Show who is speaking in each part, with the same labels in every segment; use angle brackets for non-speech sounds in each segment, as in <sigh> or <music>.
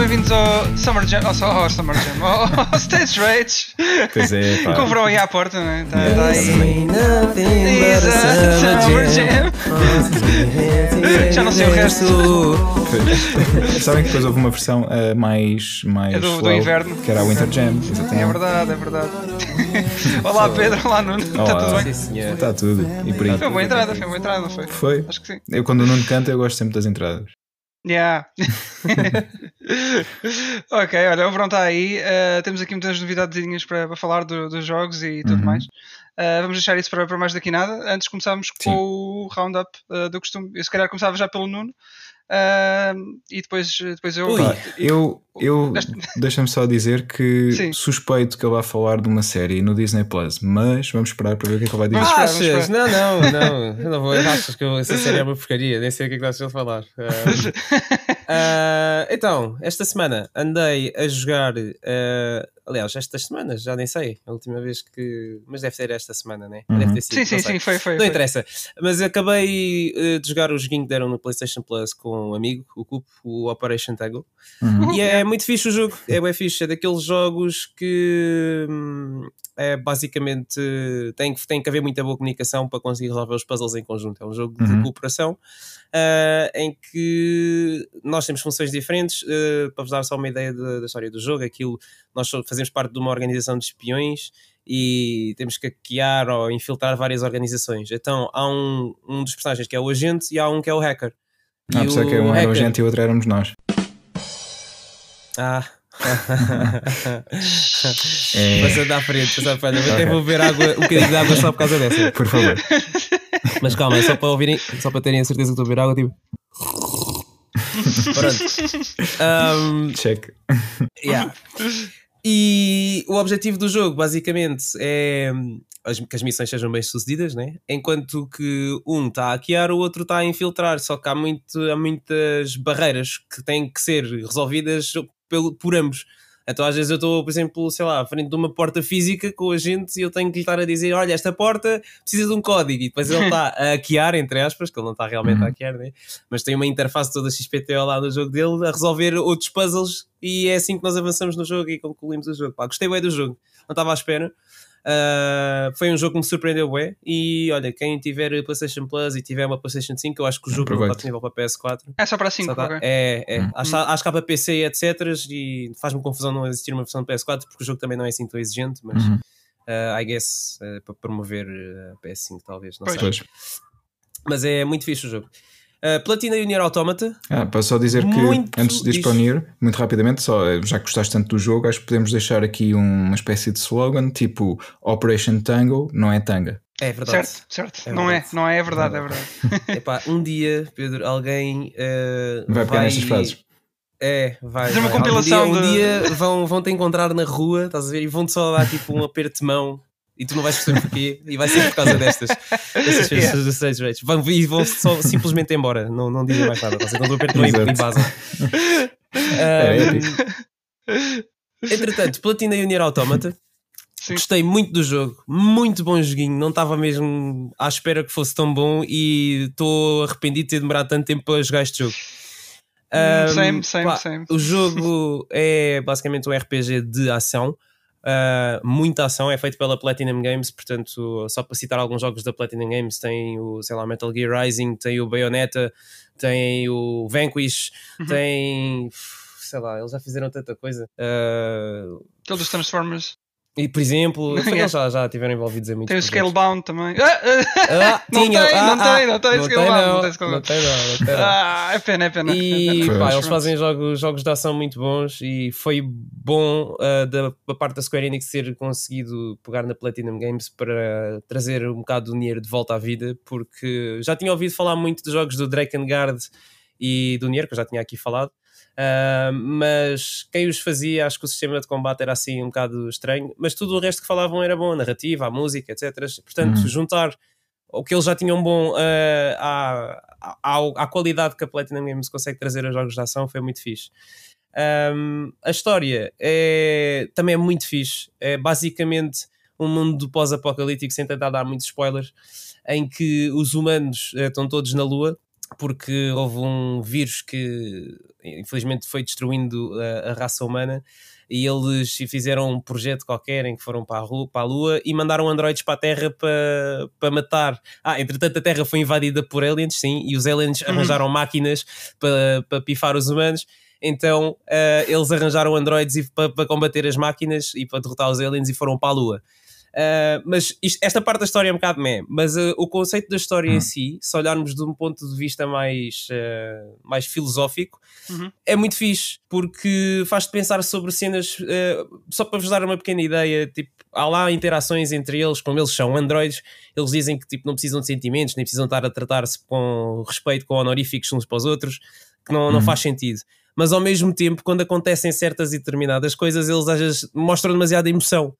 Speaker 1: bem-vindos ao Summer Jam, ao, ao Summer Jam, ao, ao <laughs> Stage Rage.
Speaker 2: Pois é, pá.
Speaker 1: Com o verão aí à porta, não é? Está
Speaker 2: Yeah.
Speaker 1: tá aí. Exato, Summer Jam. <laughs> Já não sei o resto.
Speaker 2: Sabem que depois houve uma versão uh, mais, mais
Speaker 1: É do- do inverno.
Speaker 2: que era a Winter Jam,
Speaker 1: É
Speaker 2: exatamente.
Speaker 1: verdade, é verdade. <laughs> Olá Pedro, olá Nuno, está tudo
Speaker 3: Sim,
Speaker 1: bem?
Speaker 3: senhor.
Speaker 2: Está tudo. E por aí.
Speaker 1: Foi uma boa entrada, foi uma boa entrada, não foi?
Speaker 2: Foi.
Speaker 1: Acho que sim.
Speaker 2: Eu quando o Nuno canta, eu gosto sempre das entradas.
Speaker 1: Yeah. <laughs> ok, olha, o verão está aí. uh, temos aqui muitas novidadezinhas para, para falar do- dos jogos e tudo
Speaker 2: Uhum.
Speaker 1: mais. Uh, vamos deixar isso para, para mais daqui nada. Antes começámos com
Speaker 2: Sim.
Speaker 1: o roundup uh, do costume. Eu se calhar começava já pelo Nuno. Uh, e depois, depois eu.
Speaker 3: Ui.
Speaker 2: Eu, eu deixa-me só dizer que
Speaker 1: Sim.
Speaker 2: suspeito que ele vai falar de uma série no Disney Plus, mas vamos esperar para ver o que é que ele vai dizer.
Speaker 1: Esperar,
Speaker 3: Achas? Não, não, não. Eu não vou. Achas que essa série é uma porcaria? Nem sei o que é que estás a falar. <laughs> Ah, ah, então, esta semana andei a jogar. ah, aliás, estas semanas, já nem sei. A última vez que. Mas deve ser esta semana, né?
Speaker 2: Uhum.
Speaker 3: Deve ter sido.
Speaker 1: sim, sim,
Speaker 3: sei.
Speaker 1: sim, foi. foi,
Speaker 3: Não
Speaker 1: foi.
Speaker 3: interessa. Mas acabei eh, de jogar o joguinho que deram no PlayStation Plus com um amigo, o Cup, o Operation Tango.
Speaker 2: Uhum.
Speaker 3: E é <laughs> muito fixe o jogo, é bem fixe, é daqueles jogos que hum, é basicamente tem que, tem que haver muita boa comunicação para conseguir resolver os puzzles em conjunto. É um jogo de
Speaker 2: Uhum.
Speaker 3: cooperação ah, em que nós temos funções diferentes. ah, para vos dar só uma ideia da, da história do jogo, aquilo nós fazemos parte de uma organização de espiões e temos que hackear ou infiltrar várias organizações. Então há um, um dos personagens que é o agente e há um que é o hacker.
Speaker 2: Ah,
Speaker 3: E
Speaker 2: pensava que um era o
Speaker 3: hacker-
Speaker 2: gente e o outro éramos nós.
Speaker 3: Ah. <laughs> <laughs>
Speaker 2: É.
Speaker 3: Passando à frente, passando à frente. Eu até vou beber água, um bocadinho de água só por causa dessa.
Speaker 2: Por favor.
Speaker 3: Mas calma, é só para ouvirem, só para terem a certeza que estou a beber água, tipo. Pronto. Ahm,
Speaker 2: Check.
Speaker 3: yeah. E o objetivo do jogo, basicamente, é que as missões sejam bem sucedidas, né? enquanto que um está a hackear, o outro está a infiltrar. Só que há, muito, há muitas barreiras que têm que ser resolvidas pelo, por ambos. Então, às vezes, eu estou, por exemplo, sei lá, à frente de uma porta física com a gente e eu tenho que lhe estar a dizer: Olha, esta porta precisa de um código. E depois ele está a hackear, entre aspas, que ele não está realmente a
Speaker 2: Uhum.
Speaker 3: hackear, né? mas tem uma interface toda XPTO lá no jogo dele a resolver outros puzzles. E é assim que nós avançamos no jogo e concluímos o jogo. Pá, gostei bem do jogo, não estava à espera. Ah, foi um jogo que me surpreendeu bem. E olha, quem tiver PlayStation Plus e tiver uma PlayStation 5, eu acho que o jogo não está
Speaker 2: Aproveite.
Speaker 3: disponível para PS4.
Speaker 1: É só para
Speaker 3: Só
Speaker 1: 5,
Speaker 3: tá-
Speaker 1: ok.
Speaker 3: É, é.
Speaker 2: Hum.
Speaker 3: Acho, acho que há para PC e etc. E faz-me confusão não existir uma versão de PS4 porque o jogo também não é assim tão exigente. Mas
Speaker 2: Uhum.
Speaker 3: ah, I guess ah, para promover a PS5, talvez. Não
Speaker 1: Pois.
Speaker 3: sei.
Speaker 2: Pois.
Speaker 3: Mas é muito fixe o jogo. Ah, Platina e Nier Automata.
Speaker 2: Ah, para só dizer que
Speaker 3: Muito
Speaker 2: antes de ir para o. Nier, muito rapidamente, só, eh, já que gostaste tanto do jogo, acho que podemos deixar aqui um- uma espécie de slogan tipo Operation Tango não é tanga.
Speaker 3: É verdade.
Speaker 1: Certo, certo.
Speaker 3: É
Speaker 1: não
Speaker 3: verdade.
Speaker 1: é, não é, é verdade, é verdade. <laughs>
Speaker 3: Epá, um dia, Pedro, alguém ah,
Speaker 2: Vai pegar nestas frases.
Speaker 3: É, vai.
Speaker 1: Fazer uma
Speaker 3: vai.
Speaker 1: compilação
Speaker 3: Um dia, um
Speaker 1: de-
Speaker 3: dia vão, vão te encontrar na rua, estás a ver? E vão-te só dar tipo um <laughs> aperto de mão e tu não vais perceber porquê. E vai ser por causa destas. Destas <laughs>
Speaker 1: Yeah.
Speaker 3: Stage Rage. Vão, e vão só simplesmente embora. Não, não dizem mais nada. Estás a ver? Quando o aperto e- e vazam.
Speaker 2: É
Speaker 3: Ahm,
Speaker 2: épico.
Speaker 3: entretanto, Platina e Nier Automata.
Speaker 1: Sim.
Speaker 3: Gostei muito do jogo, muito bom joguinho. Não estava mesmo à espera que fosse tão bom e estou arrependido de ter demorado tanto tempo para jogar este jogo. Ahm,
Speaker 1: same, same,
Speaker 3: pá,
Speaker 1: same.
Speaker 3: O jogo é basicamente um RPG de ação, ah, muita ação, é feito pela Platinum Games, portanto, só para citar alguns jogos da Platinum Games, tem o, sei lá, Metal Gear Rising, tem o Bayonetta, tem o Vanquish,
Speaker 1: Uhum.
Speaker 3: tem, sei lá, eles já fizeram tanta coisa. Ah,
Speaker 1: Aquele dos Transformers.
Speaker 3: E, por exemplo, eles já, já tiveram envolvidos em muitos
Speaker 1: Tem o. Scalebound também. Ah, ah,
Speaker 3: Ah, <laughs>
Speaker 1: Não
Speaker 3: tinha,
Speaker 1: tem,
Speaker 3: ah,
Speaker 1: não
Speaker 3: ah,
Speaker 1: tem, não tem
Speaker 3: não
Speaker 1: Scalebound,
Speaker 3: não,
Speaker 1: não tem
Speaker 3: não
Speaker 1: Scalebound.
Speaker 3: tem não, não tem não.
Speaker 1: ah, é pena, é pena.
Speaker 3: E
Speaker 2: Pois.
Speaker 3: pá, eles fazem jogos, jogos de ação muito bons e foi bom ah, da, da parte da Square Enix ter conseguido pegar na Platinum Games para trazer um bocado do dinheiro de volta à vida, porque já tinha ouvido falar muito de jogos do Drakengard e do Nier, que eu já tinha aqui falado. Ah, mas quem os fazia, acho que o sistema de combate era assim um bocado estranho, mas tudo o resto que falavam era bom, a narrativa, a música, etc. Portanto,
Speaker 2: Uhum.
Speaker 3: juntar o que eles já tinham bom ah, à, à, à qualidade que a Platinum Games consegue trazer a jogos de ação foi muito fixe. Um, a história é, também é muito fixe. É basicamente um mundo pós-apocalíptico, sem tentar dar muitos spoilers, em que os humanos eh, estão todos na Lua porque houve um vírus que infelizmente foi destruindo a, a raça humana e eles fizeram um projeto qualquer em que foram para a, rua, para a Lua e mandaram androides para a Terra para, para matar. Ah, entretanto a Terra foi invadida por aliens, sim, e os aliens
Speaker 4: Uhum.
Speaker 3: arranjaram máquinas para, para pifar os humanos. Então eh, eles arranjaram androides e- para, para combater as máquinas e para derrotar os aliens e foram para a Lua. Uh, mas isto- esta parte da história é um bocado meh, mas uh, o conceito da história em si, se olharmos de um ponto de vista mais, uh, mais filosófico,
Speaker 4: Uhum.
Speaker 3: é muito fixe, porque faz-te pensar sobre cenas, só para vos dar uma pequena ideia, tipo, há lá interações entre eles, como eles são androides, eles dizem que tipo, não precisam de sentimentos, nem precisam estar a tratar-se com respeito, com honoríficos uns para os outros, que não, não
Speaker 2: Uhum.
Speaker 3: faz sentido. Mas ao mesmo tempo, quando acontecem certas e determinadas coisas, eles às vezes mostram demasiada emoção.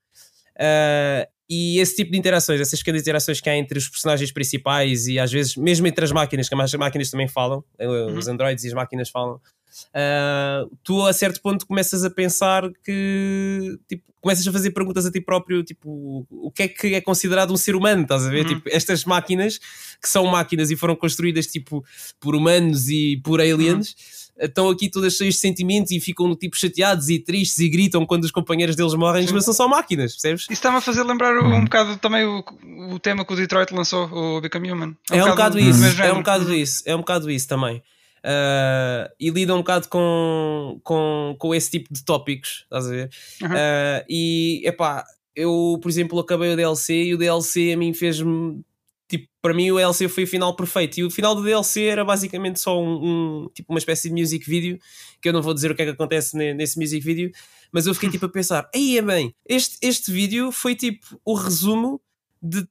Speaker 3: Uh, e esse tipo de interações, essas pequenas interações que há entre os personagens principais e às vezes mesmo entre as máquinas, que as máquinas também falam, uh, os androides e as máquinas falam, uh, tu a certo ponto começas a pensar que tipo, começas a fazer perguntas a ti próprio, tipo, o que é que é considerado um ser humano, estás a ver?
Speaker 4: Uhum.
Speaker 3: Tipo, estas máquinas que são máquinas e foram construídas tipo por humanos e por aliens. Estão aqui todas cheias de sentimentos e ficam tipo chateados e tristes e gritam quando os companheiros deles morrem, mas são só máquinas, percebes?
Speaker 4: Isso está-me a fazer lembrar um bocado também o, o tema que o Detroit lançou, o Become Human.
Speaker 3: É um bocado
Speaker 4: do
Speaker 3: isso, é um bocado isso, é um bocado isso também. Ah, e lida um bocado com, com, com esse tipo de tópicos, estás a ver?
Speaker 4: Uhum.
Speaker 3: Ah, e epá, eu, por exemplo, acabei o DLC e o DLC a mim fez-me. Tipo, para mim o DLC foi o final perfeito e o final do DLC era basicamente só um, um- tipo uma espécie de music video que eu não vou dizer o que é que acontece ne- nesse music video, mas eu fiquei tipo a pensar, aí é bem, este, este vídeo foi tipo o resumo de,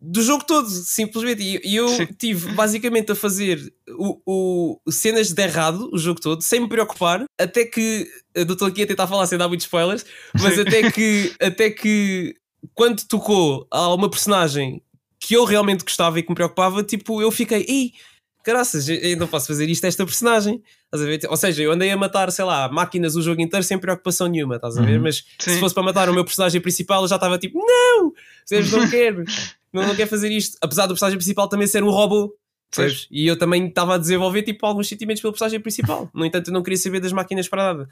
Speaker 3: do jogo todo, simplesmente. E, e eu
Speaker 4: Sim.
Speaker 3: tive basicamente a fazer o, o- cenas de errado o jogo todo, sem me preocupar, até que eu estou aqui a tentar falar sem dar muitos spoilers, mas
Speaker 4: Sim.
Speaker 3: até que, até que quando tocou a uma personagem que eu realmente gostava e que me preocupava, tipo, eu fiquei, ei, caraças, eu não posso fazer isto a esta personagem. Estás a ver? Ou seja, eu andei a matar, sei lá, máquinas o jogo inteiro sem preocupação nenhuma, estás a ver?
Speaker 2: Uhum.
Speaker 3: Mas
Speaker 4: Sim.
Speaker 3: se fosse para matar o meu personagem principal, eu já estava tipo, não, percebes? Não quero, não, não quero fazer isto. Apesar do personagem principal também ser um robô, E eu também estava a desenvolver tipo alguns sentimentos pelo personagem principal. No entanto, eu não queria saber das máquinas para nada.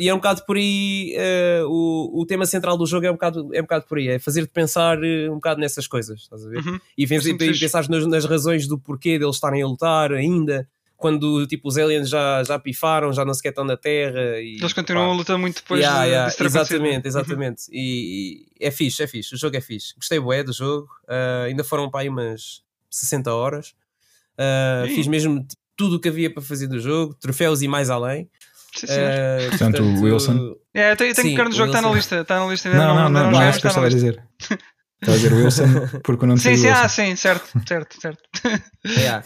Speaker 3: E é um bocado por aí, eh, o, o tema central do jogo é um bocado, é um bocado por aí, é fazer-te pensar eh, um bocado nessas coisas, estás a ver?
Speaker 4: Uhum.
Speaker 3: E, e
Speaker 4: fixe.
Speaker 3: pensar nas, nas razões do porquê deles estarem a lutar ainda. Quando tipo, os aliens já, já pifaram, já não sequer estão na Terra. E,
Speaker 4: Eles continuam
Speaker 3: pá,
Speaker 4: a lutar muito depois
Speaker 3: Yeah,
Speaker 4: de,
Speaker 3: yeah,
Speaker 4: acontecido.
Speaker 3: exatamente, exatamente. E, e é fixe, é fixe. O jogo é fixe. Gostei bué do jogo. Ah, ainda foram para aí umas 60 horas.
Speaker 4: Ih.
Speaker 3: fiz mesmo tudo o que havia para fazer do jogo, troféus e mais além.
Speaker 4: Sim.
Speaker 3: Ah,
Speaker 2: Portanto, o Wilson.
Speaker 4: É, eu tenho, eu tenho
Speaker 3: sim,
Speaker 4: que ficar no jogo,
Speaker 3: o
Speaker 4: está na
Speaker 3: Wilson.
Speaker 4: lista. Está na lista ainda
Speaker 2: Não, não, não, não é eu
Speaker 4: está
Speaker 2: estava a
Speaker 4: na lista.
Speaker 2: dizer. Estava a dizer Wilson porque eu não
Speaker 4: Sim, sim, ah, sim, certo, certo, certo. <laughs>
Speaker 3: Yeah.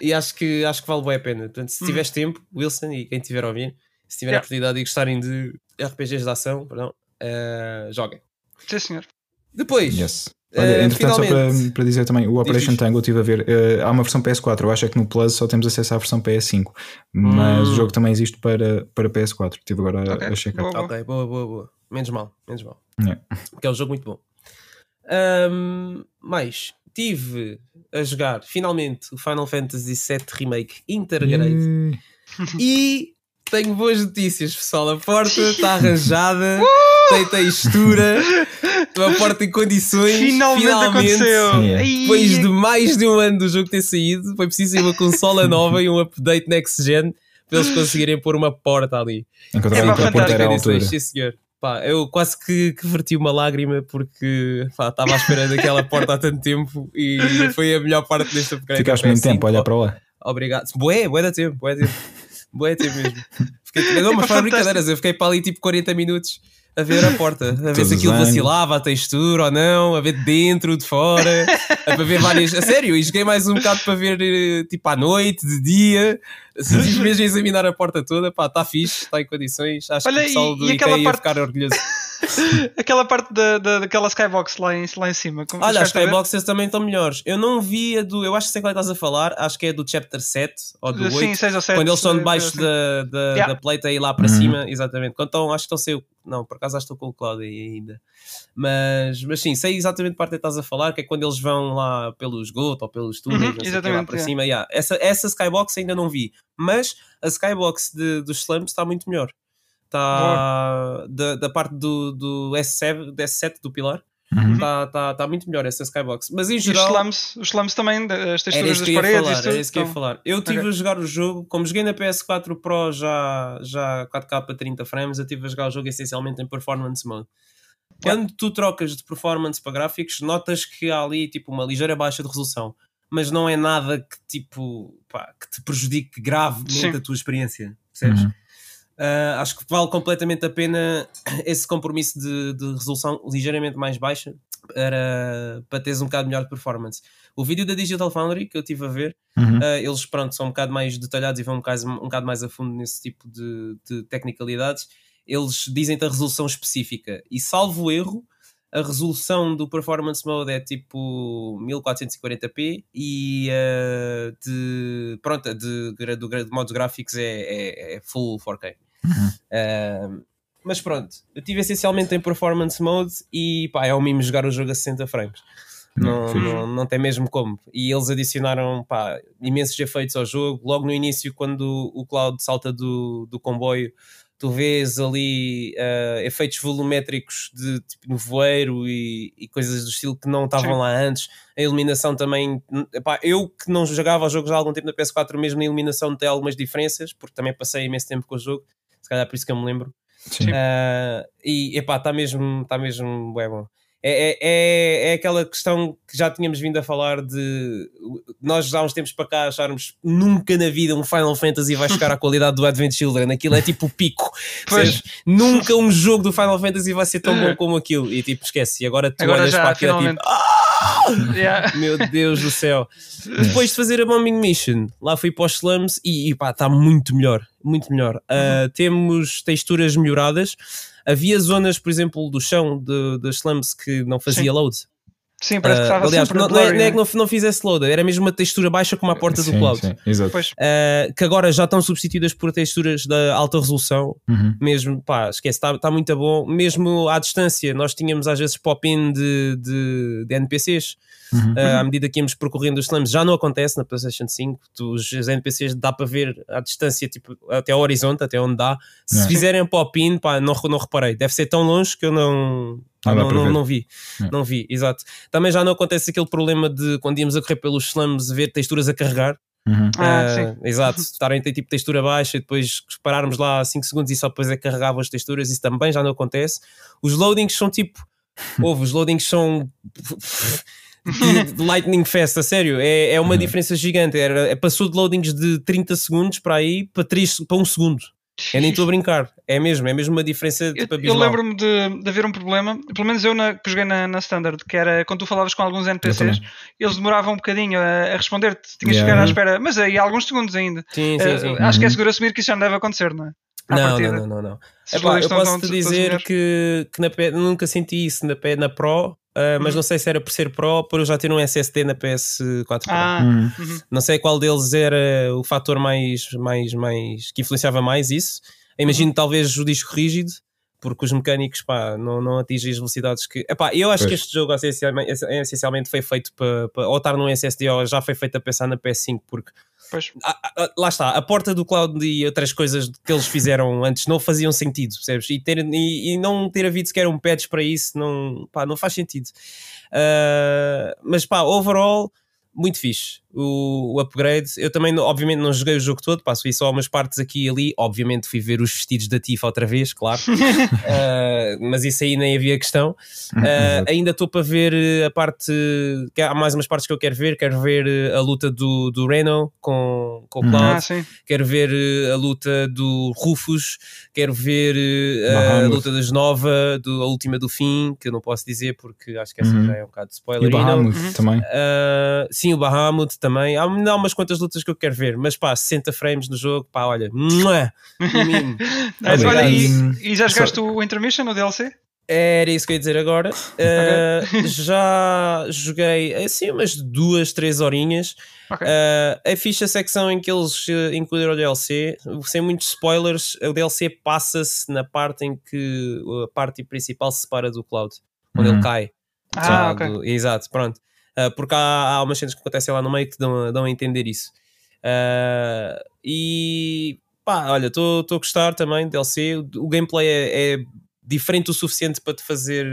Speaker 3: E acho que, acho que vale bem a pena. Portanto, se
Speaker 4: Hum.
Speaker 3: tiveres tempo, Wilson e quem tiver a ouvir, se tiver a
Speaker 4: Yeah.
Speaker 3: oportunidade e gostarem de RPGs de ação, perdão, ah, joguem.
Speaker 4: Sim, senhor.
Speaker 3: Depois,
Speaker 2: Yes.
Speaker 3: Eh,
Speaker 2: Olha, entretanto, só para, para dizer também, o Operation. Tango eu estive a ver, eh, há uma versão PS4, eu acho é que no Plus só temos acesso à versão PS5, mas
Speaker 3: Hum.
Speaker 2: o jogo também existe para, para PS4, estive agora a-
Speaker 4: Ok,
Speaker 2: a checar.
Speaker 4: boa.
Speaker 3: Ok, boa, boa, boa. Menos mal, menos mal.
Speaker 2: Yeah.
Speaker 3: Porque é um jogo muito bom. Ahm, mais, tive a jogar finalmente o Final Fantasy VII Remake Intergrade e tenho boas notícias, pessoal. A porta <laughs> está arranjada, tem textura, a porta em condições.
Speaker 4: Finalmente, aconteceu.
Speaker 2: Yeah.
Speaker 4: Ai,
Speaker 3: Depois de mais de um ano do jogo ter saído, foi preciso ir uma consola nova e um update next gen para eles conseguirem pôr uma porta ali.
Speaker 2: Encontraram
Speaker 4: É,
Speaker 2: que a
Speaker 4: pá,
Speaker 2: porta era à
Speaker 3: Condições,
Speaker 2: altura.
Speaker 3: Sim, senhor. Pá, eu quase que, que verti uma lágrima porque pá, estava à espera daquela porta há tanto tempo e foi a melhor parte deste upgrade.
Speaker 2: Ficaste muito
Speaker 3: PS5.
Speaker 2: tempo a olhar para lá.
Speaker 3: Obrigado. Bué, bué da tempo, bué da tempo. Bué da tempo mesmo. Fiquei, não, mas
Speaker 4: fantástico.
Speaker 3: brincadeiras, eu fiquei para ali tipo 40 minutos a ver a porta, a ver
Speaker 2: Todos
Speaker 3: se aquilo vacilava, a textura ou não, a ver de dentro, de fora, a para ver várias. A sério, e joguei mais um bocado para ver eh, tipo à noite, de dia, assim, <laughs> mesmo a examinar a porta toda, pá, está fixe, está em condições, acho
Speaker 4: Olha,
Speaker 3: que o pessoal
Speaker 4: e-
Speaker 3: do
Speaker 4: e
Speaker 3: IKEA ia
Speaker 4: parte-
Speaker 3: ficar orgulhoso. <laughs>
Speaker 4: aquela parte da, da, daquela skybox lá em, lá em cima. Como-
Speaker 3: Olha, as skyboxes também estão melhores. Eu não vi a do. Eu acho que sei qual é que estás a falar. Acho que é do chapter 7 ou do 8.
Speaker 4: Sim, 6 ou 7.
Speaker 3: quando eles estão debaixo da, da,
Speaker 4: Yeah.
Speaker 3: da pleita e lá para
Speaker 2: Uhum.
Speaker 3: cima, exatamente. Quando estão, acho que estão sem o. Não, por acaso acho que estou com o Cloud aí ainda. Mas, mas sim, sei exatamente a parte que estás a falar, que é quando eles vão lá pelos GOAT ou pelos túneis,
Speaker 4: Uhum,
Speaker 3: não sei o quê, lá
Speaker 4: exatamente,
Speaker 3: para
Speaker 4: yeah.
Speaker 3: cima. yeah. Essa, essa Skybox ainda não vi, mas a Skybox de, dos Slums está muito melhor. Está da, da parte do, do S7, do S7 do Pilar.
Speaker 2: Uhum.
Speaker 3: Está tá, tá muito melhor essa Skybox. Mas em
Speaker 4: E os
Speaker 3: geral.
Speaker 4: slums, os slums também, as texturas
Speaker 3: isso
Speaker 4: das
Speaker 3: que eu ia
Speaker 4: paredes.
Speaker 3: falar,
Speaker 4: isso
Speaker 3: era
Speaker 4: tudo,
Speaker 3: isso que eu ia
Speaker 4: então-
Speaker 3: falar. Eu estive
Speaker 4: Ok.
Speaker 3: a jogar o jogo, como joguei na PS4 Pro já, já 4K a 30 frames, eu estive a jogar o jogo essencialmente em performance mode. Quando tu trocas de performance para gráficos, notas que há ali tipo uma ligeira baixa de resolução, mas não é nada que tipo pá, que te prejudique gravemente
Speaker 4: Sim.
Speaker 3: a tua experiência, percebes?
Speaker 2: Uhum.
Speaker 3: Uh, acho que vale completamente a pena <clears throat> esse compromisso de, de resolução ligeiramente mais baixa para, para teres um bocado melhor de performance. O vídeo da Digital Foundry que eu estive a ver,
Speaker 2: Uhum.
Speaker 3: uh, eles pronto, são um bocado mais detalhados e vão um bocado, um bocado mais a fundo nesse tipo de, de tecnicalidades. Eles dizem-te a resolução específica e, salvo erro, a resolução do performance mode é tipo 1440p e uh, de, pronto, de, de, do, de modos gráficos é, é, é full 4K. Uh, mas pronto, eu estive essencialmente em performance mode e pá, é o mimo jogar o jogo a 60 frames. Não, não, não tem mesmo como. E eles adicionaram pá, imensos efeitos ao jogo. Logo no início, quando o Cloud salta do, do comboio, tu vês ali uh, efeitos volumétricos de tipo nevoeiro e, e coisas do estilo que não estavam lá antes. A iluminação também. Epá, eu que não jogava os jogos há algum tempo na PS4, mesmo na iluminação tem algumas diferenças, porque também passei imenso tempo com o jogo. Se calhar por isso que eu me lembro.
Speaker 2: Sim.
Speaker 3: Uh, e epá, está mesmo, tá mesmo bué bom. É, é, é, é aquela questão que já tínhamos vindo a falar de nós há uns tempos para cá acharmos nunca na vida um Final Fantasy vai chegar à <laughs> qualidade do Advent Children, aquilo é tipo o pico.
Speaker 4: Pois.
Speaker 3: percebes? Nunca um jogo do Final Fantasy vai ser tão bom como aquilo. E tipo, esquece. E agora tu
Speaker 4: Agora
Speaker 3: olhas
Speaker 4: já,
Speaker 3: para aquilo é
Speaker 4: finalmente.
Speaker 3: tipo, "Ah,
Speaker 4: Yeah.
Speaker 3: meu Deus do céu. Depois de fazer a Bombing Mission, lá fui para os slums e, e pá, está muito melhor. Muito melhor. Uh, temos texturas melhoradas. Havia zonas, por exemplo, do chão das slums que não fazia
Speaker 4: Sim.
Speaker 3: load.
Speaker 4: Sim, parece que
Speaker 3: Uh,
Speaker 4: estava
Speaker 3: aliás,
Speaker 4: sempre
Speaker 3: não, não é,
Speaker 4: blurry,
Speaker 3: não é
Speaker 4: né?
Speaker 3: que não, não fizesse load, era mesmo uma textura baixa como a porta do
Speaker 2: Sim,
Speaker 3: cloud.
Speaker 2: sim, exato.
Speaker 3: Uh, que agora já estão substituídas por texturas da alta resolução,
Speaker 2: Uhum.
Speaker 3: mesmo, pá, esquece, está tá muito bom. Mesmo à distância, nós tínhamos às vezes pop-in de, de, de NPCs.
Speaker 2: Uhum.
Speaker 3: Uh, à medida que íamos percorrendo os slams, já não acontece na PlayStation 5. Tu, os NPCs dá para ver à distância, tipo, até ao horizonte, até onde dá. Se
Speaker 2: Yeah.
Speaker 3: fizerem pop-in, pá, não, não reparei. Deve ser tão longe que eu não.
Speaker 2: Não dá
Speaker 3: não, não, não vi,
Speaker 2: Yeah.
Speaker 3: não vi, exato. Também já não acontece aquele problema de quando íamos a correr pelos slums ver texturas a carregar.
Speaker 2: Uhum.
Speaker 4: Ah,
Speaker 3: Ah,
Speaker 4: sim.
Speaker 3: Exato, estarem a ter tipo textura baixa e depois pararmos lá 5 segundos e só depois é que carregavam as texturas, isso também já não acontece. Os loadings são tipo. <laughs> Houve, os loadings são. De- lightning fast, a sério, é, é uma diferença gigante. Era, é, passou de loadings de 30 segundos para aí para, 3, para 1 segundo. Eu nem estou a brincar, é mesmo, é mesmo uma diferença
Speaker 4: Eu,
Speaker 3: tipo,
Speaker 4: eu lembro-me de, de haver um problema, pelo menos eu na, que joguei na, na Standard, que era quando tu falavas com alguns NPCs, eles demoravam um bocadinho a, a responder-te, tinhas que
Speaker 2: Yeah.
Speaker 4: ficar à espera, mas aí há alguns segundos ainda.
Speaker 3: Sim, sim,
Speaker 4: Eh,
Speaker 3: sim.
Speaker 4: acho que é
Speaker 2: Uhum.
Speaker 4: seguro assumir que isso já não deve acontecer, não é?
Speaker 3: Não, não, não, não, não. Epá,
Speaker 4: loadings
Speaker 3: eu
Speaker 4: estão-
Speaker 3: posso
Speaker 4: estão-
Speaker 3: te
Speaker 4: estão
Speaker 3: dizer que, que na nunca senti isso na, na Pro, ah, mas
Speaker 4: Uhum.
Speaker 3: não sei se era por ser Pro por eu já ter um SSD na PS4 Pro.
Speaker 4: Ah,
Speaker 2: Uhum.
Speaker 4: uhum.
Speaker 3: Não sei qual deles era o fator mais, mais, mais que influenciava mais isso. Imagino
Speaker 4: Uhum.
Speaker 3: talvez o disco rígido, porque os mecânicos pá, não, não atingem as velocidades que. Epá, eu acho que
Speaker 2: Pois.
Speaker 3: este jogo essencialmente, essencialmente foi feito para, para ou estar num SSD ou já foi feito a pensar na PS5, porque Ah, ah, lá está, a porta do cloud e outras coisas que eles fizeram antes não faziam sentido, percebes? E, ter, e, e não ter havido sequer um patch para isso não, pá, não faz sentido. Ah, mas pá, overall, muito fixe o, o upgrade. Eu também, obviamente, não joguei o jogo todo, passo só umas partes aqui e ali. Obviamente, fui ver os vestidos da Tifa outra vez, claro, <laughs> Ah, mas isso aí nem havia questão. Ah, ainda estou para ver eh, a parte. que Há mais umas partes que eu quero ver. Quero ver eh, a luta do, do Reno com, com o
Speaker 2: Uhum.
Speaker 3: Cloud.
Speaker 4: Ah.
Speaker 3: Quero ver eh, a luta do Rufus. Quero ver a
Speaker 2: Bahamut.
Speaker 3: luta das Nova, do, a última do fim, que eu não posso dizer porque acho que essa
Speaker 2: Uhum.
Speaker 3: já é um bocado de spoiler.
Speaker 2: o
Speaker 3: E não-
Speaker 2: Bahamut
Speaker 4: Uhum.
Speaker 2: também.
Speaker 3: Uh, sim, o Bahamut também. Há, há umas quantas lutas que eu quero ver, mas pá, 60 frames no jogo, pá, olha. <laughs>
Speaker 4: Mas olha, e,
Speaker 2: E-
Speaker 4: e já
Speaker 2: só-
Speaker 4: jogaste o Intermission, o DLC?
Speaker 3: Era isso que eu ia dizer agora. <laughs> Uh, já joguei assim umas duas, três horinhas.
Speaker 4: Ok.
Speaker 3: Uh, a secção em que eles uh, incluíram o DLC. Sem muitos spoilers, o DLC passa-se na parte em que a parte principal se separa do Cloud, onde
Speaker 2: Uhum.
Speaker 3: ele cai.
Speaker 4: Ah,
Speaker 3: Já
Speaker 4: ok.
Speaker 3: do- exato, pronto. Uh, porque há, há umas cenas que acontecem lá no meio que dão, a- dão a entender isso. Uh, e pá, olha, estou a gostar também do DLC. O, o gameplay é, é diferente o suficiente para te fazer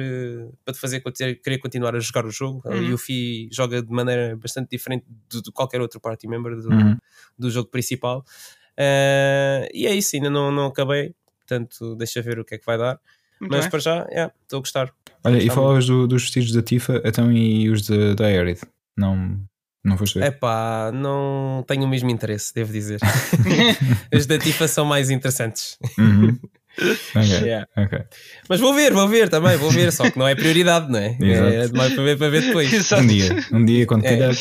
Speaker 3: para te fazer querer continuar a jogar o jogo.
Speaker 4: Uhum.
Speaker 3: E o Fi joga de maneira bastante diferente de, de qualquer outro party member do,
Speaker 2: Uhum.
Speaker 3: do jogo principal. Uh, e é isso, ainda não, não acabei. Portanto, deixa ver o que é que vai dar.
Speaker 4: Muito
Speaker 3: Mas
Speaker 4: bem.
Speaker 3: para já, yeah, estou a gostar.
Speaker 2: Olha, e
Speaker 3: Está
Speaker 2: falavas do- dos vestidos da Tifa, então e os da da Aerith? Não, não foste ver?
Speaker 3: É pá, não tenho o mesmo interesse, devo dizer. <laughs> Os da Tifa são mais interessantes.
Speaker 2: Uhum. <laughs> Ok,
Speaker 3: Yeah.
Speaker 2: ok.
Speaker 3: Mas vou ver, vou ver também, vou ver, só que não é prioridade, não é?
Speaker 2: Exato.
Speaker 3: É demais para ver, para ver depois.
Speaker 4: Exato.
Speaker 2: Um dia, um dia quando
Speaker 3: É.
Speaker 2: calhar.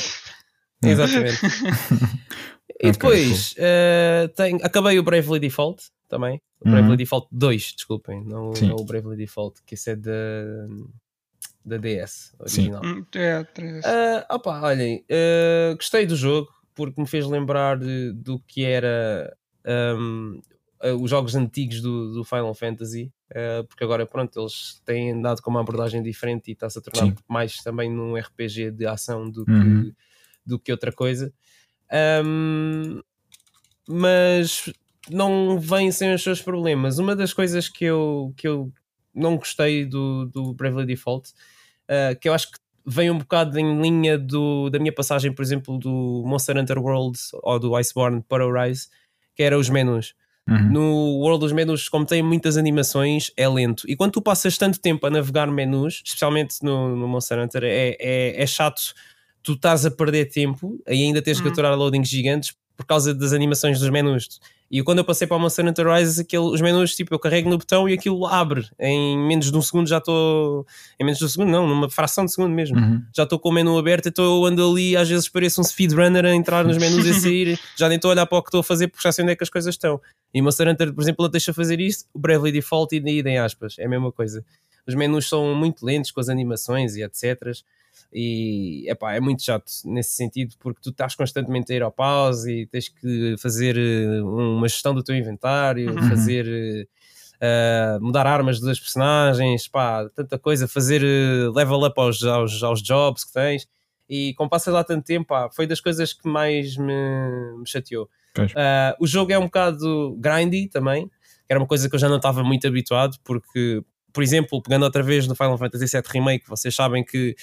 Speaker 3: Exatamente. <laughs> e depois eh, tenho- acabei o Bravely Default também. O
Speaker 2: Uhum.
Speaker 3: Bravely Default 2, desculpem, não,
Speaker 2: Sim.
Speaker 3: não o Bravely Default, que esse é da, da DS
Speaker 2: Sim.
Speaker 3: original.
Speaker 4: Hum, é, três.
Speaker 3: Ah, opa, olhem, ah, gostei do jogo porque me fez lembrar de- do que era ahm, ah, os jogos antigos do, do Final Fantasy, ah, porque agora pronto, eles têm andado com uma abordagem diferente e está-se a tornar
Speaker 2: Sim.
Speaker 3: mais também num RPG de ação do que,
Speaker 2: Uhum.
Speaker 3: do que outra coisa. Ahm, mas não vem sem os seus problemas. Uma das coisas que eu, que eu não gostei do, do Bravely Default, uh, que eu acho que vem um bocado em linha do, da minha passagem, por exemplo, do Monster Hunter World ou do Iceborne para o Rise, que era os menus.
Speaker 2: Uhum.
Speaker 3: No World dos menus, como tem muitas animações, é lento. E quando tu passas tanto tempo a navegar menus, especialmente no, no Monster Hunter, é, é, é chato. Tu estás a perder tempo e ainda tens que
Speaker 4: Uhum.
Speaker 3: aturar loadings gigantes por causa das animações dos menus. E quando eu passei para o Monster Hunter Rise, aquele, os menus, tipo, eu carrego no botão e aquilo abre. Em menos de um segundo já estou. Em menos de um segundo, não, numa fração de segundo mesmo
Speaker 2: Uhum.
Speaker 3: já estou com o menu aberto, então eu ando ali, às vezes pareço um speedrunner a entrar nos menus e a <laughs> sair, já nem estou a olhar para o que estou a fazer porque já sei onde é que as coisas estão. E o Monster Hunter, por exemplo, deixa fazer isto, o Bravely Default e daí em aspas, é a mesma coisa. Os menus são muito lentos com as animações e etc. E epá, é muito chato nesse sentido porque tu estás constantemente a ir ao pause e tens que fazer eh, uma gestão do teu inventário,
Speaker 4: Uhum.
Speaker 3: fazer Uh, mudar armas das personagens, pá, tanta coisa, fazer uh, level up aos, aos, aos jobs que tens. E como passa lá tanto tempo, pá, foi das coisas que mais me, me chateou. Uh, o jogo é um bocado grindy também, que era uma coisa que eu já não estava muito habituado, porque, por exemplo, pegando outra vez no Final Fantasy VII Remake, vocês sabem que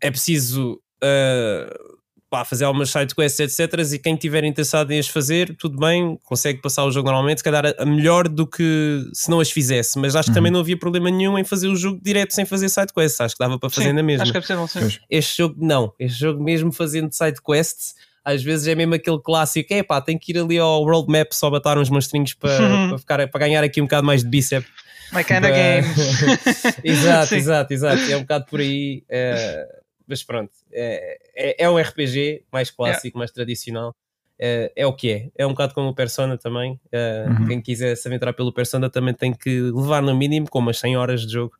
Speaker 3: é preciso uh, pá, fazer algumas sidequests, etc. E quem estiver interessado em as fazer, tudo bem, consegue passar o jogo normalmente, se calhar a- melhor do que se não as fizesse. Mas acho que
Speaker 2: Uhum.
Speaker 3: também não havia problema nenhum em fazer o jogo direto sem fazer sidequests. Acho que dava para fazer
Speaker 4: Sim,
Speaker 3: na mesma.
Speaker 4: Acho que é possível, sim.
Speaker 3: Este jogo não. Este jogo, mesmo fazendo sidequests, às vezes é mesmo aquele clássico: é pá, tem que ir ali ao world map só batar uns monstrinhos para, <laughs> para, ficar, para ganhar aqui um bocado mais de bíceps.
Speaker 4: My kind of game. <laughs>
Speaker 3: exato, <laughs> exato, exato. É um bocado por aí. é, mas pronto, é, é, é um RPG mais clássico, mais tradicional. É, é o que é. É um bocado como o Persona também. É,
Speaker 2: Uhum.
Speaker 3: Quem quiser se aventurar pelo Persona também tem que levar no mínimo com umas 100 horas de jogo.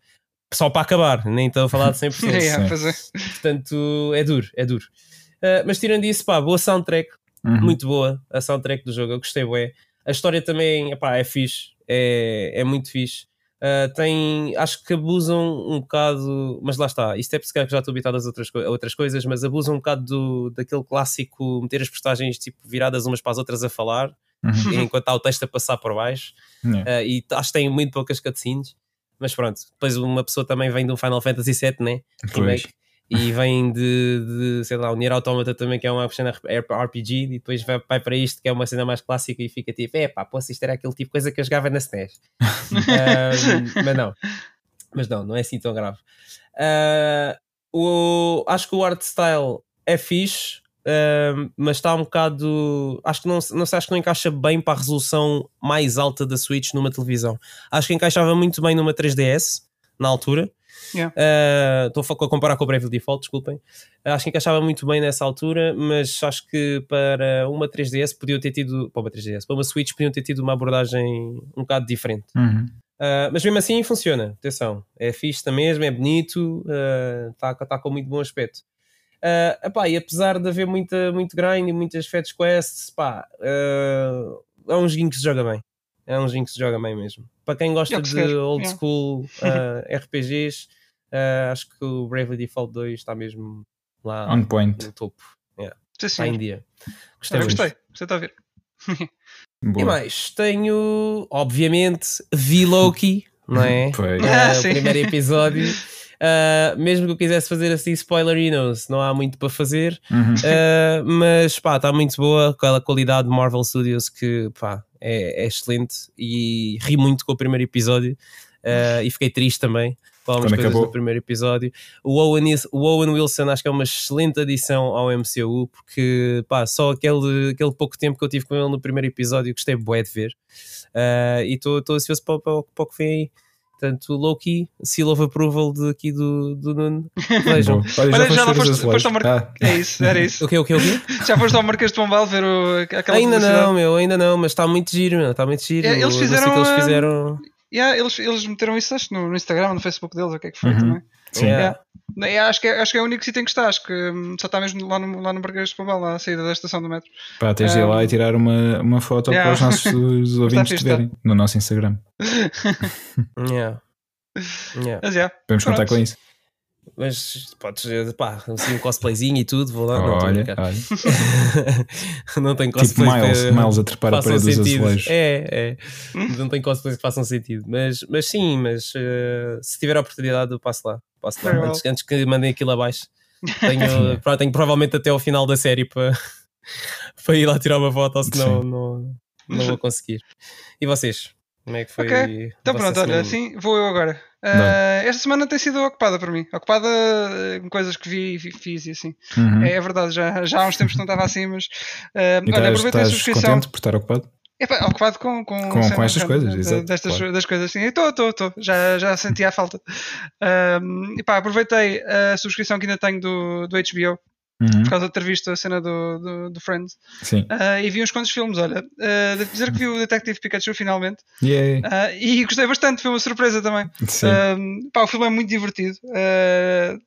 Speaker 3: Só para acabar, nem estou a falar de 100%. <laughs>
Speaker 4: Yeah, pois é.
Speaker 3: Portanto, é duro, é duro. Uh, mas tirando isso, pá, boa soundtrack,
Speaker 2: Uhum.
Speaker 3: muito boa a soundtrack do jogo, eu gostei bué. A história também, epá, é fixe, é, é muito fixe. Uh, tem, acho que abusam um bocado, mas lá está, isto é porque já estou habituado às outras, a outras coisas, mas abusam um bocado do, daquele clássico meter as personagens tipo, viradas umas para as outras a falar,
Speaker 2: Uhum.
Speaker 3: enquanto há o texto a passar por baixo. Uh, e acho que tem muito poucas cutscenes, mas pronto, depois uma pessoa também vem do Final Fantasy VII, né?
Speaker 2: Pois.
Speaker 3: remake e vem de, de, sei lá, o Nier Automata também que é uma cena RPG e depois vai, vai para isto que é uma cena mais clássica e fica tipo, é pá, posso isto era aquele tipo de coisa que eu jogava na SNES <laughs> mas não. Mas não, não é assim tão grave. Ah, o, acho que o art style é fixe mas está um bocado acho que não, não sei, acho que não encaixa bem para a resolução mais alta da Switch numa televisão. Acho que encaixava muito bem numa 3DS na altura
Speaker 4: Yeah.
Speaker 3: Uh, Estou a comparar com o Bravely Default, desculpem. Uh, acho que encaixava muito bem nessa altura, mas acho que para uma 3DS podiam ter tido. Para uma 3DS, para uma Switch podiam ter tido uma abordagem um bocado diferente.
Speaker 2: Uhum.
Speaker 3: Uh, mas mesmo assim funciona, atenção, é fixe mesmo, é bonito, está tá com muito bom aspecto. Uh, epá, e apesar de haver muita, muito grind e muitas fetch quests, pá, uh, é um joguinho que se joga bem. É um joguinho que se joga bem mesmo. Para quem gosta
Speaker 4: É
Speaker 3: de
Speaker 4: quer,
Speaker 3: old
Speaker 4: yeah.
Speaker 3: school <laughs> uh, RPGs, uh, acho que o Bravely Default 2 está mesmo lá
Speaker 2: On point.
Speaker 3: no topo.
Speaker 4: Sim,
Speaker 3: Está em
Speaker 4: sim.
Speaker 3: dia.
Speaker 4: Eu
Speaker 3: muito.
Speaker 4: gostei, gostei de ouvir.
Speaker 3: E
Speaker 2: Boa.
Speaker 3: mais, tenho, obviamente, vi Loki, não é? <laughs>
Speaker 2: Foi.
Speaker 3: Ah,
Speaker 4: Ah,
Speaker 3: o
Speaker 4: sim.
Speaker 3: primeiro <laughs> episódio. Ah, mesmo que eu quisesse fazer assim spoilerinos, não há muito para fazer.
Speaker 2: Uhum.
Speaker 3: Uh, mas pá, está muito boa, aquela qualidade de Marvel Studios que pá, é, é excelente e ri muito com o primeiro episódio uh, e fiquei triste também com algumas
Speaker 2: Quando
Speaker 3: coisas
Speaker 2: acabou.
Speaker 3: do primeiro episódio. O Owen, o Owen Wilson acho que é uma excelente adição ao MCU porque pá, só aquele, aquele pouco tempo que eu tive com ele no primeiro episódio gostei bué de ver Uh, e estou ansioso para, para, para o que vem aí. Portanto, Loki, seal of approval de aqui do, do Nuno. <laughs> Vejam.
Speaker 2: Olha,
Speaker 4: Olha, já
Speaker 2: já
Speaker 4: lá
Speaker 2: foste
Speaker 4: foste- ao mar-
Speaker 2: Ah,
Speaker 4: É isso, era isso. <laughs>
Speaker 3: O que, o que, o quê?
Speaker 4: Já foste ao Marquês de Pombal ver o, aquela
Speaker 3: Ainda não, meu, ainda não, mas está muito giro, meu, está muito giro.
Speaker 4: É, eles
Speaker 3: O anúncio
Speaker 4: fizeram,
Speaker 3: que eles fizeram.
Speaker 4: Yeah, eles, eles meteram isso acho, no, no Instagram, no Facebook deles, o que é que foi
Speaker 2: Uhum.
Speaker 4: também.
Speaker 2: Sim.
Speaker 3: Yeah.
Speaker 4: Não, é, acho, que é, acho que é o único sítio em que está, acho que hum, só está mesmo lá no, lá no Marquês de Pombal, lá à saída da estação do metro.
Speaker 2: Pá, tens de ir lá e tirar uma, uma foto
Speaker 4: yeah.
Speaker 2: para os nossos <laughs> os ouvintes te verem no nosso Instagram. <laughs>
Speaker 3: Yeah. Yeah.
Speaker 4: Mas yeah,
Speaker 2: Podemos contar
Speaker 4: Pronto.
Speaker 2: com isso.
Speaker 3: Mas podes, pá, assim um cosplayzinho e tudo, vou lá. não,
Speaker 2: olha, <laughs>
Speaker 3: não tem
Speaker 2: Tipo
Speaker 3: cosplays
Speaker 2: Miles,
Speaker 3: que
Speaker 2: Miles a trepar a parede dos azulejos.
Speaker 3: É, é. Não tem cosplays que façam sentido. Mas, mas sim, mas eh, se tiver a oportunidade, eu passo lá. Passo lá
Speaker 4: Very
Speaker 3: antes, antes que mandem aquilo abaixo. <laughs> Tenho, tenho provavelmente até ao final da série para, <laughs> para ir lá tirar uma foto, ou senão
Speaker 2: Sim.
Speaker 3: não, não vou conseguir. E vocês? Como é que foi?
Speaker 4: Ok.
Speaker 3: a
Speaker 4: Então pronto, olha, assim vou eu agora. Ah, esta semana tem sido ocupada para mim. Ocupada eh, com coisas que vi e fi- fiz e assim.
Speaker 2: Uhum.
Speaker 4: É, é verdade, já, já há uns tempos que não estava assim, mas
Speaker 2: E
Speaker 4: olha,
Speaker 2: estás,
Speaker 4: aproveitei a subscrição.
Speaker 2: contente por estar ocupado?
Speaker 4: Epá, ocupado com, com,
Speaker 2: Com- com estas
Speaker 4: já,
Speaker 2: coisas, exato,
Speaker 4: destas,
Speaker 2: claro.
Speaker 4: das coisas assim. Estou, estou, estou. Já, já senti a falta. Um, epá, aproveitei a subscrição que ainda tenho do, do HBO
Speaker 2: Uhum.
Speaker 4: por causa de ter visto a cena do, do, do Friends
Speaker 2: Sim.
Speaker 4: Ah, e vi uns quantos filmes. Olha, uh, devo dizer que vi o Detective Pikachu finalmente
Speaker 2: Yay.
Speaker 4: Ah, e gostei bastante. Foi uma surpresa também.
Speaker 2: Sim.
Speaker 4: Um, pá, o filme é muito divertido. Uh,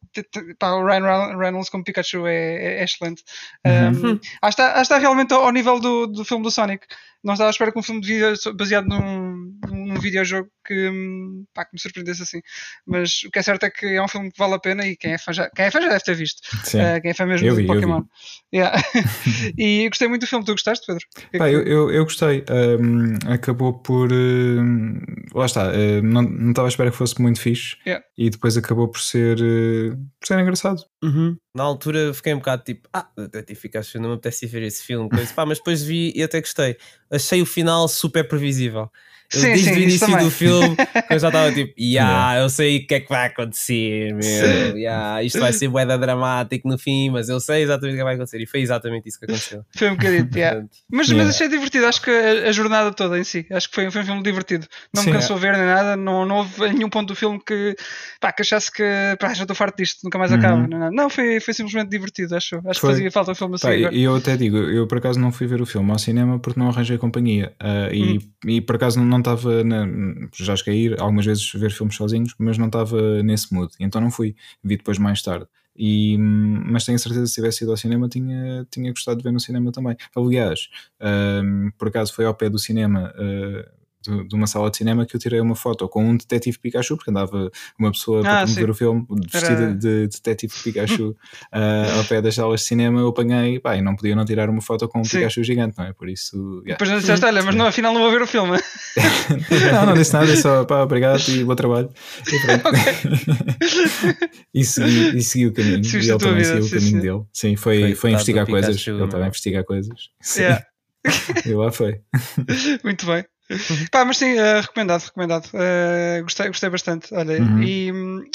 Speaker 4: pá, o Ryan Reynolds- como Pikachu é, é- excelente. Um,
Speaker 3: Uhum.
Speaker 4: acho, que está, acho que está realmente ao, ao nível do, do filme do Sonic. Não estava à espera que um filme de vídeo baseado num, num videojogo que, hum, pá, que me surpreendesse assim. Mas o que é certo é que é um filme que vale a pena e quem é fã já, quem é fã já deve ter visto.
Speaker 2: Sim.
Speaker 4: Uh, quem é fã mesmo
Speaker 2: Eu
Speaker 4: do
Speaker 2: vi, eu vi.
Speaker 4: Pokémon. Yeah. <laughs> e gostei muito do filme. Tu gostaste, Pedro? É
Speaker 2: Pá, eu, eu, eu gostei. Ahm, acabou por. ahm, lá está. ahm, não, não estava à espera que fosse muito fixe.
Speaker 4: Yeah.
Speaker 2: E depois acabou por ser. eh, por ser engraçado.
Speaker 3: Uhum. Na altura fiquei um bocado tipo, ah, Detetive Pikachu, não me apetece ver esse filme, coisa. Pá, mas depois vi e até gostei. Achei o final super previsível.
Speaker 4: Sim,
Speaker 3: desde
Speaker 4: sim,
Speaker 3: o início do filme eu já estava tipo, <laughs> yeah, eu sei o que é que vai acontecer, meu. Yeah, isto vai ser boeda dramático no fim, mas eu sei exatamente o que vai acontecer. E foi exatamente isso que aconteceu.
Speaker 4: Foi um bocadinho. <laughs> yeah. Mas,
Speaker 2: Yeah.
Speaker 4: mas achei divertido, acho que a, a jornada toda em si, acho que foi, foi um filme divertido. Não
Speaker 2: Sim.
Speaker 4: me cansou ver nem nada, não, não houve nenhum ponto do filme que, pá, que achasse que pá, já estou farto disto, nunca mais
Speaker 2: Uhum.
Speaker 4: acaba. Não, não. Foi, foi simplesmente divertido, acho. Acho
Speaker 2: Foi.
Speaker 4: que fazia falta um filme assim.
Speaker 2: Pá,
Speaker 4: agora.
Speaker 2: e eu até digo, eu por acaso não fui ver o filme ao cinema porque não arranjei companhia. Ah, e,
Speaker 4: Hum.
Speaker 2: e por acaso não estava. na- Já cheguei a ir algumas vezes ver filmes sozinhos, mas não estava nesse mood. Então não fui. Vi depois mais tarde. E, mas tenho a certeza que se tivesse ido ao cinema tinha, tinha gostado de ver no cinema também. Aliás, hum, por acaso foi ao pé do cinema. ah, de, de uma sala de cinema que eu tirei uma foto com um detetive Pikachu, porque andava uma pessoa para
Speaker 4: Ah, sim.
Speaker 2: promover o filme vestida
Speaker 4: Era-
Speaker 2: de detetive Pikachu ah, <laughs> ao pé das salas de cinema. Eu apanhei, pá, e não podia não tirar uma foto com um
Speaker 4: Sim.
Speaker 2: Pikachu gigante, não é? Por isso, yeah.
Speaker 4: Depois não disseste, olha, mas não, afinal não vou ver o filme. <laughs>
Speaker 2: não, não disse nada, só pá, obrigado e bom trabalho. E, pronto. <laughs> e, segui, e segui o caminho.
Speaker 4: Seguiste
Speaker 2: e ele também
Speaker 4: vida,
Speaker 2: seguiu o caminho
Speaker 4: sim.
Speaker 2: dele. Sim, foi,
Speaker 3: Foi
Speaker 2: foi investigar coisas.
Speaker 3: Pikachu,
Speaker 2: ele estava
Speaker 3: é?
Speaker 2: a investigar coisas. Sim.
Speaker 4: Yeah.
Speaker 2: E lá foi.
Speaker 4: Muito bem. Pá, mas sim, eh, recomendado, recomendado. Eh, gostei, gostei bastante. Olha,
Speaker 2: Uhum.
Speaker 4: e,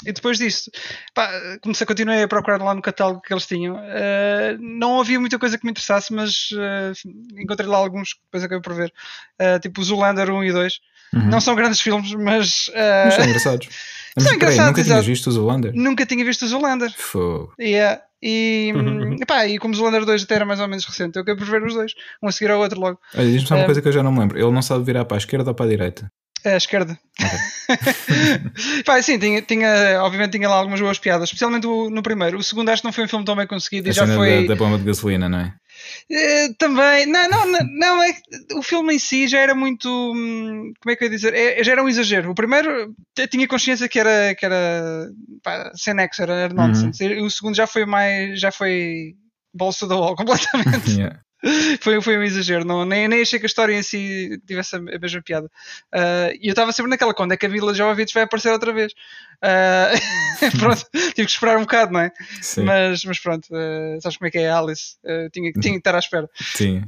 Speaker 4: e depois disso, pá, comecei, continuei a procurar lá no catálogo que eles tinham. Eh, não havia muita coisa que me interessasse, mas encontrei lá alguns que depois acabei por ver. Tipo o Zoolander 1 e 2.
Speaker 2: Uhum.
Speaker 4: Não são grandes <laughs> filmes, mas,
Speaker 2: Mas são engraçados. <laughs> Mas
Speaker 4: São
Speaker 2: peraí,
Speaker 4: engraçados,
Speaker 2: nunca tinhas
Speaker 4: exato.
Speaker 2: visto o Zoolander?
Speaker 4: nunca tinha visto o Zoolander.
Speaker 2: Fogo.
Speaker 4: Yeah. E, <laughs> epá, e como o Zoolander 2 até era mais ou menos recente, eu acabei por ver os dois, um a seguir ao outro logo.
Speaker 2: Olha, diz-me só uma
Speaker 4: É.
Speaker 2: coisa que eu já não me lembro. Ele não sabe virar para a esquerda ou para a direita?
Speaker 4: À esquerda. <laughs> Pá, sim, tinha, tinha, obviamente tinha lá algumas boas piadas, especialmente o- no primeiro. O segundo acho que não foi um filme tão bem conseguido e
Speaker 2: A
Speaker 4: já
Speaker 2: cena
Speaker 4: foi.
Speaker 2: da, da bomba de gasolina, não é?
Speaker 4: Eh, também, não, não, não, não, é que o filme em si já era muito. hum, Como é que eu ia dizer? É, já era um exagero. O primeiro eu tinha consciência que era, que era pá, sem nexo, era, era nonsense. E O segundo já foi mais. já foi. To the wall completamente. <laughs>
Speaker 2: Yeah. <laughs>
Speaker 4: foi, foi um exagero. Não, nem, nem achei que a história em si tivesse a, a mesma piada. Ah, E eu estava sempre naquela quando é que a Vila Jovovich vai aparecer outra vez. Ah, <laughs> pronto, tive que esperar um bocado, não é?
Speaker 2: Sim,
Speaker 4: Mas, mas pronto, ah, sabes como é que é a Alice? Tinha, tinha que estar à espera.
Speaker 2: sim.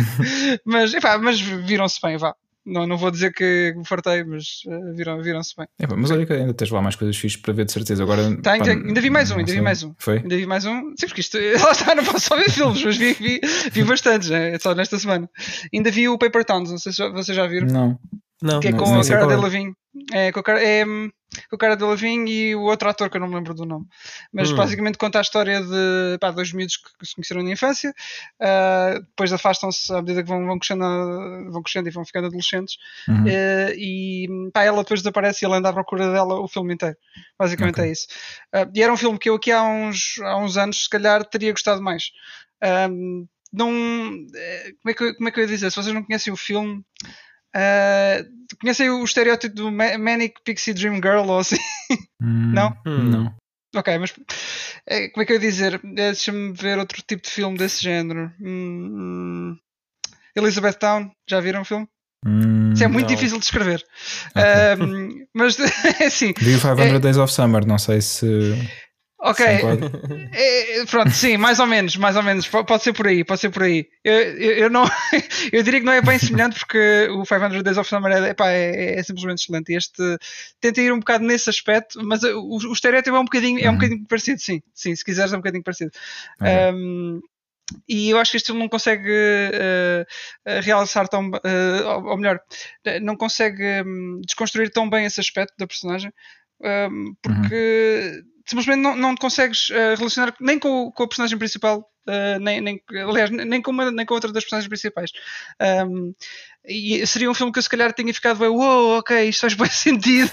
Speaker 2: <laughs>
Speaker 4: mas, epá, mas viram-se bem, vá. Não, não vou dizer que me fartei, mas viram, viram-se bem.
Speaker 2: É, pá, mas olha que ainda tens lá mais coisas fixes para ver de certeza. Agora,
Speaker 4: Tenho,
Speaker 2: pá,
Speaker 4: tenho. Ainda vi mais um,
Speaker 2: não
Speaker 4: ainda vi mais um.
Speaker 2: Foi?
Speaker 4: Ainda vi mais um. Sim, porque isto. <laughs> Lá está, não posso só ver filmes, mas vi, vi, vi bastantes, né? só nesta semana. Ainda vi o Paper Towns, não sei se já- vocês já viram.
Speaker 2: Não.
Speaker 3: Não.
Speaker 4: que é
Speaker 2: não-
Speaker 4: com
Speaker 2: nem
Speaker 4: a cara
Speaker 2: é.
Speaker 4: de Lavigne. É, com a cara, é, com a cara de Lavigne e o outro ator que eu não me lembro do nome. Mas
Speaker 3: Hum.
Speaker 4: basicamente conta a história de pá, dois miúdos que se conheceram na infância, ah, depois afastam-se à medida que vão, vão, crescendo, vão crescendo e vão ficando adolescentes.
Speaker 2: Uhum.
Speaker 4: Eh, e pá, ela depois desaparece e ele anda à procura dela o filme inteiro. Basicamente
Speaker 2: Ok.
Speaker 4: é isso. Ah, e era um filme que eu aqui há uns, há uns anos, se calhar, teria gostado mais. Ahm, não, eh, como, é que, como é que eu ia dizer? Se vocês não conhecem o filme, ah, conhecem o estereótipo do Ma- Manic Pixie Dream Girl ou assim?
Speaker 2: Hum,
Speaker 4: Não?
Speaker 2: Não.
Speaker 4: ok, mas eh, como é que eu ia dizer? Eh, Deixa-me ver outro tipo de filme desse género. Hum, hum. Elizabeth Town, já viram o filme?
Speaker 2: Hum,
Speaker 4: Isso é muito
Speaker 3: não.
Speaker 4: difícil de escrever.
Speaker 2: Ok.
Speaker 4: Ahm, mas <laughs> é assim,
Speaker 2: Vi o 500
Speaker 4: É-
Speaker 2: Days of Summer, não sei se.
Speaker 4: Ok.
Speaker 2: enquadra.
Speaker 4: É, pronto, sim, mais ou menos, mais ou menos. Po- Pode ser por aí, pode ser por aí. Eu, eu, eu não, <laughs> eu diria que não é bem semelhante porque o 500 Days of Summer é, epá, é, é simplesmente excelente. E Este tenta ir um bocado nesse aspecto, mas o, o estereótipo é um bocadinho, é um
Speaker 2: Uhum.
Speaker 4: bocadinho parecido, sim. Sim, se quiseres é um bocadinho parecido.
Speaker 2: Ok.
Speaker 4: Um, e eu acho que este filme não consegue eh, realçar tão eh, ou, melhor, não consegue hum, desconstruir tão bem esse aspecto da personagem hum, porque simplesmente não, não te consegues eh, relacionar nem com, com a personagem principal eh, nem, nem, aliás, nem com, uma, nem com outra das personagens principais. Um, e seria um filme que eu se calhar tinha ficado bem, uou, ok, isto faz <laughs> bem sentido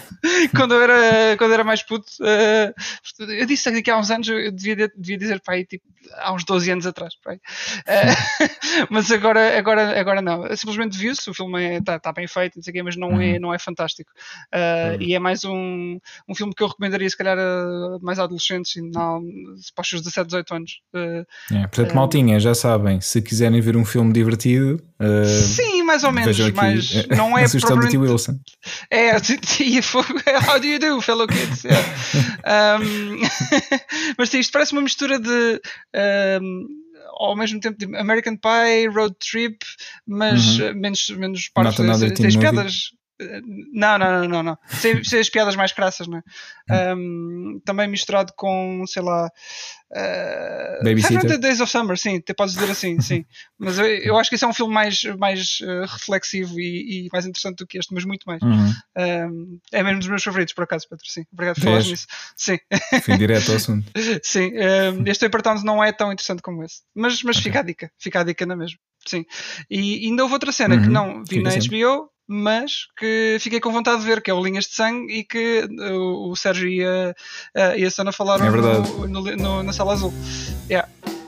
Speaker 4: quando eu era, quando eu era mais puto. Eh, eu disse aqui há uns anos, eu devia, devia dizer para aí, tipo, há uns 12 anos atrás. pá aí. Eh, <laughs> mas agora, agora, agora não. Simplesmente viu-se, o filme está tá bem feito, não sei quê, mas não, é,
Speaker 2: Uhum.
Speaker 4: não é fantástico.
Speaker 3: Uhum.
Speaker 4: E é mais um, um filme que eu recomendaria, se calhar, a mais adolescentes, não, para os seus 17, 18 anos.
Speaker 2: É, portanto, maltinha, já sabem, se quiserem ver um filme divertido, uh,
Speaker 4: sim, mais ou menos,
Speaker 2: aqui
Speaker 4: mas
Speaker 2: eh,
Speaker 4: não é <laughs>
Speaker 2: a sugestão do T. Wilson.
Speaker 4: É, <laughs> e fogo, how do you do, fellow kids? Yeah. Um, <laughs> mas sim, isto parece uma mistura de. um, ao mesmo tempo de American Pie, Road Trip, mas
Speaker 2: Uhum.
Speaker 4: eh, menos, menos partes.
Speaker 2: Not another
Speaker 4: Tem
Speaker 2: teen
Speaker 4: as
Speaker 2: movie?
Speaker 4: piadas. Não, não, não, não, não. Sem, sem as piadas mais crassas, não é? Um, também misturado com, sei lá. Uh,
Speaker 2: Babysitter?
Speaker 4: 500 Days of Summer, sim, te podes dizer assim, sim. <laughs> Mas eu, eu acho que esse é um filme mais, mais eh, reflexivo e, e mais interessante do que este, mas muito mais.
Speaker 2: Uhum.
Speaker 4: Um, é mesmo dos meus favoritos, por acaso, Pedro. Sim, obrigado por falar nisso. Sim, <laughs>
Speaker 2: Fui direto ao assunto. <laughs>
Speaker 4: sim. Um, este Paper Towns não é tão interessante como esse, mas, mas
Speaker 2: Ok.
Speaker 4: fica a dica, fica a dica na mesma. Sim. E ainda houve outra cena que
Speaker 2: Uhum,
Speaker 4: não vi
Speaker 2: fica
Speaker 4: na. HBO, mas que fiquei com vontade de ver, que é o Linhas de Sangue e que uh, o, o Sérgio e a, a, e a Sana falaram
Speaker 2: É
Speaker 4: no, no- no- na Sala Azul. Yeah.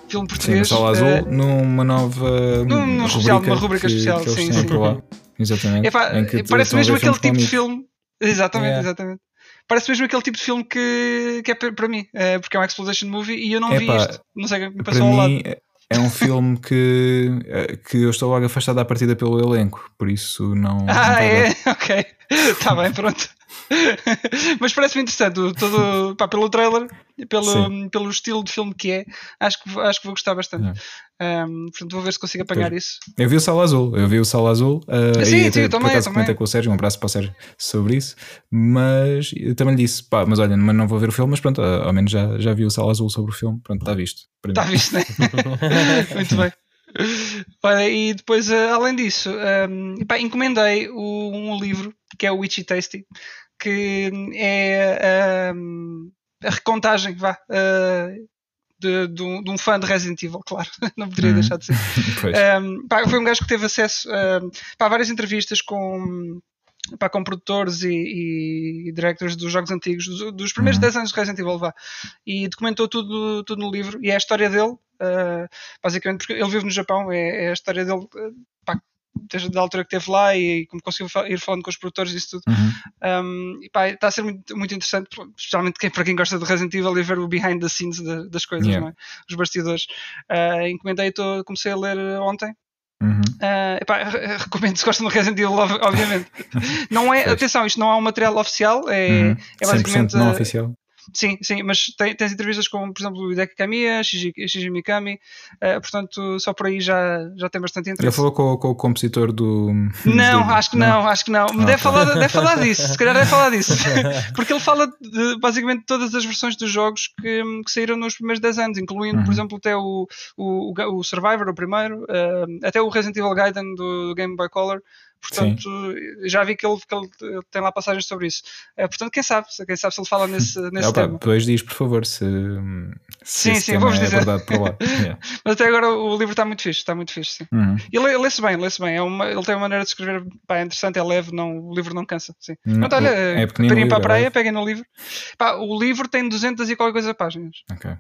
Speaker 4: Filme
Speaker 2: Sim,
Speaker 4: português.
Speaker 2: na Sala Azul,
Speaker 4: eh,
Speaker 2: numa nova
Speaker 4: num- num
Speaker 2: rubrica,
Speaker 4: especial, numa rubrica
Speaker 2: que,
Speaker 4: especial,
Speaker 2: que
Speaker 4: sim, sim.
Speaker 2: Exatamente.
Speaker 4: Epá, parece mesmo aquele tipo de filme. Exatamente,
Speaker 2: Yeah.
Speaker 4: exatamente. Parece mesmo aquele tipo de filme que, que é para mim, é, porque é um exploitation movie e eu não vi isto. Não sei o que me
Speaker 2: Para
Speaker 4: passou ao lado.
Speaker 2: É um filme que, eh, que eu estou logo afastado à partida pelo elenco, por isso não. não
Speaker 4: Ah,
Speaker 2: vai
Speaker 4: é? <laughs> Ok. Está bem, pronto. <laughs> Mas parece-me interessante, todo, pá, pelo trailer pelo, pelo estilo de filme que é, acho que, acho que vou gostar bastante. Um, portanto, vou ver se consigo apanhar isso.
Speaker 2: Eu vi o Sala Azul, eu vi o Sala Azul eh,
Speaker 4: Sim,
Speaker 2: e
Speaker 4: sim, eu
Speaker 2: por
Speaker 4: também,
Speaker 2: acaso
Speaker 4: eu
Speaker 2: comentei
Speaker 4: também.
Speaker 2: com o Sérgio, um abraço para o Sérgio sobre isso, mas eu também lhe disse, pá, mas olha, mas não vou ver o filme, mas pronto, eh, ao menos já, já vi o Sala Azul sobre o filme, pronto, está visto.
Speaker 4: Está visto, né? <laughs> Muito bem. Olha, e depois, eh, além disso, um, pá, encomendei o- um livro que é o Witchy Tasty, que é um, a recontagem, vá. eh, de, de um, de um fã de Resident Evil, <laughs> claro, não poderia
Speaker 2: Uhum.
Speaker 4: deixar de ser. <laughs> Um, pá, foi um gajo que teve acesso um, pá, a várias entrevistas com, pá, com produtores e, e directors dos jogos antigos, dos, dos primeiros
Speaker 2: Uhum.
Speaker 4: 10 anos de Resident Evil, vá, e documentou tudo, tudo no livro. E é a história dele, uh, basicamente, porque ele vive no Japão, é, é a história dele, pá, desde a altura que esteve lá e como conseguiu ir falando com os produtores e isso tudo.
Speaker 2: Uhum.
Speaker 4: Um, e pá, está a ser muito, muito interessante, especialmente quem, para quem gosta de Resident Evil e ver o behind the scenes da- das coisas,
Speaker 2: Yeah.
Speaker 4: é? os bastidores. Uh, encomendei, tô, comecei a ler uh, ontem.
Speaker 2: Uhum.
Speaker 4: Uh, epá, re- recomendo se gostam de Resident Evil, ob- obviamente. <laughs> não é, atenção, isto não é um material oficial, é,
Speaker 2: Uhum.
Speaker 4: é
Speaker 2: 100%
Speaker 4: basicamente.
Speaker 2: não
Speaker 4: uh,
Speaker 2: oficial.
Speaker 4: Sim, sim, mas tem, tens entrevistas com, por exemplo, o Hideki Kamiya, Shiji, Shiji Mikami, uh, portanto, só por aí já, já tem bastante
Speaker 2: Já
Speaker 4: interesse.
Speaker 2: falou com, com o compositor do.
Speaker 4: Não,
Speaker 2: do-
Speaker 4: acho que não, acho que não.
Speaker 2: Ah,
Speaker 4: deve,
Speaker 2: ok.
Speaker 4: falar, deve falar disso, se calhar deve falar disso. <laughs> Porque ele fala de basicamente todas as versões dos jogos que, que saíram nos primeiros 10 anos, incluindo, por
Speaker 2: Uhum.
Speaker 4: exemplo, até o, o, o- Survivor, o primeiro, eh, até o Resident Evil Gaiden do, do Game Boy Color. Portanto, já vi que ele, que ele tem lá passagens sobre isso. Eh, portanto, quem sabe, quem sabe se ele fala nesse, <laughs> nesse
Speaker 2: pá,
Speaker 4: tema.
Speaker 2: depois diz, por favor, se, se
Speaker 4: Sim, sim, vou-vos
Speaker 2: é
Speaker 4: dizer.
Speaker 2: verdade para lá. <laughs> Yeah.
Speaker 4: Mas até agora o livro está muito fixe, está muito fixe, sim.
Speaker 2: Uhum.
Speaker 4: E lê- lê-se bem, lê-se bem. É uma, ele tem uma maneira de escrever pá, é interessante, é leve, não, o livro não cansa. Sim.
Speaker 2: Não,
Speaker 4: Pronto, olha,
Speaker 2: é pequenino
Speaker 4: para a
Speaker 2: é
Speaker 4: praia,
Speaker 2: leve.
Speaker 4: peguem no livro. Pá, o livro tem 200 e qualquer coisa páginas.
Speaker 2: Ok.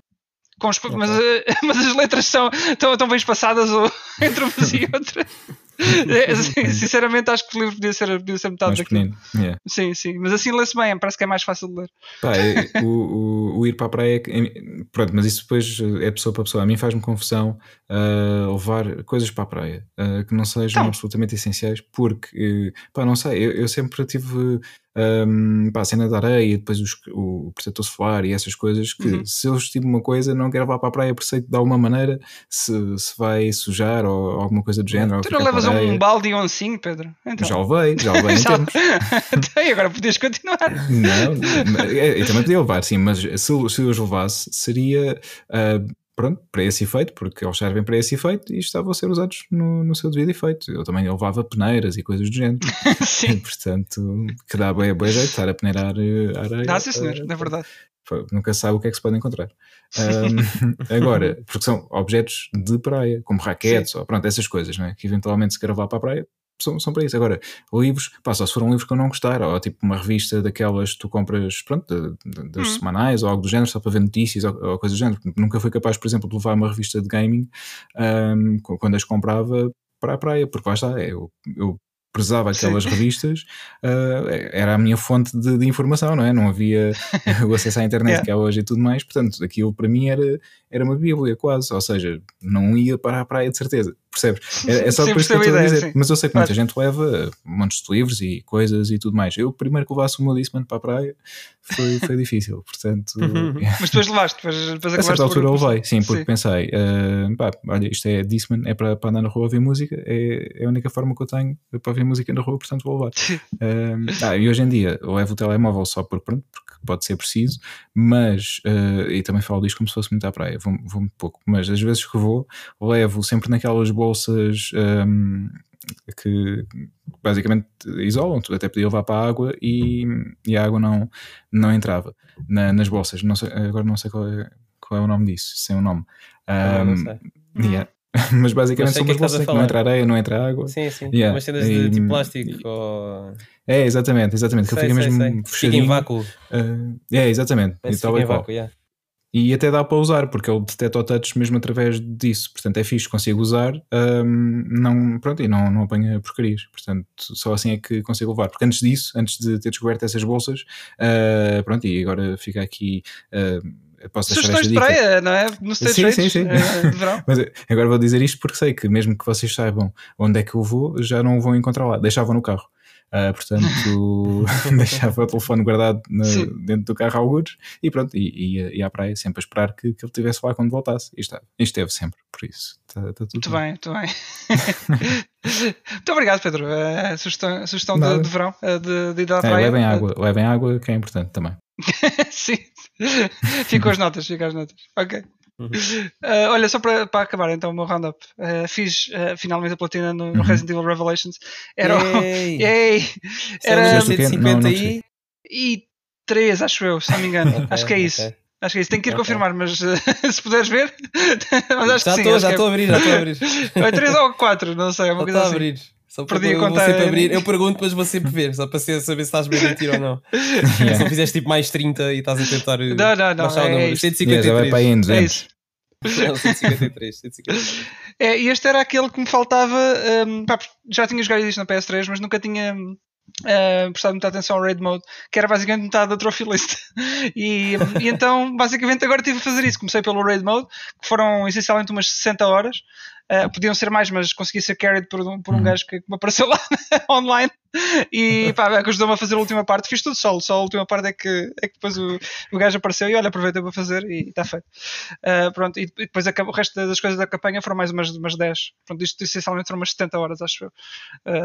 Speaker 4: Com os- mas, eh, <laughs> mas as letras são tão, tão bem espaçadas ou, <laughs> entre umas e outras. <laughs> É, assim, sinceramente, acho que o livro podia ser, podia ser metade
Speaker 2: Mais
Speaker 4: daquilo.
Speaker 2: Yeah.
Speaker 4: Sim, sim. Mas assim lê-se bem, parece que é mais fácil de ler.
Speaker 2: Pá, é- o, o, o ir para a praia, é pronto, mas isso depois é pessoa para pessoa. A mim faz-me confusão ah, levar coisas para a praia ah, que não sejam
Speaker 4: Então.
Speaker 2: absolutamente essenciais, porque, eh, pá, não sei, eu, eu sempre tive ahm, pá, a cena da areia, depois os- o protetor solar e essas coisas, que
Speaker 4: Uhum.
Speaker 2: se eu estivo uma coisa, não quero levar para a praia, por sei de alguma maneira se, se vai sujar ou alguma coisa do género.
Speaker 4: Tu não levas um balde e um oncinho, Pedro? Então.
Speaker 2: Já levei, já levei <laughs> em
Speaker 4: Já-. <laughs> Então, e agora podias continuar.
Speaker 2: Não, mas- é, eu também podia levar, sim, mas se, se eu os levasse, seria ah, pronto, para esse efeito, porque eles servem para esse efeito e estavam a ser usados no, no seu devido efeito. Eu também levava peneiras e coisas do género. E, <laughs>
Speaker 4: Sim. <laughs>
Speaker 2: portanto, que dá bem, bem jeito estar a peneirar eh, a areia.
Speaker 4: Dá, sim, senhor,
Speaker 2: ah,
Speaker 4: é verdade.
Speaker 2: Nunca sabe o que é que se pode encontrar. Ahm, <laughs> agora, porque são objetos de praia, como raquetes, ou pronto, essas coisas, não é? que eventualmente se quer levar para a praia, são, são para isso. Agora, livros, pá, só se for um livro que eu não gostar, ou tipo uma revista daquelas que tu compras, pronto, de- de- das
Speaker 4: Hum.
Speaker 2: semanais, ou algo do género, só para ver notícias, ou, ou coisas do género. Nunca fui capaz, por exemplo, de levar uma revista de gaming qu- quando as comprava para a praia, porque lá está, eu, eu prezava
Speaker 4: Sim.
Speaker 2: aquelas revistas, ah, era a minha fonte de, de informação, não é? Não havia <laughs> o acesso à internet
Speaker 4: Yeah.
Speaker 2: que há hoje e tudo mais, portanto, aquilo para mim era, era uma bíblia quase, ou seja, não ia para a praia de certeza, percebes? É, é só por isso que eu estou a dizer,
Speaker 4: sim.
Speaker 2: mas eu sei que muita
Speaker 4: Claro.
Speaker 2: gente leva montes de livros e coisas e tudo mais. Eu, primeiro que levasse o meu Discman para a praia, foi, foi difícil, <laughs> portanto...
Speaker 4: Mas depois levaste, depois, depois
Speaker 2: A certa
Speaker 4: por-
Speaker 2: altura eu levei, sim, porque
Speaker 4: Sim.
Speaker 2: pensei, ah, pá, olha, isto é Discman, é para, para andar na rua ouvir música, é, é a única forma que eu tenho para ouvir música na rua, portanto vou levar. Um, ah, e hoje em dia eu levo o telemóvel só por pronto, porque pode ser preciso, mas uh, e também falo disto como se fosse muito à praia, vou, vou muito pouco, mas às vezes que vou, levo sempre naquelas bolsas um, que basicamente isolam, tu até podia levar para a água e, e a água não, não entrava na- nas bolsas. Não sei, agora não sei qual é, qual é o nome disso, sem o nome.
Speaker 3: Ah, não
Speaker 2: Um,
Speaker 3: sei.
Speaker 2: yeah. <laughs> Mas basicamente são
Speaker 3: que é
Speaker 2: umas
Speaker 3: que
Speaker 2: bolsas que não entra areia, não entra água.
Speaker 3: Sim, sim.
Speaker 2: Yeah.
Speaker 3: Umas cenas de
Speaker 2: E-
Speaker 3: tipo plástico. Ou...
Speaker 2: É, exatamente, exatamente. Que
Speaker 3: Sei,
Speaker 2: fica
Speaker 3: sei,
Speaker 2: mesmo
Speaker 3: sei. Fica
Speaker 2: fechadinho.
Speaker 3: em vácuo.
Speaker 2: Uh, é, exatamente. E, tal
Speaker 3: fica em vácuo, yeah.
Speaker 2: e até dá para usar, porque ele detecta o touch mesmo através disso. Portanto, é fixe, consigo usar, um, não, pronto, e não, não apanha porcarias. Portanto, só assim é que consigo levar. Porque antes disso, antes de ter descoberto essas bolsas, uh, pronto, e agora fica aqui. Uh, posso
Speaker 4: Sugestões de praia, não é?
Speaker 2: Sim, sim, sim.
Speaker 4: de verão. <laughs>
Speaker 2: Mas agora vou dizer isto porque sei que mesmo que vocês saibam onde é que eu vou, já não o vão encontrar lá. Deixavam no carro. Ah, portanto, <laughs> deixava o telefone guardado na- dentro do carro algures e pronto, e ia, ia à praia sempre a esperar que, que ele estivesse lá quando voltasse. E estava. E esteve sempre, por isso. Está, está tudo
Speaker 4: Muito bem, muito bem. <laughs> muito obrigado, Pedro. Eh, sugestão sugestão de, de verão, de, de ir à
Speaker 2: É,
Speaker 4: praia.
Speaker 2: levem água, levem água que é importante também. <laughs>
Speaker 4: Sim. Fico as notas, fico as notas. Ok.
Speaker 3: Uhum.
Speaker 4: Eh, <laughs> olha, só para, para acabar então o meu roundup. eh, fiz eh, finalmente a platina no, no
Speaker 2: Uhum.
Speaker 4: Resident Evil Revelations. Era o-
Speaker 3: Yay! <laughs>
Speaker 4: Yay!
Speaker 3: Era
Speaker 4: Era
Speaker 2: Fizeste o quê? Não,
Speaker 3: 150
Speaker 2: não
Speaker 3: e...
Speaker 4: e 3, acho eu, se não me engano. <laughs>
Speaker 3: Ok,
Speaker 4: acho que é isso. Acho que é isso. Tenho que ir
Speaker 3: Ok.
Speaker 4: confirmar, mas se puderes ver. mas acho
Speaker 3: Já estou, estou a abrir, já estou a abrir.
Speaker 4: é, é 3 ou 4, não sei. É uma coisa
Speaker 3: estou a
Speaker 4: assim.
Speaker 3: abrir. Só Só para
Speaker 4: Perdi a
Speaker 3: eu vou
Speaker 4: conta.
Speaker 3: sempre abrir. Eu pergunto, mas vou sempre ver, só para ser- saber se estás bem a mentir ou não. <laughs> Se não fizeste tipo mais 30 e estás a tentar
Speaker 4: Não, não, não,
Speaker 3: baixar o
Speaker 4: é
Speaker 3: número.
Speaker 4: isto.
Speaker 2: Yeah, já vai para aí
Speaker 3: 153.
Speaker 4: É
Speaker 2: 200.
Speaker 4: isso. <laughs>
Speaker 3: Não, 153, 153.
Speaker 4: É, e este era aquele que me faltava. hum, pá, já tinha jogado isto na PS3, mas nunca tinha ah, prestado muita atenção ao Raid Mode, que era basicamente metade da trophy list. <laughs> e, hum, e então, basicamente, agora tive a fazer isso. Comecei pelo Raid Mode, que foram essencialmente umas 60 horas. Ah, podiam ser mais, mas consegui ser carried por um, por um
Speaker 2: Uhum.
Speaker 4: gajo que me apareceu lá <laughs> online e <laughs> pá, ajudou-me a fazer a última parte. Fiz tudo solo, só a última parte é que, é que depois o, o gajo apareceu e olha, aproveita para fazer e está feito. Uh, pronto, e, depois o resto das coisas da campanha foram mais umas, umas 10. Pronto, isto essencialmente foram umas 70 horas, acho eu,